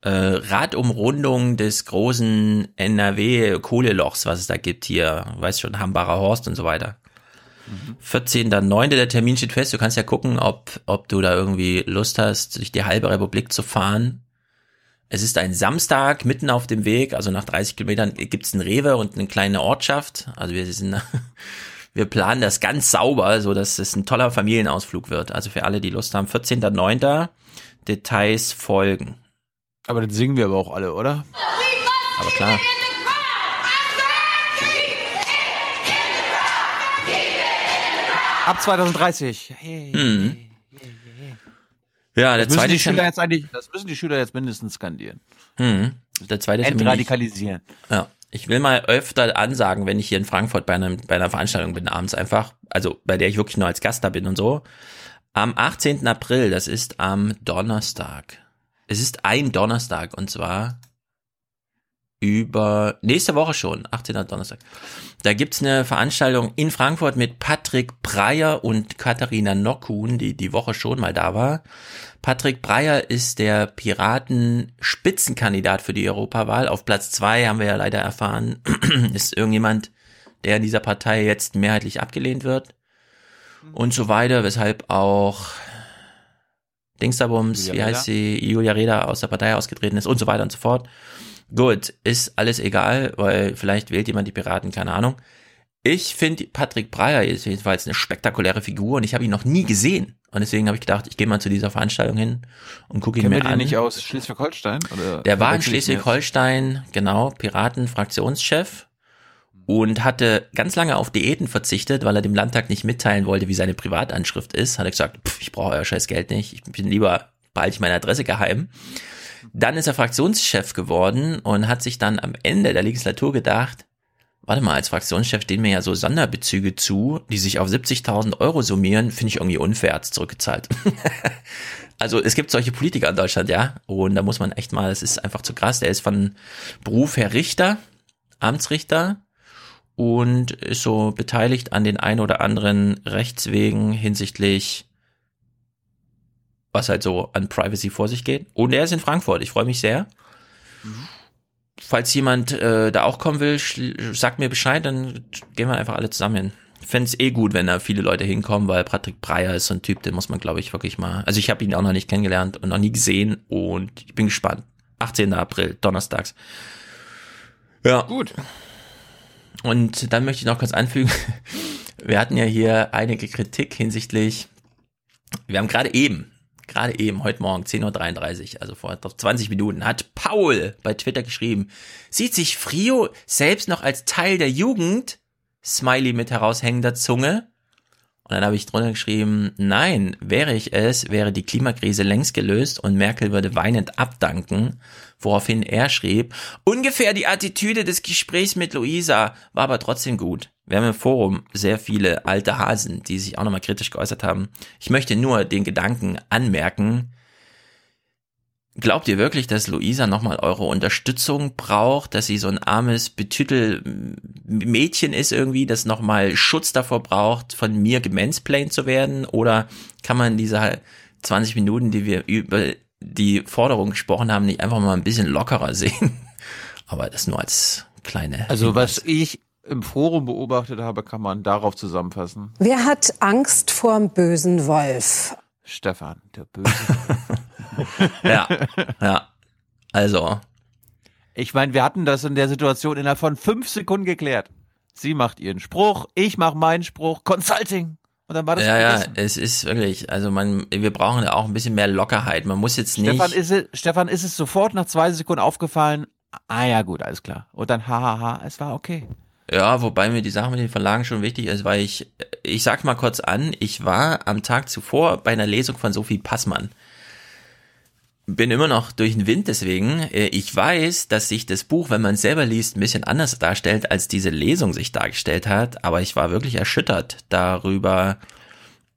S2: äh, Radumrundung des großen NRW-Kohlelochs, was es da gibt hier, weißt schon, Hambacher Horst und so weiter. 14.9. der Termin steht fest. Du kannst ja gucken, ob, ob du da irgendwie Lust hast, durch die halbe Republik zu fahren. Es ist ein Samstag mitten auf dem Weg, also nach 30 Kilometern gibt's ein Rewe und eine kleine Ortschaft. Also wir sind, wir planen das ganz sauber, so dass es ein toller Familienausflug wird. Also für alle, die Lust haben, 14.9. Details folgen.
S11: Aber dann singen wir aber auch alle, oder?
S2: Aber klar.
S11: Ab 2030. Hey.
S2: Hm. Ja, der
S11: das müssen
S2: zweite
S11: die Schüler jetzt eigentlich, das müssen die Schüler jetzt mindestens skandieren.
S2: Hm. Der zweite
S11: Entradikalisieren.
S2: Ja. Ich will mal öfter ansagen, wenn ich hier in Frankfurt bei, einem, bei einer Veranstaltung bin, abends einfach, also bei der ich wirklich nur als Gast da bin und so. Am 18. April, das ist am Donnerstag. Es ist ein Donnerstag und zwar über nächste Woche schon, 18. Donnerstag. Da gibt's eine Veranstaltung in Frankfurt mit Patrick Breyer und Katharina Nockhuhn, die die Woche schon mal da war. Patrick Breyer ist der Piraten-Spitzenkandidat für die Europawahl. Auf Platz zwei haben wir ja leider erfahren, ist irgendjemand, der in dieser Partei jetzt mehrheitlich abgelehnt wird. Und so weiter, weshalb auch Dingsterbums, wie heißt sie, Julia Reda aus der Partei ausgetreten ist und so weiter und so fort. Gut, ist alles egal, weil vielleicht wählt jemand die Piraten, keine Ahnung. Ich finde, Patrick Breyer ist jedenfalls eine spektakuläre Figur und ich habe ihn noch nie gesehen. Und deswegen habe ich gedacht, ich gehe mal zu dieser Veranstaltung hin und gucke ihn mir
S11: den
S2: an.
S11: nicht aus Schleswig-Holstein? oder
S2: Der war in? Schleswig-Holstein, genau, Piraten-Fraktionschef und hatte ganz lange auf Diäten verzichtet, weil er dem Landtag nicht mitteilen wollte, wie seine Privatanschrift ist. Hat er gesagt, pff, ich brauche euer scheiß Geld nicht, ich bin lieber, behalte ich meine Adresse geheim. Dann ist er Fraktionschef geworden und hat sich dann am Ende der Legislatur gedacht, warte mal, als Fraktionschef stehen mir ja so Sonderbezüge zu, die sich auf 70.000 Euro summieren, finde ich irgendwie unfair, hat's zurückgezahlt. also es gibt solche Politiker in Deutschland, ja, und da muss man echt mal, das ist einfach zu krass, der ist von Beruf her Richter, Amtsrichter und ist so beteiligt an den ein oder anderen Rechtswegen hinsichtlich was halt so an Privacy vor sich geht. Und er ist in Frankfurt. Ich freue mich sehr. Falls jemand äh, da auch kommen will, sagt mir Bescheid, dann gehen wir einfach alle zusammen hin. Ich fände es eh gut, wenn da viele Leute hinkommen, weil Patrick Breyer ist so ein Typ, den muss man, glaube ich, wirklich mal. Also ich habe ihn auch noch nicht kennengelernt und noch nie gesehen und ich bin gespannt. 18. April, donnerstags. Ja.
S11: Gut.
S2: Und dann möchte ich noch kurz anfügen, wir hatten ja hier einige Kritik hinsichtlich, wir haben gerade eben, gerade eben, heute Morgen, 10.33 Uhr, also vor 20 Minuten, hat Paul bei Twitter geschrieben, sieht sich Frio selbst noch als Teil der Jugend? Smiley mit heraushängender Zunge. Und dann habe ich drunter geschrieben, nein, wäre ich es, wäre die Klimakrise längst gelöst und Merkel würde weinend abdanken, woraufhin er schrieb, ungefähr die Attitüde des Gesprächs mit Luisa war aber trotzdem gut. Wir haben im Forum sehr viele alte Hasen, die sich auch nochmal kritisch geäußert haben. Ich möchte nur den Gedanken anmerken, Glaubt ihr wirklich, dass Luisa nochmal eure Unterstützung braucht, dass sie so ein armes Betütel-Mädchen ist irgendwie, das nochmal Schutz davor braucht, von mir gemansplained zu werden? Oder kann man diese 20 Minuten, die wir über die Forderung gesprochen haben, nicht einfach mal ein bisschen lockerer sehen? Aber das nur als kleine.
S11: Also Hinweis. was ich im Forum beobachtet habe, kann man darauf zusammenfassen.
S100: Wer hat Angst vorm bösen Wolf?
S11: Stefan, der böse.
S2: ja, ja. Also.
S11: Ich meine, wir hatten das in der Situation innerhalb von fünf Sekunden geklärt. Sie macht ihren Spruch, ich mache meinen Spruch, Consulting. Und dann war das
S2: Ja, ja, es ist wirklich, also man, wir brauchen ja auch ein bisschen mehr Lockerheit. Man muss jetzt nicht.
S11: Stefan ist es, Stefan ist es sofort nach zwei Sekunden aufgefallen. Ah ja, gut, alles klar. Und dann hahaha, es war okay.
S2: Ja, wobei mir die Sache mit den Verlagen schon wichtig ist, weil ich, ich sag mal kurz an, ich war am Tag zuvor bei einer Lesung von Sophie Passmann bin immer noch durch den Wind deswegen. Äh, ich weiß, dass sich das Buch, wenn man es selber liest, ein bisschen anders darstellt, als diese Lesung sich dargestellt hat. Aber ich war wirklich erschüttert darüber,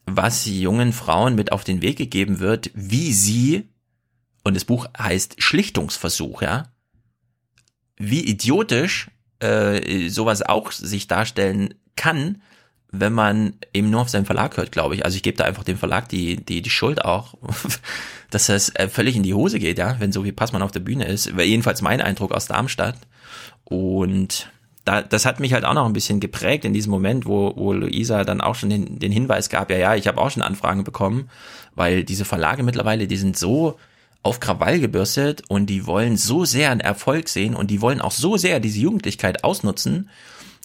S2: was jungen Frauen mit auf den Weg gegeben wird, wie sie, und das Buch heißt Schlichtungsversuch, ja, wie idiotisch äh, sowas auch sich darstellen kann, wenn man eben nur auf seinen Verlag hört, glaube ich. Also ich gebe da einfach dem Verlag die, die, die Schuld auch, dass das äh, völlig in die Hose geht, ja, wenn so wie Passmann auf der Bühne ist. Jedenfalls mein Eindruck aus Darmstadt. Und da, das hat mich halt auch noch ein bisschen geprägt in diesem Moment, wo, wo Luisa dann auch schon den, den Hinweis gab, ja, ja, ich habe auch schon Anfragen bekommen, weil diese Verlage mittlerweile, die sind so auf Krawall gebürstet und die wollen so sehr einen Erfolg sehen und die wollen auch so sehr diese Jugendlichkeit ausnutzen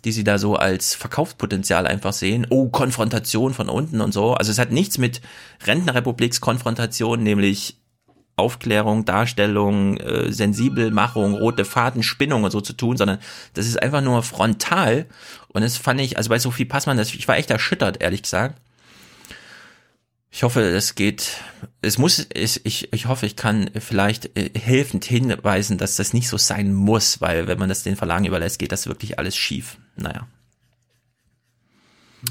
S2: die sie da so als Verkaufspotenzial einfach sehen. Oh, Konfrontation von unten und so. Also es hat nichts mit Rentnerrepubliks-Konfrontation, nämlich Aufklärung, Darstellung, äh, Sensibelmachung, rote Faden, Spinnung und so zu tun, sondern das ist einfach nur frontal. Und das fand ich, also bei Sophie Passmann, das, ich war echt erschüttert, ehrlich gesagt. Ich hoffe, es geht, es muss, es, ich, ich hoffe, ich kann vielleicht äh, helfend hinweisen, dass das nicht so sein muss, weil wenn man das den Verlagen überlässt, geht das wirklich alles schief. Naja.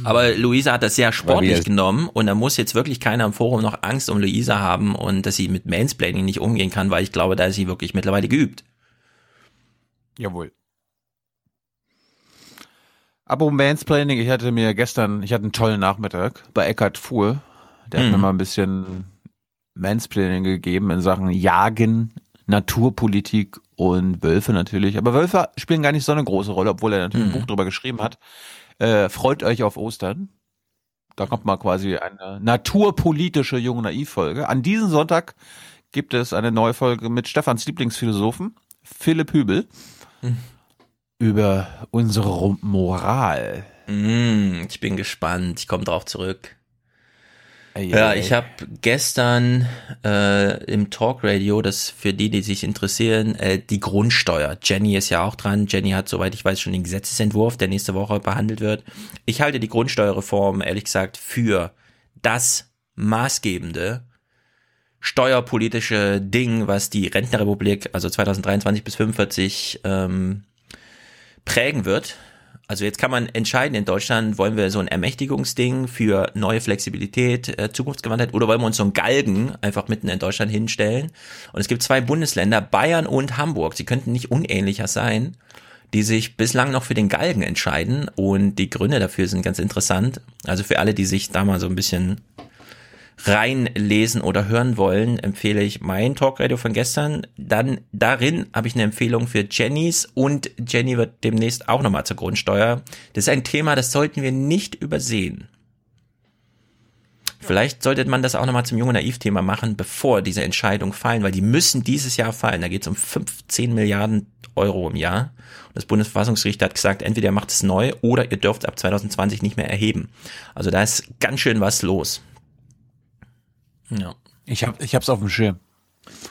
S2: Aber Luisa hat das sehr sportlich genommen und da muss jetzt wirklich keiner im Forum noch Angst um Luisa haben und dass sie mit Mansplaining nicht umgehen kann, weil ich glaube, da ist sie wirklich mittlerweile geübt.
S11: Jawohl. Aber Mansplaining, ich hatte mir gestern, ich hatte einen tollen Nachmittag bei Eckhard Fuhr der mhm. hat mir mhm. mal ein bisschen Mansplaining gegeben in Sachen Jagen, Naturpolitik und Wölfe natürlich. Aber Wölfe spielen gar nicht so eine große Rolle, obwohl er natürlich mhm. ein Buch drüber geschrieben hat. Äh, freut euch auf Ostern. Da kommt mal quasi eine naturpolitische Jung Naiv-Folge. An diesem Sonntag gibt es eine neue Folge mit Stefans Lieblingsphilosophen, Philipp Hübel, mhm. über unsere Moral.
S2: Mhm, ich bin gespannt. Ich komme drauf zurück. Ja, ich habe gestern äh, im Talkradio, das für die, die sich interessieren, äh, die Grundsteuer. Jenny ist ja auch dran. Jenny hat, soweit ich weiß, schon den Gesetzesentwurf, der nächste Woche behandelt wird. Ich halte die Grundsteuerreform, ehrlich gesagt, für das maßgebende steuerpolitische Ding, was die Rentnerrepublik, also 2023 bis 45, ähm, prägen wird. Also jetzt kann man entscheiden in Deutschland, wollen wir so ein Ermächtigungsding für neue Flexibilität, äh, Zukunftsgewandtheit oder wollen wir uns so ein Galgen einfach mitten in Deutschland hinstellen? Und es gibt zwei Bundesländer, Bayern und Hamburg, sie könnten nicht unähnlicher sein, die sich bislang noch für den Galgen entscheiden und die Gründe dafür sind ganz interessant. Also für alle, die sich da mal so ein bisschen reinlesen oder hören wollen, empfehle ich mein Talkradio von gestern. Dann darin habe ich eine Empfehlung für Jennys und Jenny wird demnächst auch nochmal zur Grundsteuer. Das ist ein Thema, das sollten wir nicht übersehen. Vielleicht sollte man das auch nochmal zum Junge Naiv-Thema machen, bevor diese Entscheidungen fallen, weil die müssen dieses Jahr fallen. Da geht es um 15 Milliarden Euro im Jahr. Und das Bundesverfassungsgericht hat gesagt, entweder ihr macht es neu oder ihr dürft ab 2020 nicht mehr erheben. Also da ist ganz schön was los.
S11: Ja. Ich habe ich hab's auf dem Schirm.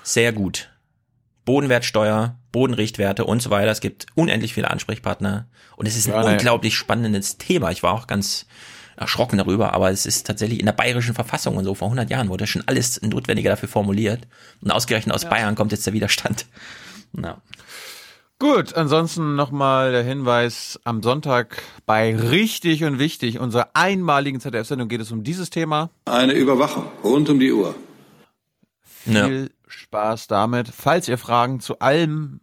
S2: Sehr gut. Bodenwertsteuer, Bodenrichtwerte und so weiter. Es gibt unendlich viele Ansprechpartner und es ist ein ja, unglaublich spannendes Thema. Ich war auch ganz erschrocken darüber, aber es ist tatsächlich in der bayerischen Verfassung und so vor 100 Jahren wurde schon alles Notwendige dafür formuliert und ausgerechnet aus ja. Bayern kommt jetzt der Widerstand.
S11: Ja. Gut, ansonsten nochmal der Hinweis am Sonntag bei Richtig und Wichtig, unserer einmaligen ZDF-Sendung geht es um dieses Thema.
S101: Eine Überwachung rund um die Uhr.
S11: Viel ja. Spaß damit. Falls ihr Fragen zu allem,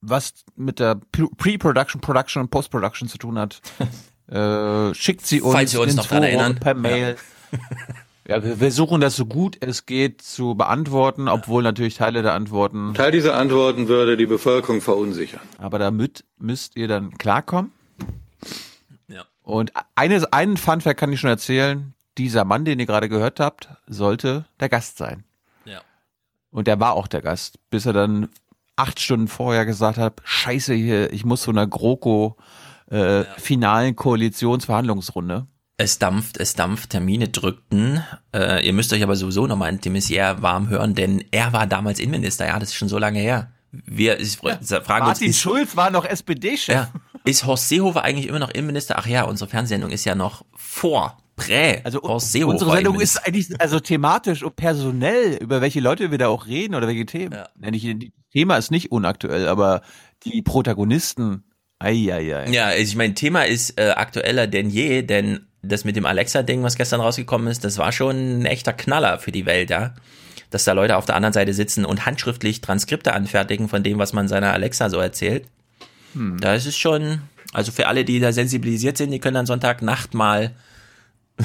S11: was mit der Pre-Production, Production und Post-Production zu tun hat, äh, schickt sie uns,
S2: Falls ihr uns noch daran erinnern.
S11: per Mail. Ja. Ja, wir versuchen das so gut es geht zu beantworten, obwohl natürlich Teile der Antworten.
S101: Teil dieser Antworten würde die Bevölkerung verunsichern.
S11: Aber damit müsst ihr dann klarkommen. Ja. Und eines, einen Funfact kann ich schon erzählen. Dieser Mann, den ihr gerade gehört habt, sollte der Gast sein. Ja. Und der war auch der Gast, bis er dann acht Stunden vorher gesagt hat, scheiße hier, ich muss zu einer GroKo äh, ja. finalen Koalitionsverhandlungsrunde.
S2: Es dampft, es dampft, Termine drückten. Äh, ihr müsst euch aber sowieso nochmal in Messier warm hören, denn er war damals Innenminister. Ja, das ist schon so lange her. Wir ich, ja, fragen
S11: Martin
S2: uns.
S11: Martin Schulz war noch SPD-Chef. Ja,
S2: ist Horst Seehofer eigentlich immer noch Innenminister? Ach ja, unsere Fernsehsendung ist ja noch vor Prä.
S11: Also Horst Seehofer unsere Sendung ist eigentlich also thematisch und personell über welche Leute wir da auch reden oder welche Themen. Ja. Das Thema ist nicht unaktuell, aber die Protagonisten Eieiei.
S2: Ja, ich mein Thema ist äh, aktueller denn je, denn das mit dem Alexa-Ding, was gestern rausgekommen ist, das war schon ein echter Knaller für die Welt, ja. Dass da Leute auf der anderen Seite sitzen und handschriftlich Transkripte anfertigen von dem, was man seiner Alexa so erzählt. Hm. Da ist es schon, also für alle, die da sensibilisiert sind, die können dann Sonntagnacht mal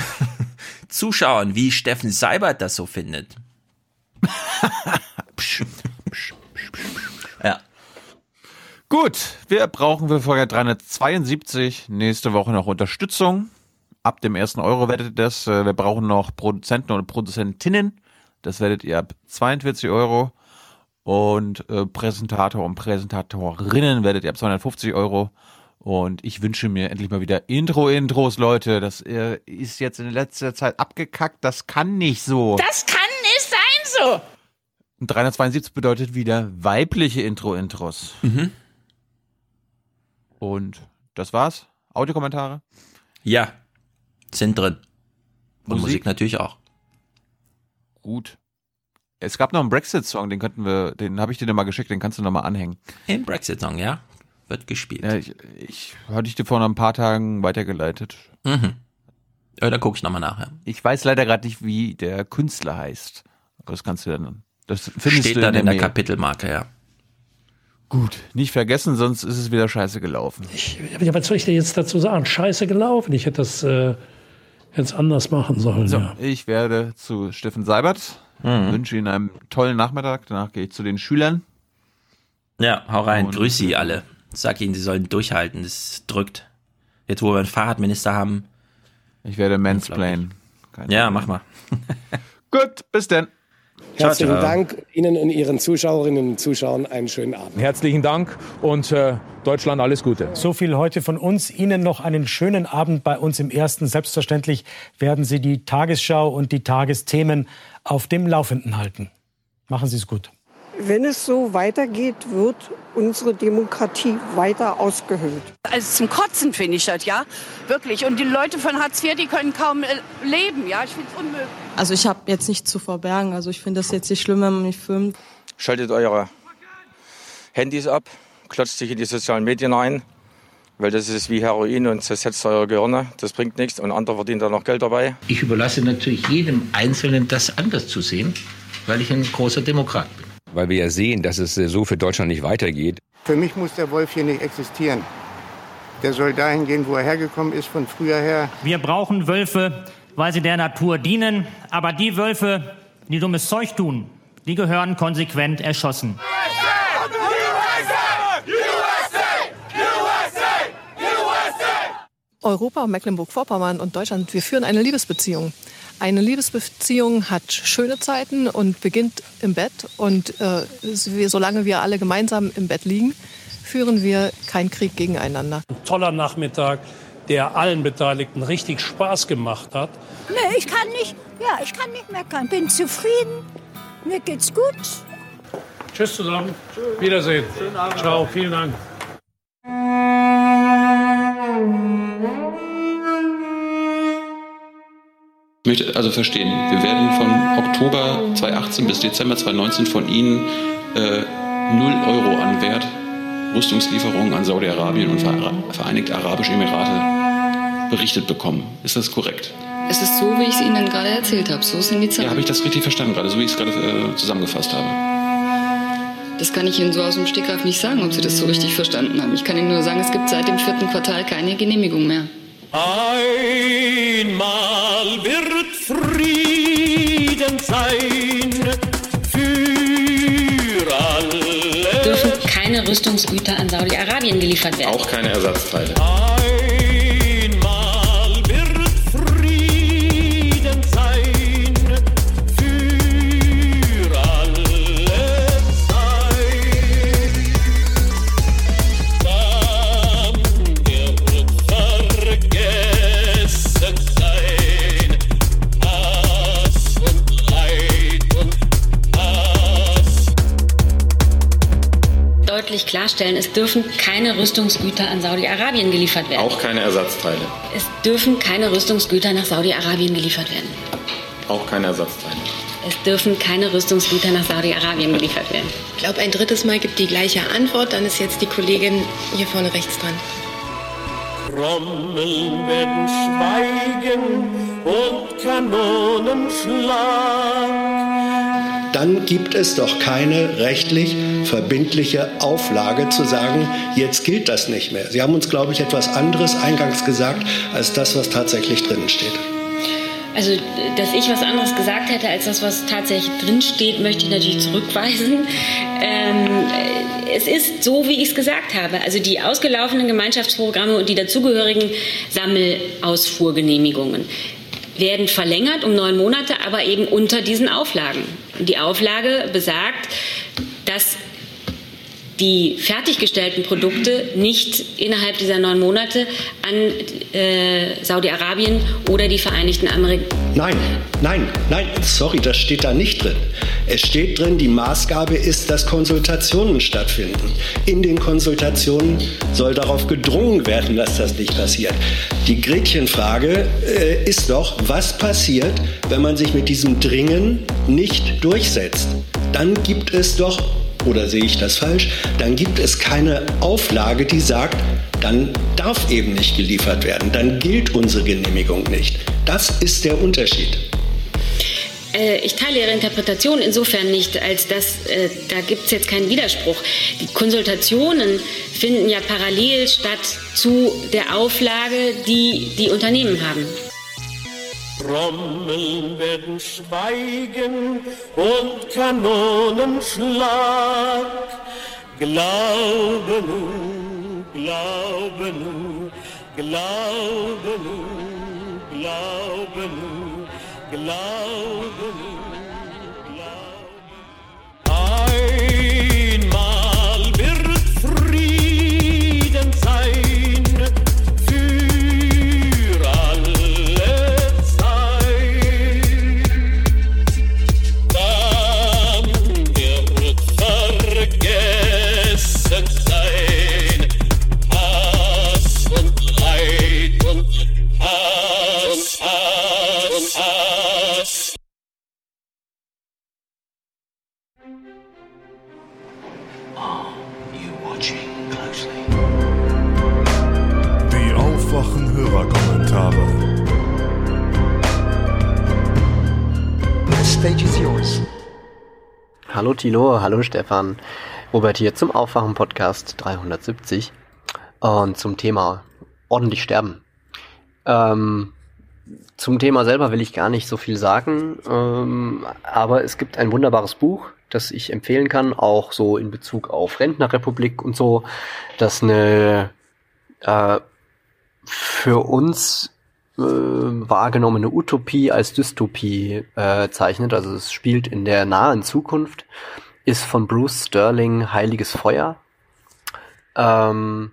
S2: zuschauen, wie Steffen Seibert das so findet.
S11: ja. Gut, wir brauchen für Folge 372 nächste Woche noch Unterstützung ab dem ersten Euro werdet ihr das. Äh, wir brauchen noch Produzenten oder Produzentinnen. Das werdet ihr ab 42 Euro. Und äh, Präsentator und Präsentatorinnen werdet ihr ab 250 Euro. Und ich wünsche mir endlich mal wieder Intro-Intros, Leute. Das äh, ist jetzt in letzter Zeit abgekackt. Das kann nicht so.
S70: Das kann nicht sein so.
S11: Und 372 bedeutet wieder weibliche Intro-Intros. Mhm. Und das war's. Audiokommentare?
S2: Ja, sind drin. Und Musik, Musik natürlich auch.
S11: Gut. Es gab noch einen Brexit-Song, den könnten wir, den habe ich dir mal geschickt, den kannst du noch mal anhängen.
S2: Ein Brexit-Song, ja. Wird gespielt.
S11: Ja, ich, ich hatte ich dir vor ein paar Tagen weitergeleitet. Mhm.
S2: Ja, da gucke ich nochmal nachher. Ja.
S11: Ich weiß leider gerade nicht, wie der Künstler heißt. Aber das kannst du dann. Das
S2: findest Steht du dann in der, in der Kapitelmarke, ja.
S11: Gut, nicht vergessen, sonst ist es wieder scheiße gelaufen.
S102: Ich, was soll ich dir jetzt dazu sagen? Scheiße gelaufen. Ich hätte das äh, jetzt anders machen sollen. So, ja.
S11: ich werde zu Steffen Seibert. Mhm. Wünsche Ihnen einen tollen Nachmittag. Danach gehe ich zu den Schülern.
S2: Ja, hau rein. Und Grüß Sie alle. Sag Ihnen, Sie sollen durchhalten. Das drückt. Jetzt, wo wir einen Fahrradminister haben.
S11: Ich werde mansplainen.
S2: Ja, mach mal.
S11: Gut, bis denn.
S103: Herzlichen ciao, ciao. Dank Ihnen und Ihren Zuschauerinnen und Zuschauern einen schönen Abend.
S104: Herzlichen Dank und äh, Deutschland alles Gute.
S102: So viel heute von uns. Ihnen noch einen schönen Abend bei uns im Ersten. Selbstverständlich werden Sie die Tagesschau und die Tagesthemen auf dem Laufenden halten. Machen Sie es gut.
S105: Wenn es so weitergeht, wird unsere Demokratie weiter ausgehöhlt.
S70: Also zum Kotzen finde ich das, ja, wirklich. Und die Leute von Hartz IV, die können kaum äh, leben, ja, ich finde es unmöglich.
S106: Also ich habe jetzt nichts zu verbergen, also ich finde das jetzt nicht schlimm, wenn man mich filmt.
S107: Schaltet eure Handys ab, klotzt sich in die sozialen Medien ein, weil das ist wie Heroin und zersetzt eure Gehirne, das bringt nichts und andere verdienen da noch Geld dabei.
S108: Ich überlasse natürlich jedem Einzelnen, das anders zu sehen, weil ich ein großer Demokrat bin
S109: weil wir ja sehen, dass es äh, so für Deutschland nicht weitergeht.
S110: Für mich muss der Wolf hier nicht existieren. Der soll dahin gehen, wo er hergekommen ist, von früher her.
S111: Wir brauchen Wölfe, weil sie der Natur dienen. Aber die Wölfe, die dummes Zeug tun, die gehören konsequent erschossen.
S106: Europa, Mecklenburg-Vorpommern und Deutschland, wir führen eine Liebesbeziehung. Eine Liebesbeziehung hat schöne Zeiten und beginnt im Bett. Und äh, wir, solange wir alle gemeinsam im Bett liegen, führen wir keinen Krieg gegeneinander.
S112: Ein toller Nachmittag, der allen Beteiligten richtig Spaß gemacht hat.
S113: Nee, ich kann nicht, ja, ich kann nicht meckern. Bin zufrieden. Mir geht's gut.
S112: Tschüss zusammen. Wiedersehen. Ciao, vielen Dank.
S114: Ich möchte also verstehen, wir werden von Oktober 2018 bis Dezember 2019 von Ihnen äh, 0 Euro an Wert Rüstungslieferungen an Saudi-Arabien und Vereinigte Arabische Emirate berichtet bekommen. Ist das korrekt?
S115: Es ist so, wie ich es Ihnen gerade erzählt habe. So sind die Zahlen.
S114: Ja, habe ich das richtig verstanden gerade, so wie ich es gerade äh, zusammengefasst habe?
S115: Das kann ich Ihnen so aus dem Stegreif nicht sagen, ob Sie das so richtig verstanden haben. Ich kann Ihnen nur sagen, es gibt seit dem vierten Quartal keine Genehmigung mehr.
S116: Einmal wird Frieden sein
S115: Rüstungsgüter an Saudi-Arabien geliefert werden.
S114: Auch keine Ersatzteile.
S116: Einmal
S115: klarstellen, es dürfen keine Rüstungsgüter an Saudi-Arabien geliefert werden.
S114: Auch keine Ersatzteile.
S115: Es dürfen keine Rüstungsgüter nach Saudi-Arabien geliefert werden.
S114: Auch keine Ersatzteile.
S115: Es dürfen keine Rüstungsgüter nach Saudi-Arabien geliefert werden.
S117: Ich glaube, ein drittes Mal gibt die gleiche Antwort. Dann ist jetzt die Kollegin hier vorne rechts dran.
S116: Trommeln werden schweigen und Kanonen schlagen.
S118: Dann gibt es doch keine rechtlich verbindliche Auflage zu sagen, jetzt gilt das nicht mehr. Sie haben uns, glaube ich, etwas anderes eingangs gesagt, als das, was tatsächlich drinnen steht.
S115: Also, dass ich was anderes gesagt hätte als das, was tatsächlich drinsteht, möchte ich natürlich zurückweisen. Ähm, äh, es ist so, wie ich es gesagt habe. Also die ausgelaufenen Gemeinschaftsprogramme und die dazugehörigen Sammelausfuhrgenehmigungen werden verlängert um neun Monate, aber eben unter diesen Auflagen. Die Auflage besagt, dass die fertiggestellten Produkte nicht innerhalb dieser neun Monate an äh, Saudi-Arabien oder die Vereinigten Amerika
S118: Nein, nein, nein, sorry, das steht da nicht drin. Es steht drin, die Maßgabe ist, dass Konsultationen stattfinden. In den Konsultationen soll darauf gedrungen werden, dass das nicht passiert. Die Gretchenfrage äh, ist doch, was passiert, wenn man sich mit diesem Dringen nicht durchsetzt? Dann gibt es doch oder sehe ich das falsch? Dann gibt es keine Auflage, die sagt, dann darf eben nicht geliefert werden, dann gilt unsere Genehmigung nicht. Das ist der Unterschied.
S115: Äh, ich teile Ihre Interpretation insofern nicht, als dass äh, da gibt es jetzt keinen Widerspruch. Die Konsultationen finden ja parallel statt zu der Auflage, die die Unternehmen haben.
S116: Trommeln werden schweigen und Kanonenschlag. Glaube nun, glaube nun, glaube nun, glaube nun, glaube nun.
S119: Hallo Tino, hallo Stefan.
S120: Robert hier zum Aufwachen Podcast 370 und zum Thema ordentlich sterben. Ähm, zum Thema selber will ich gar nicht so viel sagen, ähm, aber es gibt ein wunderbares Buch, das ich empfehlen kann, auch so in Bezug auf Rentnerrepublik und so, das eine äh, für uns äh, wahrgenommene Utopie als Dystopie äh, zeichnet. Also es spielt in der nahen Zukunft ist von Bruce Sterling Heiliges Feuer. Ähm,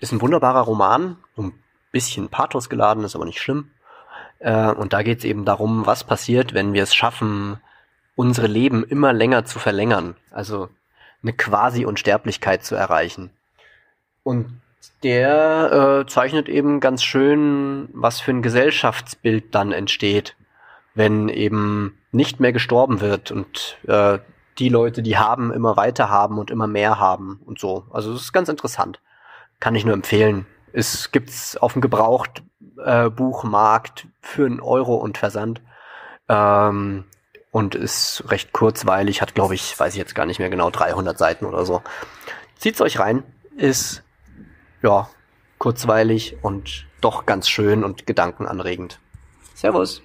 S120: ist ein wunderbarer Roman, ein bisschen Pathos geladen, ist aber nicht schlimm. Äh, und da geht es eben darum, was passiert, wenn wir es schaffen, unsere Leben immer länger zu verlängern. Also eine quasi Unsterblichkeit zu erreichen. Und der äh, zeichnet eben ganz schön, was für ein Gesellschaftsbild dann entsteht, wenn eben nicht mehr gestorben wird und äh, die Leute, die haben, immer weiter haben und immer mehr haben und so. Also es ist ganz interessant. Kann ich nur empfehlen. Es gibt's auf dem Gebrauchtbuchmarkt äh, für einen Euro und Versand. Ähm, und ist recht kurzweilig, hat glaube ich, weiß ich jetzt gar nicht mehr genau, 300 Seiten oder so. Zieht's euch rein, ist ja kurzweilig und doch ganz schön und gedankenanregend. Servus.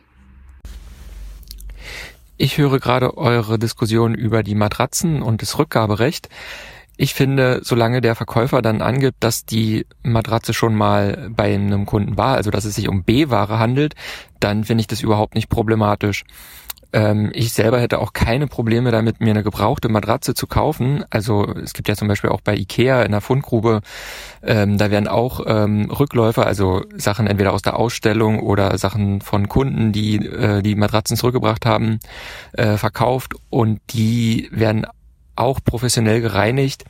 S121: Ich höre gerade eure Diskussion über die Matratzen und das Rückgaberecht. Ich finde, solange der Verkäufer dann angibt, dass die Matratze schon mal bei einem Kunden war, also dass es sich um B-Ware handelt, dann finde ich das überhaupt nicht problematisch. Ähm, ich selber hätte auch keine Probleme damit, mir eine gebrauchte Matratze zu kaufen. Also es gibt ja zum Beispiel auch bei Ikea in der Fundgrube, ähm, da werden auch ähm, Rückläufer, also Sachen entweder aus der Ausstellung oder Sachen von Kunden, die äh, die Matratzen zurückgebracht haben, äh, verkauft und die werden auch professionell gereinigt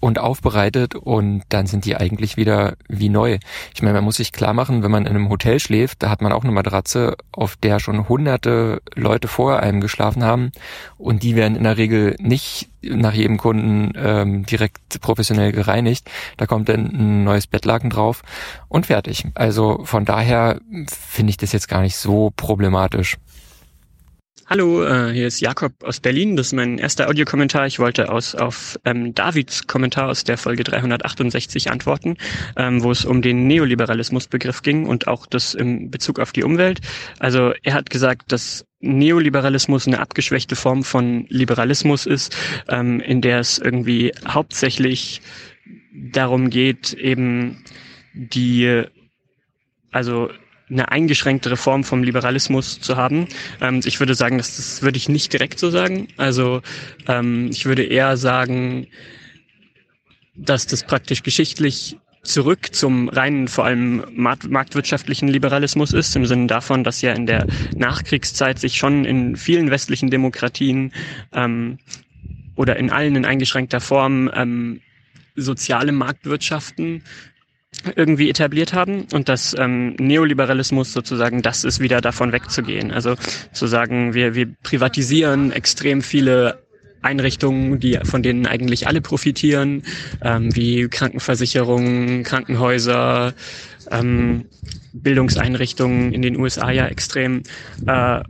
S121: und aufbereitet und dann sind die eigentlich wieder wie neu. Ich meine, man muss sich klar machen, wenn man in einem Hotel schläft, da hat man auch eine Matratze, auf der schon hunderte Leute vor einem geschlafen haben und die werden in der Regel nicht nach jedem Kunden ähm, direkt professionell gereinigt. Da kommt dann ein neues Bettlaken drauf und fertig. Also von daher finde ich das jetzt gar nicht so problematisch.
S122: Hallo, äh, hier ist Jakob aus Berlin. Das ist mein erster Audiokommentar. Ich wollte aus, auf ähm, Davids Kommentar aus der Folge 368 antworten, ähm, wo es um den Neoliberalismusbegriff ging und auch das im Bezug auf die Umwelt. Also er hat gesagt, dass Neoliberalismus eine abgeschwächte Form von Liberalismus ist, ähm, in der es irgendwie hauptsächlich darum geht, eben die also eine eingeschränktere Form vom Liberalismus zu haben. Ähm, ich würde sagen, das, das würde ich nicht direkt so sagen. Also ähm, ich würde eher sagen, dass das praktisch geschichtlich zurück zum reinen, vor allem marktwirtschaftlichen Liberalismus ist, im Sinne davon, dass ja in der Nachkriegszeit sich schon in vielen westlichen Demokratien ähm, oder in allen in eingeschränkter Form ähm, soziale Marktwirtschaften irgendwie etabliert haben und dass ähm, Neoliberalismus sozusagen das ist, wieder davon wegzugehen. Also zu sagen, wir, wir privatisieren extrem viele Einrichtungen, die von denen eigentlich alle profitieren, ähm, wie Krankenversicherungen, Krankenhäuser, ähm, Bildungseinrichtungen in den USA ja extrem äh,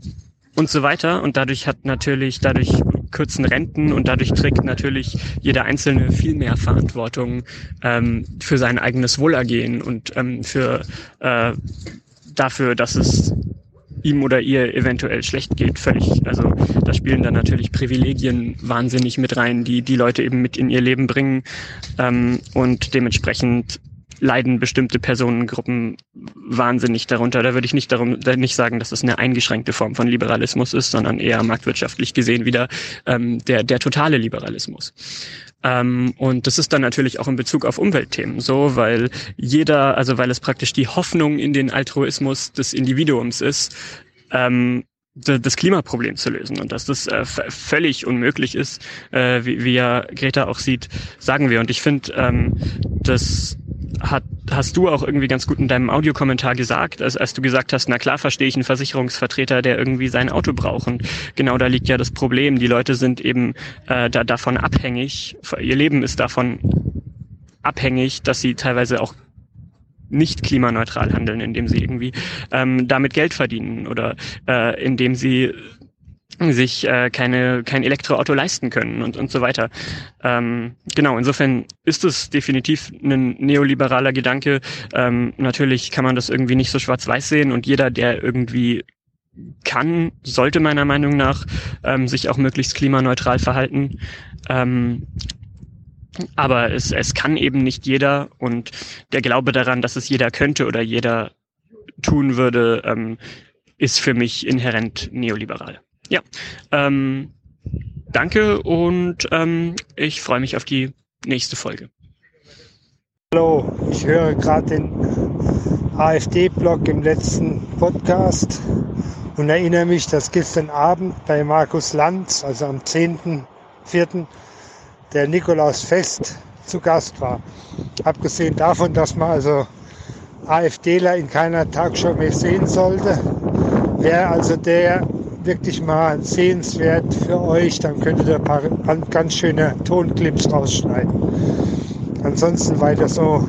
S122: und so weiter. Und dadurch hat natürlich, dadurch kürzen Renten und dadurch trägt natürlich jeder Einzelne viel mehr Verantwortung ähm, für sein eigenes Wohlergehen und ähm, für äh, dafür, dass es ihm oder ihr eventuell schlecht geht, völlig. Also da spielen dann natürlich Privilegien wahnsinnig mit rein, die die Leute eben mit in ihr Leben bringen ähm, und dementsprechend leiden bestimmte Personengruppen wahnsinnig darunter. Da würde ich nicht darum nicht sagen, dass es eine eingeschränkte Form von Liberalismus ist, sondern eher marktwirtschaftlich gesehen wieder ähm, der der totale Liberalismus. Ähm, und das ist dann natürlich auch in Bezug auf Umweltthemen so, weil jeder, also weil es praktisch die Hoffnung in den Altruismus des Individuums ist, ähm, das Klimaproblem zu lösen und dass das äh, völlig unmöglich ist, äh, wie, wie ja Greta auch sieht, sagen wir. Und ich finde, ähm, dass hat, hast du auch irgendwie ganz gut in deinem Audiokommentar gesagt, als, als du gesagt hast, na klar verstehe ich einen Versicherungsvertreter, der irgendwie sein Auto braucht. Und genau da liegt ja das Problem. Die Leute sind eben äh, da, davon abhängig, ihr Leben ist davon abhängig, dass sie teilweise auch nicht klimaneutral handeln, indem sie irgendwie ähm, damit Geld verdienen oder äh, indem sie sich äh, keine kein Elektroauto leisten können und und so weiter. Ähm, genau, insofern ist es definitiv ein neoliberaler Gedanke. Ähm, natürlich kann man das irgendwie nicht so schwarz-weiß sehen und jeder, der irgendwie kann, sollte meiner Meinung nach ähm, sich auch möglichst klimaneutral verhalten. Ähm, aber es, es kann eben nicht jeder und der Glaube daran, dass es jeder könnte oder jeder tun würde, ähm, ist für mich inhärent neoliberal. Ja, ähm, danke und ähm, ich freue mich auf die nächste Folge.
S123: Hallo, ich höre gerade den AfD-Blog im letzten Podcast und erinnere mich, dass gestern Abend bei Markus Lanz, also am 10.04., der Nikolaus Fest zu Gast war. Abgesehen davon, dass man also AfDler in keiner Tagshow mehr sehen sollte, wäre also der wirklich mal sehenswert für euch. Dann könntet ihr ein paar ganz schöne Tonclips rausschneiden. Ansonsten weiter so.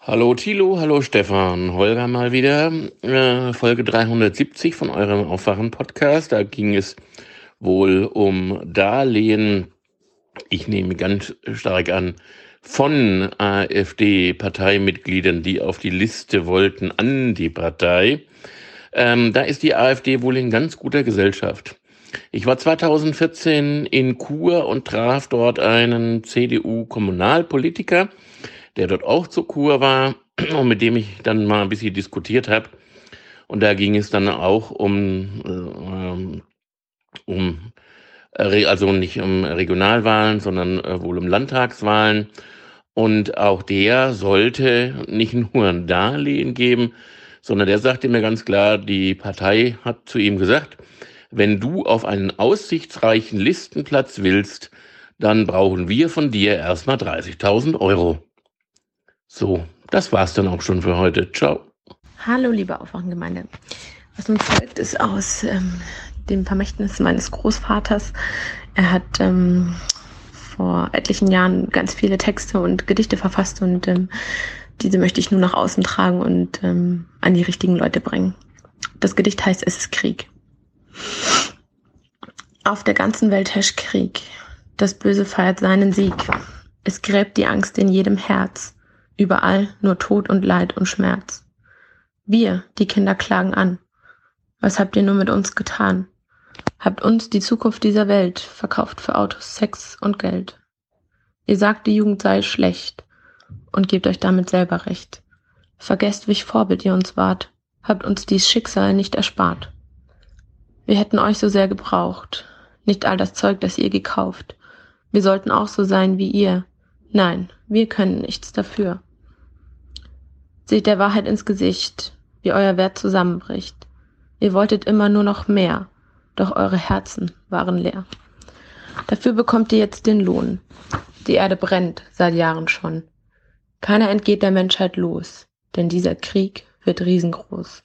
S124: Hallo Thilo, hallo Stefan, Holger mal wieder. Äh, Folge 370 von eurem Aufwachen-Podcast. Da ging es wohl um Darlehen. Ich nehme ganz stark an, von AfD-Parteimitgliedern, die auf die Liste wollten, an die Partei. Ähm, da ist die AfD wohl in ganz guter Gesellschaft. Ich war 2014 in Chur und traf dort einen CDU-Kommunalpolitiker, der dort auch zur Chur war und mit dem ich dann mal ein bisschen diskutiert habe. Und da ging es dann auch um, äh, um also nicht um Regionalwahlen, sondern äh, wohl um Landtagswahlen. Und auch der sollte nicht nur ein Darlehen geben, sondern der sagte mir ganz klar, die Partei hat zu ihm gesagt, wenn du auf einen aussichtsreichen Listenplatz willst, dann brauchen wir von dir erstmal 30.000 Euro. So, das war's dann auch schon für heute. Ciao.
S125: Hallo, liebe Aufwachengemeinde. Was nun folgt, ist aus ähm, dem Vermächtnis meines Großvaters. Er hat ähm, vor etlichen Jahren ganz viele Texte und Gedichte verfasst und ähm, diese möchte ich nur nach außen tragen und ähm, an die richtigen Leute bringen. Das Gedicht heißt Es ist Krieg. Auf der ganzen Welt herrscht Krieg. Das Böse feiert seinen Sieg. Es gräbt die Angst in jedem Herz. Überall nur Tod und Leid und Schmerz. Wir, die Kinder, klagen an. Was habt ihr nur mit uns getan? Habt uns die Zukunft dieser Welt verkauft für Autos, Sex und Geld. Ihr sagt, die Jugend sei schlecht und gebt euch damit selber recht. Vergesst, welch Vorbild ihr uns wart, habt uns dies Schicksal nicht erspart. Wir hätten euch so sehr gebraucht, nicht all das Zeug, das ihr gekauft. Wir sollten auch so sein wie ihr. Nein, wir können nichts dafür. Seht der Wahrheit ins Gesicht, wie euer Wert zusammenbricht. Ihr wolltet immer nur noch mehr, doch eure Herzen waren leer. Dafür bekommt ihr jetzt den Lohn. Die Erde brennt seit Jahren schon. Keiner entgeht der Menschheit los, denn dieser Krieg wird riesengroß.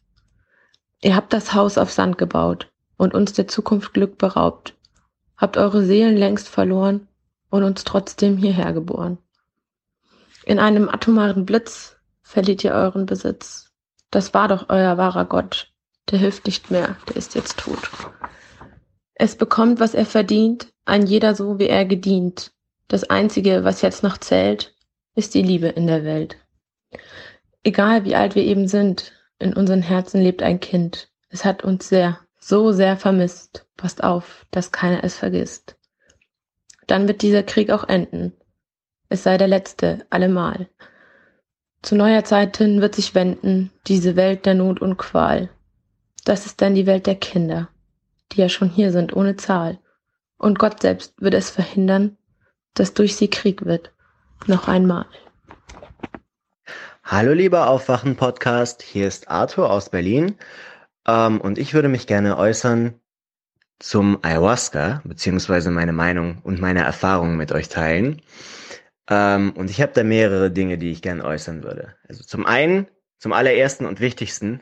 S125: Ihr habt das Haus auf Sand gebaut und uns der Zukunft Glück beraubt, habt eure Seelen längst verloren und uns trotzdem hierher geboren. In einem atomaren Blitz verliert ihr euren Besitz. Das war doch euer wahrer Gott, der hilft nicht mehr, der ist jetzt tot. Es bekommt, was er verdient, ein jeder so, wie er gedient. Das Einzige, was jetzt noch zählt, ist die Liebe in der Welt. Egal wie alt wir eben sind, in unseren Herzen lebt ein Kind. Es hat uns sehr, so sehr vermisst. Passt auf, dass keiner es vergisst. Dann wird dieser Krieg auch enden. Es sei der letzte, allemal. Zu neuer Zeit hin wird sich wenden, diese Welt der Not und Qual. Das ist dann die Welt der Kinder, die ja schon hier sind ohne Zahl. Und Gott selbst wird es verhindern, dass durch sie Krieg wird noch einmal.
S126: Hallo lieber Aufwachen-Podcast, hier ist Arthur aus Berlin ähm, und ich würde mich gerne äußern zum Ayahuasca, beziehungsweise meine Meinung und meine Erfahrungen mit euch teilen. Ähm, und ich habe da mehrere Dinge, die ich gerne äußern würde. Also zum einen, zum allerersten und wichtigsten,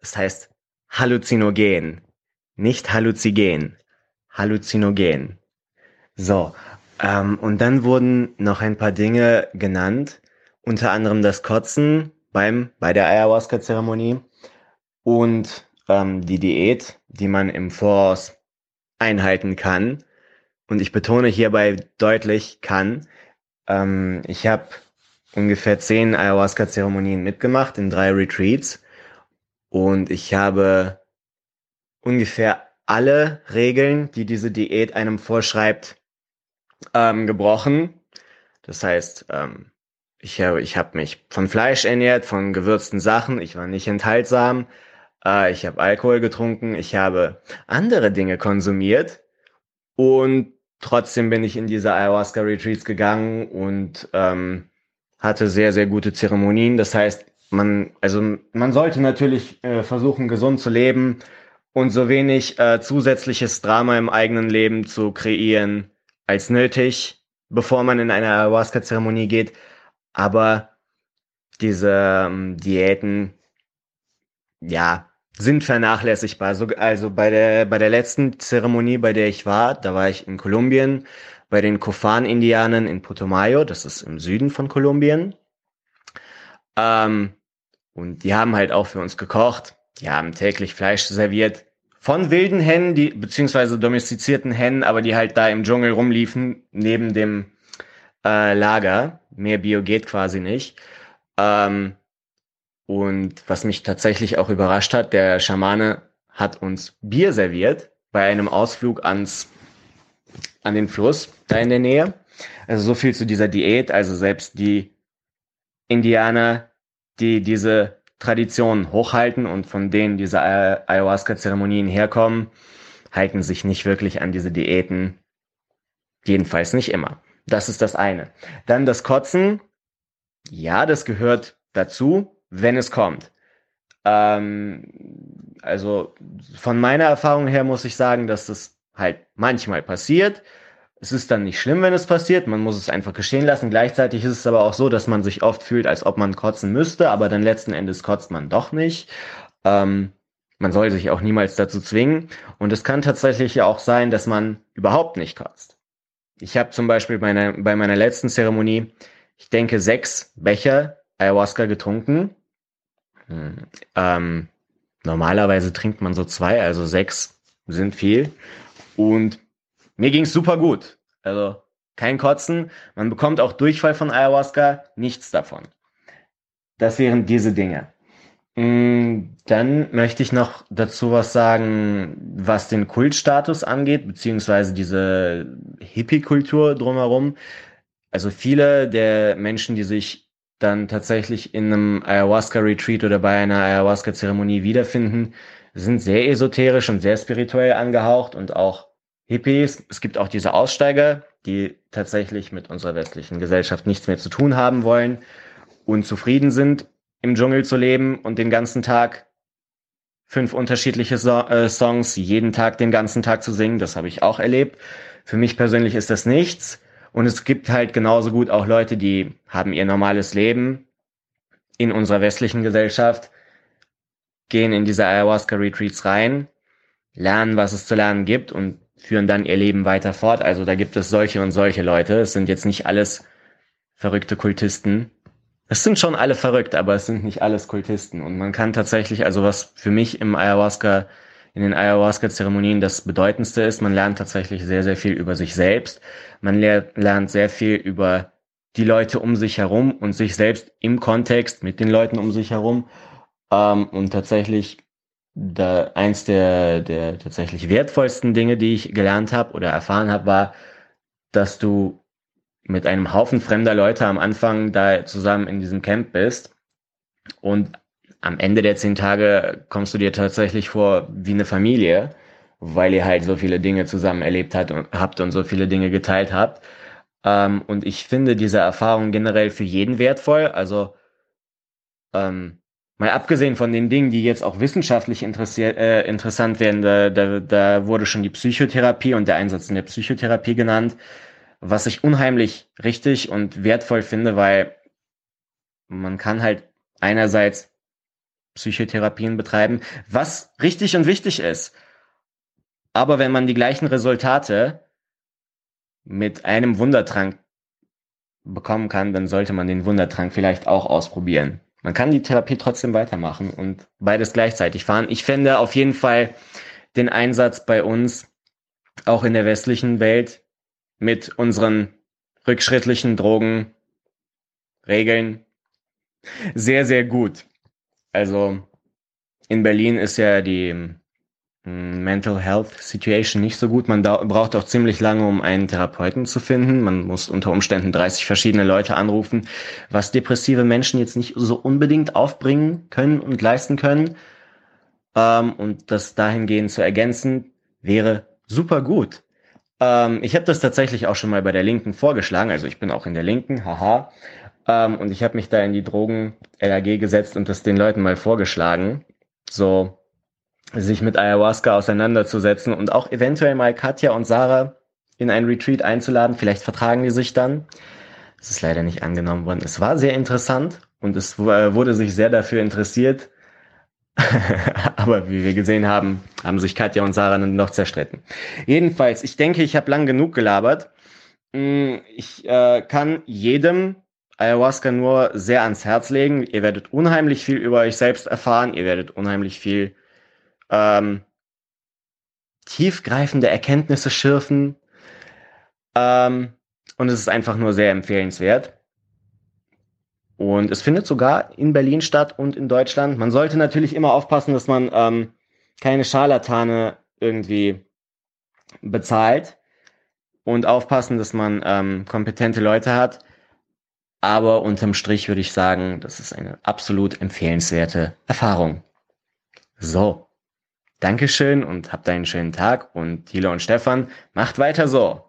S126: das heißt Halluzinogen, nicht Halluzigen, Halluzinogen. So, ähm, und dann wurden noch ein paar Dinge genannt, unter anderem das Kotzen beim, bei der Ayahuasca-Zeremonie und ähm, die Diät, die man im Voraus einhalten kann. Und ich betone hierbei deutlich kann. Ähm, ich habe ungefähr zehn Ayahuasca-Zeremonien mitgemacht in drei Retreats. Und ich habe ungefähr alle Regeln, die diese Diät einem vorschreibt, ähm, gebrochen. Das heißt, ähm, ich habe ich hab mich von Fleisch ernährt, von gewürzten Sachen. Ich war nicht enthaltsam. Äh, ich habe Alkohol getrunken. Ich habe andere Dinge konsumiert. Und trotzdem bin ich in diese Ayahuasca-Retreats gegangen und ähm, hatte sehr, sehr gute Zeremonien. Das heißt, man, also man sollte natürlich äh, versuchen, gesund zu leben und so wenig äh, zusätzliches Drama im eigenen Leben zu kreieren als nötig, bevor man in eine Ayahuasca-Zeremonie geht. Aber diese ähm, Diäten, ja, sind vernachlässigbar. So, also bei der, bei der letzten Zeremonie, bei der ich war, da war ich in Kolumbien, bei den Kofan-Indianern in Putumayo, das ist im Süden von Kolumbien. Ähm, und die haben halt auch für uns gekocht. Die haben täglich Fleisch serviert. Von wilden Hennen, die, beziehungsweise domestizierten Hennen, aber die halt da im Dschungel rumliefen, neben dem äh, Lager. Mehr Bio geht quasi nicht. Ähm, und was mich tatsächlich auch überrascht hat, der Schamane hat uns Bier serviert bei einem Ausflug ans, an den Fluss da in der Nähe. Also so viel zu dieser Diät. Also selbst die Indianer, die diese Traditionen hochhalten und von denen diese Ayahuasca-Zeremonien herkommen, halten sich nicht wirklich an diese Diäten. Jedenfalls nicht immer. Das ist das eine. Dann das Kotzen. Ja, das gehört dazu wenn es kommt. Ähm, also von meiner Erfahrung her muss ich sagen, dass das halt manchmal passiert. Es ist dann nicht schlimm, wenn es passiert. Man muss es einfach geschehen lassen. Gleichzeitig ist es aber auch so, dass man sich oft fühlt, als ob man kotzen müsste, aber dann letzten Endes kotzt man doch nicht. Ähm, man soll sich auch niemals dazu zwingen. Und es kann tatsächlich ja auch sein, dass man überhaupt nicht kotzt. Ich habe zum Beispiel bei meiner, bei meiner letzten Zeremonie, ich denke, sechs Becher Ayahuasca getrunken hm. Ähm, normalerweise trinkt man so zwei, also sechs sind viel. Und mir ging's super gut. Also kein Kotzen. Man bekommt auch Durchfall von Ayahuasca, nichts davon. Das wären diese Dinge. Hm, dann möchte ich noch dazu was sagen, was den Kultstatus angeht, beziehungsweise diese Hippie-Kultur drumherum. Also viele der Menschen, die sich dann tatsächlich in einem Ayahuasca-Retreat oder bei einer Ayahuasca-Zeremonie wiederfinden, sind sehr esoterisch und sehr spirituell angehaucht und auch Hippies. Es gibt auch diese Aussteiger, die tatsächlich mit unserer westlichen Gesellschaft nichts mehr zu tun haben wollen und zufrieden sind, im Dschungel zu leben und den ganzen Tag fünf unterschiedliche so äh, Songs jeden Tag den ganzen Tag zu singen. Das habe ich auch erlebt. Für mich persönlich ist das nichts. Und es gibt halt genauso gut auch Leute, die haben ihr normales Leben in unserer westlichen Gesellschaft, gehen in diese Ayahuasca-Retreats rein, lernen, was es zu lernen gibt und führen dann ihr Leben weiter fort. Also da gibt es solche und solche Leute. Es sind jetzt nicht alles verrückte Kultisten. Es sind schon alle verrückt, aber es sind nicht alles Kultisten. Und man kann tatsächlich, also was für mich im Ayahuasca in den Ayahuasca-Zeremonien das Bedeutendste ist. Man lernt tatsächlich sehr, sehr viel über sich selbst. Man lernt sehr viel über die Leute um sich herum und sich selbst im Kontext mit den Leuten um sich herum. Ähm, und tatsächlich da eins der, der tatsächlich wertvollsten Dinge, die ich gelernt habe oder erfahren habe, war, dass du mit einem Haufen fremder Leute am Anfang da zusammen in diesem Camp bist und am Ende der zehn Tage kommst du dir tatsächlich vor wie eine Familie, weil ihr halt so viele Dinge zusammen erlebt habt und, habt und so viele Dinge geteilt habt. Ähm, und ich finde diese Erfahrung generell für jeden wertvoll. Also ähm, mal abgesehen von den Dingen, die jetzt auch wissenschaftlich äh, interessant werden, da, da, da wurde schon die Psychotherapie und der Einsatz in der Psychotherapie genannt, was ich unheimlich richtig und wertvoll finde, weil man kann halt einerseits Psychotherapien betreiben, was richtig und wichtig ist. Aber wenn man die gleichen Resultate mit einem Wundertrank bekommen kann, dann sollte man den Wundertrank vielleicht auch ausprobieren. Man kann die Therapie trotzdem weitermachen und beides gleichzeitig fahren. Ich fände auf jeden Fall den Einsatz bei uns, auch in der westlichen Welt, mit unseren rückschrittlichen Drogen, Regeln, sehr, sehr gut. Also in Berlin ist ja die Mental Health Situation nicht so gut. Man braucht auch ziemlich lange, um einen Therapeuten zu finden. Man muss unter Umständen 30 verschiedene Leute anrufen, was depressive Menschen jetzt nicht so unbedingt aufbringen können und leisten können. Ähm, und das dahingehend zu ergänzen, wäre super gut. Ähm, ich habe das tatsächlich auch schon mal bei der Linken vorgeschlagen. Also ich bin auch in der Linken, haha. Ähm, und ich habe mich da in die Drogen-LAG gesetzt und das den Leuten mal vorgeschlagen. So, sich mit Ayahuasca auseinanderzusetzen und auch eventuell mal Katja und Sarah in ein Retreat einzuladen. Vielleicht vertragen die sich dann. Es ist leider nicht angenommen worden. Es war sehr interessant und es wurde sich sehr dafür interessiert. Aber wie wir gesehen haben, haben sich Katja und Sarah dann noch zerstritten. Jedenfalls, ich denke, ich habe lang genug gelabert. Mm, ich äh, kann jedem Ayahuasca nur sehr ans Herz legen. Ihr werdet unheimlich viel über euch selbst erfahren. Ihr werdet unheimlich viel ähm, tiefgreifende Erkenntnisse schürfen. Ähm, und es ist einfach nur sehr empfehlenswert. Und es findet sogar in Berlin statt und in Deutschland. Man sollte natürlich immer aufpassen, dass man ähm, keine Scharlatane irgendwie bezahlt und aufpassen, dass man ähm, kompetente Leute hat. Aber unterm Strich würde ich sagen, das ist eine absolut empfehlenswerte Erfahrung. So. Dankeschön und habt einen schönen Tag und Thilo und Stefan, macht weiter so.